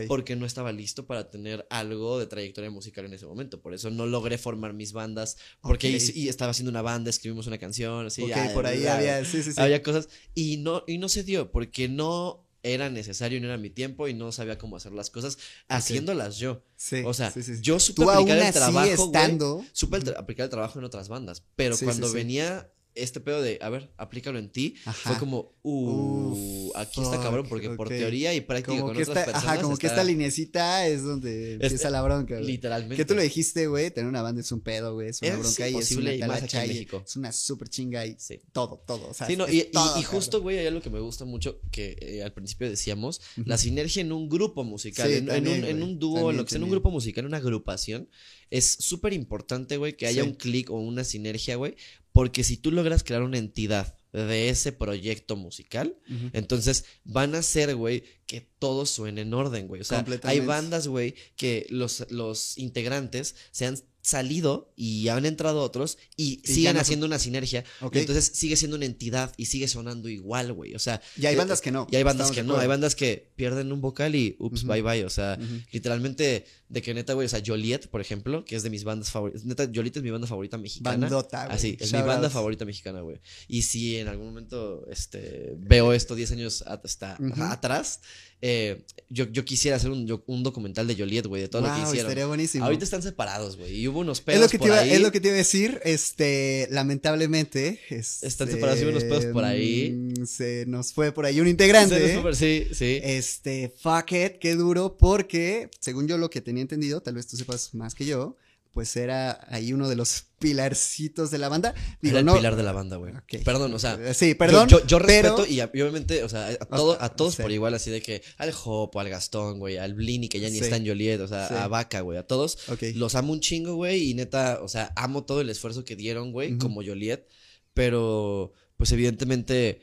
porque no estaba listo para tener algo de trayectoria musical en ese momento. Por eso no logré formar mis bandas, porque Ok. hice- y estaba haciendo una banda, escribimos una canción, así. ok, ah, por ahí había, sí, sí, sí. había cosas y no y no se dio porque no era necesario y no era mi tiempo y no sabía cómo hacer las cosas haciéndolas yo. Sí, O sea, sí, sí, sí. yo supe Tú aplicar aún el así trabajo, estando. Supe el tra- aplicar el trabajo en otras bandas, pero cuando venía este pedo de, a ver, aplícalo en ti, Ajá. fue como, uh, Uf, aquí está cabrón, porque por teoría y práctica Como con que otras esta, personas. ajá, como que esta linecita es donde empieza la bronca, güey. Literalmente. Que tú lo dijiste, güey, tener una banda es un pedo, güey, es una Es bronca y es y una más aquí en talacha y México. es una súper chinga y Sí. todo, todo, o sea, Sí, no, y, y- todo, y justo, güey, hay algo que me gusta mucho, que eh, al principio decíamos, la sinergia en un grupo musical, Sí, en, en también, un, en un dúo, lo que sea, en un grupo musical, en una agrupación, es súper importante, güey, que haya Sí. un clic o una sinergia, güey, porque si tú logras crear una entidad de ese proyecto musical, entonces van a ser, güey, que todo suene en orden, güey. O sea, hay bandas, güey, que los, los integrantes se han salido y han entrado otros y, ya siguen no- haciendo una sinergia. Ok. y entonces sigue siendo una entidad y sigue sonando igual, güey. O sea, Y hay eh, bandas que no. y hay bandas estamos que no, hay bandas que pierden un vocal y ups, bye bye. O sea, literalmente, de que neta, güey, o sea, Joliet, por ejemplo, que es de mis bandas favoritas. Neta, Joliet es mi banda favorita mexicana. Bandota, güey. Así, es mi banda out. favorita mexicana, güey. Y si en algún momento este, veo esto 10 años hasta atrás, eh, yo, yo quisiera hacer un, yo- un documental de Joliet, güey, de todo lo que hicieron. estaría buenísimo. Ahorita están separados, güey. Y hubo unos es pedos lo que te por iba, ahí. es lo que te iba a decir, este, lamentablemente, este, Están separados y unos pedos por ahí. mm, Se nos fue por ahí un integrante. Sí, súper- Sí, sí. Este, fuck it, qué duro, porque según yo lo que tenía entendido, tal vez tú sepas más que yo, pues era ahí uno de los pilarcitos de la banda. Digo, Era el no, pilar de la banda, güey. Perdón, o sea. Eh, sí, perdón, Yo, yo- yo pero- respeto y, obviamente, o sea, a, todo- a todos sí. por igual, así de que al Hopo, al Gastón, güey, al Blini, que ya ni Sí. está en Joliet, o sea, Sí. a Vaca, güey, a todos. Los amo un chingo, güey, y neta, o sea, amo todo el esfuerzo que dieron, güey, como Joliet, pero, pues evidentemente,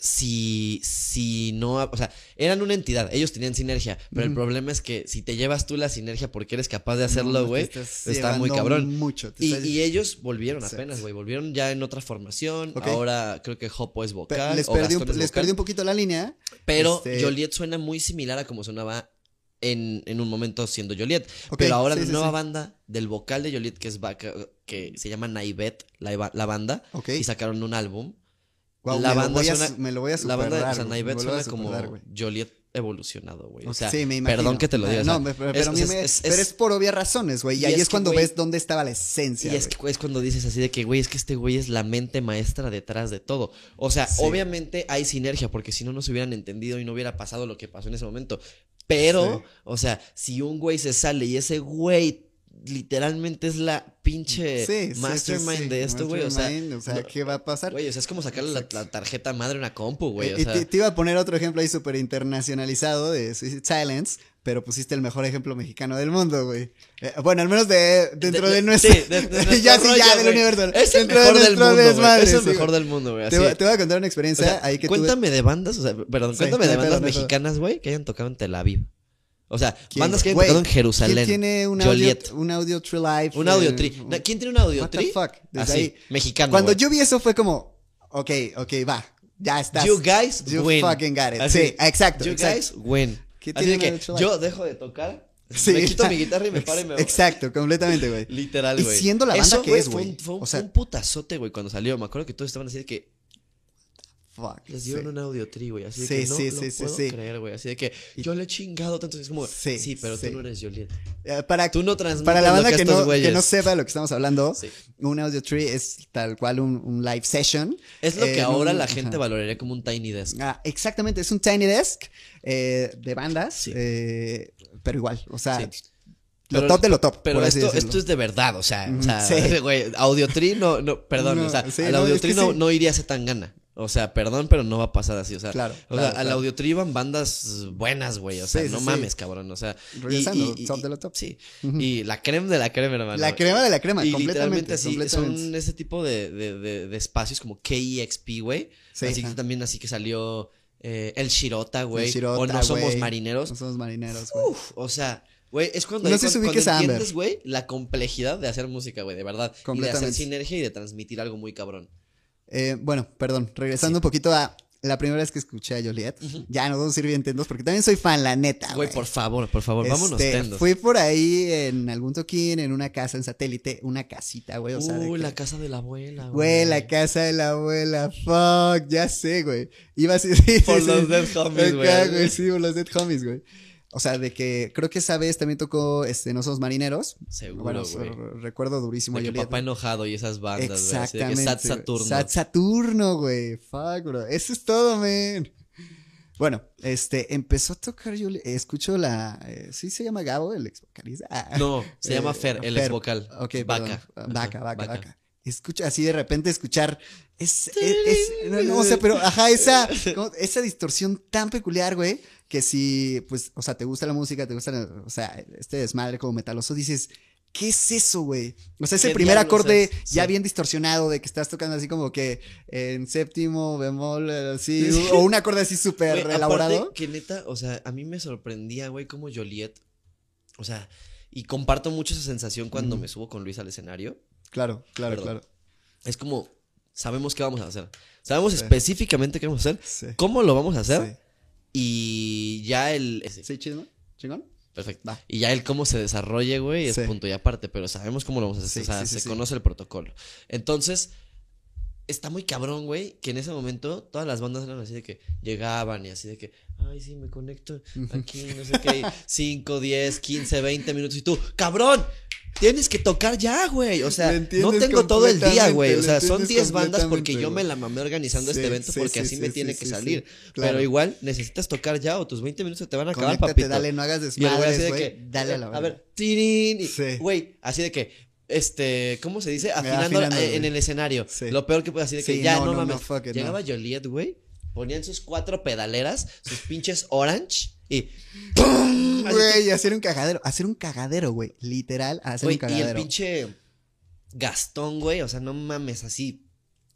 si, si no, o sea, eran una entidad, ellos tenían sinergia, pero el problema es que si te llevas tú la sinergia porque eres capaz de hacerlo, güey, está muy cabrón. Mucho. y, estás- y ellos volvieron apenas, güey. Volvieron ya en otra formación. Ahora creo que Hopo es pe- vocal. les o perdí, un, es les vocal, perdí un poquito la línea. Pero este- Joliet suena muy similar a como sonaba en, en un momento siendo Joliet. Pero ahora sí, la sí, nueva sí. banda del vocal de Joliet, que es Vaca- que se llama Naivet, la, la banda, y sacaron un álbum. La me, banda suena- me lo voy a La banda, superar, o sea, güey, Naivet me lo voy a suena como güey. Joliet evolucionado, güey. O sea, sí, me imagino. perdón que te lo diga. Ah, o sea, No, pero, es- a mí es- me- es- pero es- es por obvias razones, güey. Y, y ahí es que, cuando ves dónde estaba la esencia. Y es, que- es cuando dices así de que, güey, es que este güey es la mente maestra detrás de todo. O sea, Sí. obviamente hay sinergia, porque si no, no se hubieran entendido y no hubiera pasado lo que pasó en ese momento. Pero, Sí. o sea, si un güey se sale y ese güey literalmente es la pinche Sí, mastermind sí, de esto, güey. O sea, o sea, ¿qué va a pasar? güey, o sea, es como sacarle la, la tarjeta madre a una compu, güey. Eh, O y sea, te, te iba a poner otro ejemplo ahí súper internacionalizado de Silence, pero pusiste el mejor ejemplo mexicano del mundo, güey. Eh, bueno, al menos de dentro de, de- nuestro... sí, de- de nuestro ya sí, ya del universo. Es el mejor del mundo, desmadre, Es el mejor del mundo, güey. Te, voy- te voy a contar una O experiencia sea, ahí que tuve- cuéntame de bandas, o sea, perdón, cuéntame de bandas mexicanas, güey, que hayan tocado en Tel Aviv. O sea, ¿Quién, bandas que tocado en Jerusalén. ¿Quién tiene un audio, Joliet. un audio tree live? Un audio eh, un- No, ¿Quién tiene un audio What the fuck? Desde Así, ahí. mexicano. Cuando yo vi eso fue como, ok, ok, va, ya estás. You guys You win. fucking got it. Así, Sí, exacto, You exacto. guys win. ¿Qué Así tiene que audio yo dejo de tocar, Sí. me quito mi guitarra y me paro y me voy. Exacto, completamente, güey. Literal, Y güey. siendo la banda Eso, que es, fue güey. un- Fue un, O sea- fue un putazote, güey, cuando salió. Me acuerdo que todos estaban así de que Fuck. les sí. dieron un audio tri, güey. Así de Sí, que no sí, lo sí, sí, puedo sí. creer, güey. Así de que yo le he chingado tanto. Es como, sí, Sí, pero sí. tú no eres Joliet. Eh, Para, Tú no transmites para la banda que no, que no sepa de lo que estamos hablando, Sí. un audio tree es tal cual un, un live session. Es lo Eh, que ahora un- la gente ajá. valoraría como un tiny desk. Ah, exactamente, es un Tiny Desk eh, de bandas, Sí. eh, pero igual, o sea, Sí. lo top de lo top. Pero esto, esto es de verdad, o sea, o Ujú, sea, sí. güey, Audiotri no, no, perdón, No, o sea, sí, al no, Audiotri es que no, sí. no iría a tan gana. O sea, perdón, pero no va a pasar así, o sea. Claro, O claro, sea, al claro. Audiotri iban bandas buenas, güey, o sea, Sí, no sí. mames, cabrón, o sea. y- Regresando, y- top de lo top. Sí, y la crema de la crema, hermano. La crema de la crema, Y completamente. literalmente así, completamente. son ese tipo de, de, de, de espacios como KEXP, güey. Sí, así que también así que salió eh, El Shirota, güey. El Shirota, o No Somos. Marineros. No somos marineros, güey. Uf, o sea, güey, es cuando, No si cuando- cuando entiendes, güey, la complejidad de hacer música, güey, de verdad. Y de hacer sinergia y de transmitir algo muy cabrón. Eh, bueno, perdón, regresando un poquito a la primera vez que escuché a Joliet, ya no vamos a ir bien tendos porque también soy fan, la neta. Güey, por favor, por favor, vámonos Este, tendos. Fui por ahí en algún toquín, en una casa en satélite, una casita, güey. O sea, Uh, que- la casa de la abuela, Güey, la casa de la abuela, fuck, ya sé, güey. Iba así, sí, Por sí, los sí. Dead Homies, güey. Sí, por los Dead Homies, güey. O sea, de que creo que esa vez también tocó este, No Somos Marineros. Seguro, Bueno, güey. recuerdo durísimo De que papá enojado y esas bandas, güey. así de que Exactamente. Sat. Saturno. Sat Saturno, güey. Fuck, bro. Eso es todo, man. Bueno, este, empezó a tocar yo, escucho la, eh, ¿sí se llama Gabo, el ex vocalista? Ah, No, se llama eh, Fer, el ex vocal. Ok, Vaca. vaca, Vaca. vaca. Escucha así de repente escuchar es, es, es- no, no, o sea, pero ajá, esa, como- esa distorsión tan peculiar, güey, que si, pues, o sea, te gusta la música, te gusta, la- o sea, este desmadre como metaloso, dices, ¿qué es eso, güey? O sea, ese ¿Qué primer acorde ya Sí. bien distorsionado de que estás tocando así como que en séptimo, bemol, eh, así, Sí. o un acorde así súper elaborado. aparte que neta, o sea, a mí me sorprendía, güey, como Joliet. O sea, y comparto mucho esa sensación cuando me subo con Luis al escenario. Claro, claro, Perdón. claro. Es como, sabemos qué vamos a hacer. Sabemos Sí. específicamente qué vamos a hacer, Sí. cómo lo vamos a hacer. Y ya el. ¿Sí, chismo? ¿Chingón? Perfecto. Va. Y ya el cómo se desarrolle, güey, es punto y aparte, pero sabemos cómo lo vamos a hacer. O sea, se conoce el protocolo. Entonces, está muy cabrón, güey, que en ese momento todas las bandas eran así de que llegaban y así de que, ay, sí, me conecto aquí, no sé qué, 5, 10, 15, 20 minutos y tú, cabrón. Tienes que tocar ya, güey. O sea, no tengo todo el día, güey. O sea, son entiendes 10 bandas porque yo me la mamé organizando Sí, este evento sí, porque sí, así sí, me tiene que salir. claro. Pero igual necesitas tocar ya o tus 20 minutos se te van a acabar, Conéctate, papito. dale, no hagas güey desmadres, de güey. que, Dale a la a verga. ver, tirín, güey, así de que, este, ¿cómo se dice? Afinando, afinando, eh, en güey. el escenario. Sí. Lo peor que puede así de que ya, no, no, mames. no, Llegaba Joliet, güey, ponían sus cuatro pedaleras, sus pinches orange y ¡pum! Así Güey, hacer un cagadero. Hacer un cagadero, güey. Literal, hacer Güey, un y el cagadero. pinche Gastón, güey, o sea, no mames, así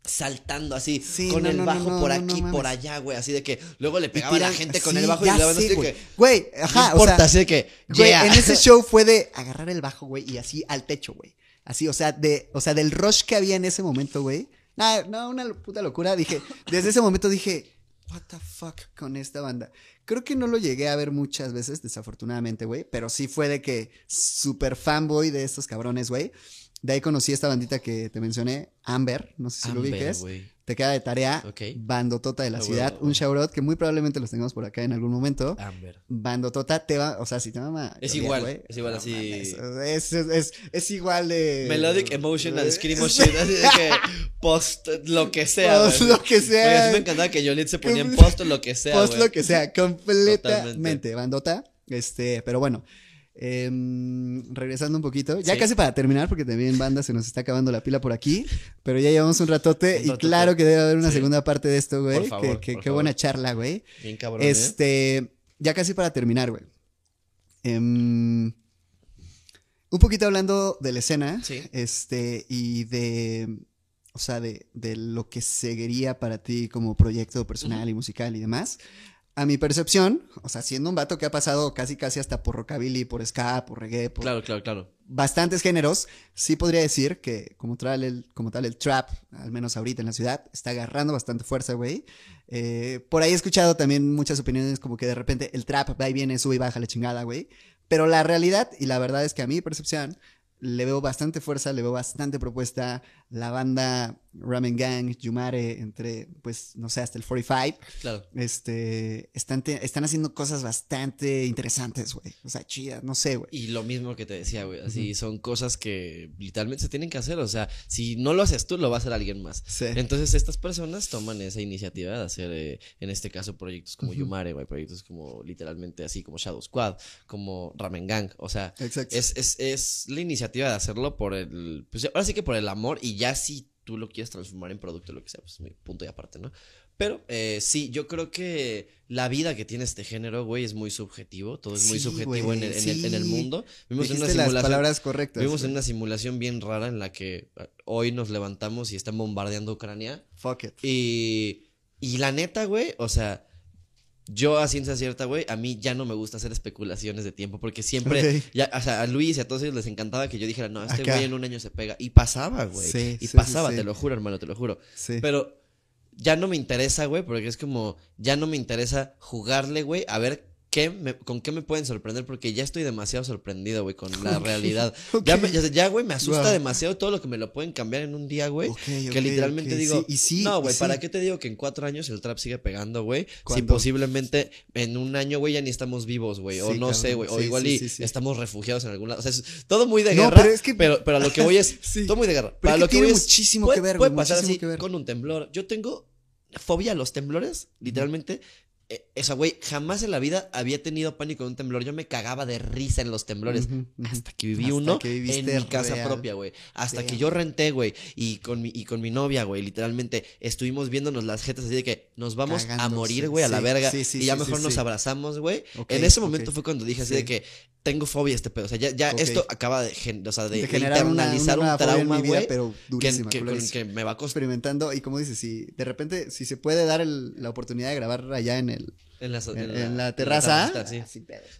saltando así, Sí, con no, el no, bajo no, por aquí, por allá, güey, así de que luego le pegaba a la gente con sí, el bajo y le daban así güey. que, Güey, no ajá, importa, o sea, así de que, güey, yeah. en ese show fue de agarrar el bajo, güey, y así al techo, güey. Así, o sea, de, o sea, del rush que había en ese momento, güey. Nah, no, una puta locura. Dije, desde ese momento dije, what the fuck con esta banda. Creo que no lo llegué a ver muchas veces, desafortunadamente, güey. Pero sí fue de que super fanboy de estos cabrones, güey. De ahí conocí esta bandita que te mencioné, Amber. No sé si lo ubiques. Te queda de tarea. Ok. Bandotota de la Ah, ciudad. Un shoutout que muy probablemente los tengamos por acá en algún momento. Amber. Bandotota te va, o sea, si te mama. Es igual, güey, es igual no así. Es, es, es, es igual de. Melodic Emotional Screamo Shit, así de que post lo que sea, Post güey. lo que sea. Güey, así me encantaba que Joliet se ponía en post lo que sea, Post güey. lo que sea, completamente. Totalmente. Bandota. Este, pero bueno. Em, regresando un poquito, ya Sí. casi para terminar, porque también banda se nos está acabando la pila por aquí, pero ya llevamos un ratote Un y claro que debe haber una Sí. segunda parte de esto, güey. Por favor, que que- por qué buena charla, güey. Bien cabrón, ¿eh? Este, ya casi para terminar, güey. Em, un poquito hablando de la escena, Sí. este, y de, o sea, de, de lo que seguiría para ti como proyecto personal y musical y demás. A mi percepción, o sea, siendo un vato que ha pasado casi casi hasta por rockabilly, por ska, por reggae, por Claro, claro, claro. bastantes géneros, sí podría decir que como tal el, como tal el trap, al menos ahorita en la ciudad, está agarrando bastante fuerza, güey. Eh, por ahí he escuchado también muchas opiniones como que de repente el trap va y viene, sube y baja la chingada, güey. Pero la realidad y la verdad es que a mi percepción le veo bastante fuerza, le veo bastante propuesta. La banda Ramen Gang, Yumare, entre, pues, no sé, hasta el 45, Claro. este, están, te- están haciendo cosas bastante interesantes, güey. O sea, chidas, no sé, güey. Y lo mismo que te decía, güey. Así son cosas que literalmente se tienen que hacer. O sea, si no lo haces tú, lo va a hacer alguien más. Sí. Entonces, estas personas toman esa iniciativa de hacer, eh, en este caso, proyectos como. Yumare, güey. Proyectos como literalmente así, como Shadow Squad, como Ramen Gang. O sea, es, es, es la iniciativa de hacerlo por el. Pues ahora sí que por el amor. Y ya si tú lo quieres transformar en producto, lo que sea, pues mi punto y aparte, ¿no? Pero eh, sí, yo creo que la vida que tiene este género, güey, es muy subjetivo. Todo es muy Sí, subjetivo güey, en, el, en, el, en el sí. mundo. Vimos en una Dijiste las simulación. palabras correctas. Vivimos en una simulación bien rara en la que eh, hoy nos levantamos y están bombardeando Ucrania. Fuck it. Y, y la neta, güey, o sea, yo a ciencia cierta, güey, a mí ya no me gusta hacer especulaciones de tiempo porque siempre, ya, o sea, a Luis y a todos ellos les encantaba que yo dijera, no, este güey en un año se pega. Y pasaba, güey. Sí, y sí, pasaba, sí. te lo juro, hermano, te lo juro. Sí. Pero ya no me interesa, güey, porque es como, ya no me interesa jugarle, güey, a ver qué me- con qué me pueden sorprender, porque ya estoy demasiado sorprendido, güey, con la realidad. ok. Ya, güey, me asusta Wow. demasiado todo lo que me lo pueden cambiar en un día, güey. Que literalmente digo, sí, y sí, no, güey, sí. ¿para qué te digo que en cuatro años el trap sigue pegando, güey? Si posiblemente en un año, güey, ya ni estamos vivos, güey. o Sí, no sé, güey. O sí, igual sí, y sí, sí. estamos refugiados en algún lado. O sea, es todo muy de No, guerra. pero es que- pero, pero a lo que voy es Sí. todo muy de guerra. Pero Para es lo que que tiene voy es, muchísimo puede, que ver, puede güey, pasar muchísimo así que ver. con un temblor. Yo tengo fobia a los temblores, literalmente. Eh, esa güey, jamás en la vida había tenido pánico en un temblor. Yo me cagaba de risa en los temblores. Hasta que viví Hasta uno que en mi casa real. propia, güey. Hasta que yo renté, güey. Y con mi, y con mi novia, güey. Literalmente estuvimos viéndonos las jetas así de que nos vamos a morir, güey, a la verga. sí, sí, y ya mejor nos abrazamos, güey. En ese momento fue cuando dije así Sí. de que tengo fobia a este pedo. O sea, ya, esto acaba de, o sea, de, de de generar una, una internalizar nueva un trauma, güey. pero Que, durísima. que, culerísima. que me va a costar experimentando y como dices, si de repente, si se puede dar el- la oportunidad de grabar allá en el en la, en, en la terraza, sí.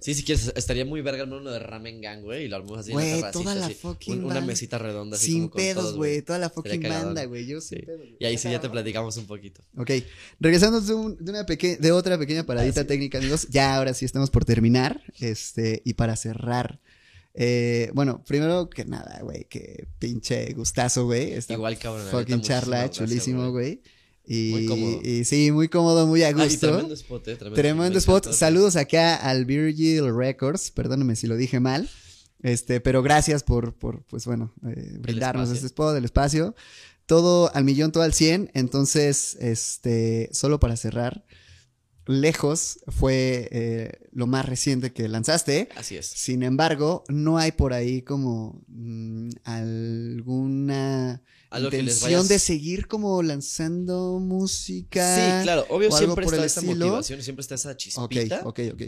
Sí, si quieres, estaría muy verga armar uno de Ramen Gang, güey, y lo armamos así en la toda la así, fucking un- Una banda. mesita redonda, así Sin como pedos, güey, toda la fucking banda, güey, yo sin Sí. pedos. Y ahí sí ya te platicamos un poquito. Ok, regresando de, un- de una peque- de otra pequeña paradita Ah, sí. técnica, amigos. Ya ahora sí estamos por terminar. Este, y para cerrar. eh, bueno, primero que nada, güey, que pinche gustazo, güey. Igual, cabrón. fucking charla, chulísimo, güey. Y, Muy cómodo. y sí, muy cómodo, muy a Ah, gusto. tremendo spot, eh. Tremendo, Tremendo me spot. Saludos acá al Virgil Records. Perdóname si lo dije mal. Este, pero gracias por, por pues bueno, eh, brindarnos este spot, el espacio. Todo al millón, todo al cien. Entonces, este, solo para cerrar, Lejos fue eh, lo más reciente que lanzaste. Así es. Sin embargo, no hay por ahí como mm, alguna Algo que les intención vayas- de seguir como lanzando música. Sí, claro. Obvio siempre está esa estilo. motivación, siempre está esa Ok, chispita. ok, ok.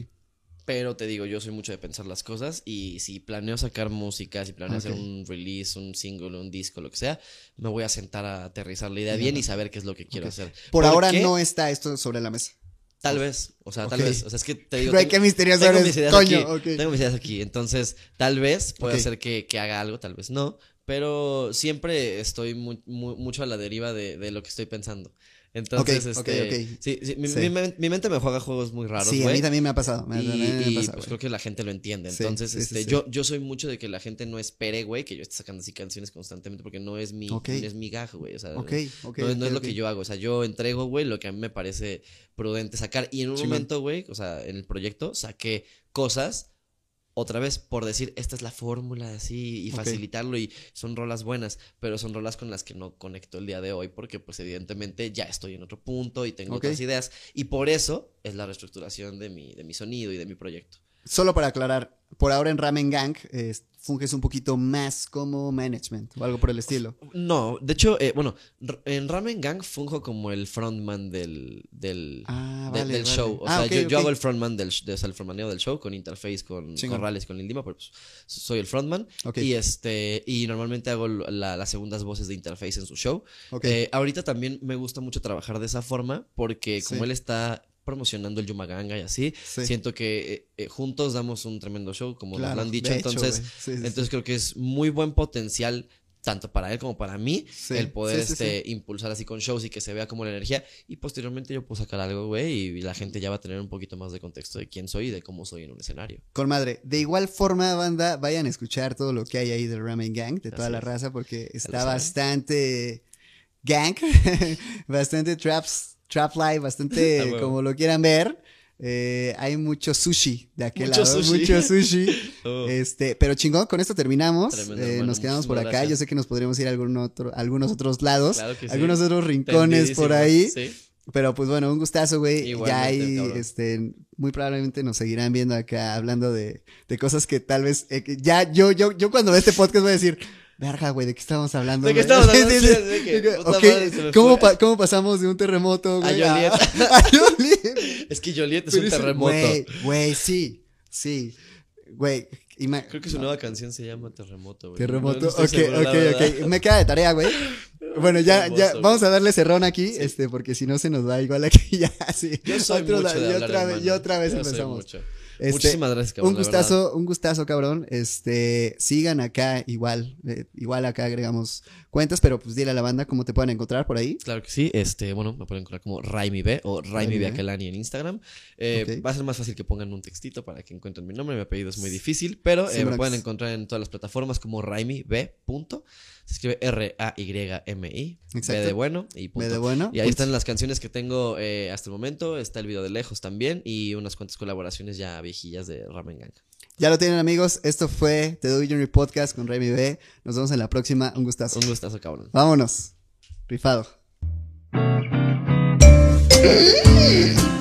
Pero te digo, yo soy mucho de pensar las cosas y si planeo sacar música, si planeo hacer Ok. un release, un single, un disco, lo que sea, me voy a sentar a aterrizar la idea bien y saber qué es lo que quiero Ok. hacer. Por ahora no está esto sobre la mesa. Tal vez, o sea, tal Ok. vez. O sea, es que te digo. Tengo- qué misterioso tengo mis ideas coño, aquí. ok. Tengo mis ideas aquí. Entonces, tal vez puede Ok. ser que, que haga algo, tal vez no. Pero siempre estoy mu- mu- mucho a la deriva de, de lo que estoy pensando. Entonces, Ok, ok, este. ok. Sí, sí, mi, Sí. mi mi mente me juega juegos muy raros, sí, a mí también me ha pasado. Me, Y, me- me y, pasado, pues creo que la gente lo entiende. Entonces, este. Yo, yo soy mucho de que la gente no espere, güey, que yo esté sacando así canciones constantemente porque no es mi, no es mi gag, güey. O sea, no, es lo que yo hago. O sea, yo entrego, güey, lo que a mí me parece prudente sacar. Y en un momento, güey, o sea, en el proyecto saqué cosas. Otra vez, por decir, esta es la fórmula así y facilitarlo y son rolas buenas, pero son rolas con las que no conecto el día de hoy porque pues evidentemente ya estoy en otro punto y tengo otras ideas y por eso es la reestructuración de mi, de mi sonido y de mi proyecto. Solo para aclarar, por ahora en Ramen Gang eh, funges un poquito más como management o algo por el estilo. No, de hecho, eh, bueno, en Ramen Gang funjo como el frontman del, del, Ah, de- vale, del vale. show. O Ah, sea, ok, yo, hago el frontman del, de- o sea, el frontmaneo del show con interface, con. Corrales, con Lindima, pero pues soy el frontman. Y este, y normalmente hago la- las segundas voces de interface en su show. Eh, ahorita también me gusta mucho trabajar de esa forma porque como Sí. él está promocionando el Yumaganga y así, Sí. siento que eh, eh, juntos damos un tremendo show, como nos Claro, lo han dicho. hecho, entonces. Sí, sí. entonces creo que es muy buen potencial tanto para él como para mí Sí, el poder sí, sí, este impulsar así con shows y que se vea como la energía y posteriormente yo puedo sacar algo, güey, y la gente ya va a tener un poquito más de contexto de quién soy y de cómo soy en un escenario. Con madre. De igual forma, banda, vayan a escuchar todo lo que hay ahí del Ramen Gang, de toda Así la es. raza, porque está bastante gang, bastante traps, trap live, bastante como lo quieran ver. Eh, hay mucho sushi de aquel Mucho lado, sushi. mucho sushi. Oh. Este, pero chingón, con esto terminamos. Tremendo, Eh, nos quedamos por acá. Yo sé que nos podríamos ir a algún otro, algunos otros lados, Claro que sí. algunos otros rincones por ahí. Sí. Pero pues bueno, un gustazo, güey. Ya cabrón. este, muy probablemente nos seguirán viendo acá hablando de, de cosas que tal vez, eh, que ya yo, yo, yo cuando vea este podcast voy a decir, verga, güey, ¿de qué estábamos hablando? ¿De qué güey?" estamos hablando? Sí, sí, Sí, que, madre, ¿cómo, fue. pa- ¿cómo pasamos de un terremoto, güey? Joliet. a Joliet. Es que Joliet es Pero un terremoto. Güey, güey, sí, sí, güey. Creo que su nueva canción se llama Terremoto, güey. Terremoto, No- ok, seguro, ok. Me queda de tarea, güey. Bueno, ya, Hermoso, ya, güey. vamos a darle cerrón aquí, este, porque si no se nos va igual aquí ya, sí. Yo soy Otro mucho de y hablar, otra vez, hermano. y otra vez Yo soy empezamos. mucho. Este, Muchísimas gracias, cabrón. Un gustazo, un gustazo, cabrón. Este, sigan acá igual, eh, igual acá agregamos cuentas, pero pues dile a la banda cómo te pueden encontrar por ahí. Claro que sí, este, bueno, me pueden encontrar como Raimi B o Raimi B Aquelani en Instagram. Eh. Va a ser más fácil que pongan un textito para que encuentren mi nombre. Mi apellido es muy difícil, pero eh, me pueden encontrar en todas las plataformas como Raimi B. Punto. Se escribe R-A-Y-M-I. B Exacto. de bueno y punto. De bueno. Y ahí están las canciones que tengo eh, hasta el momento. Está el video de lejos también y unas cuantas colaboraciones ya viejillas de Ramen Gang. Ya lo tienen, amigos. Esto fue The Do Junior Podcast con Remy B. Nos vemos en la próxima. Un gustazo. Un gustazo, cabrón. Vámonos. Rifado. Mm.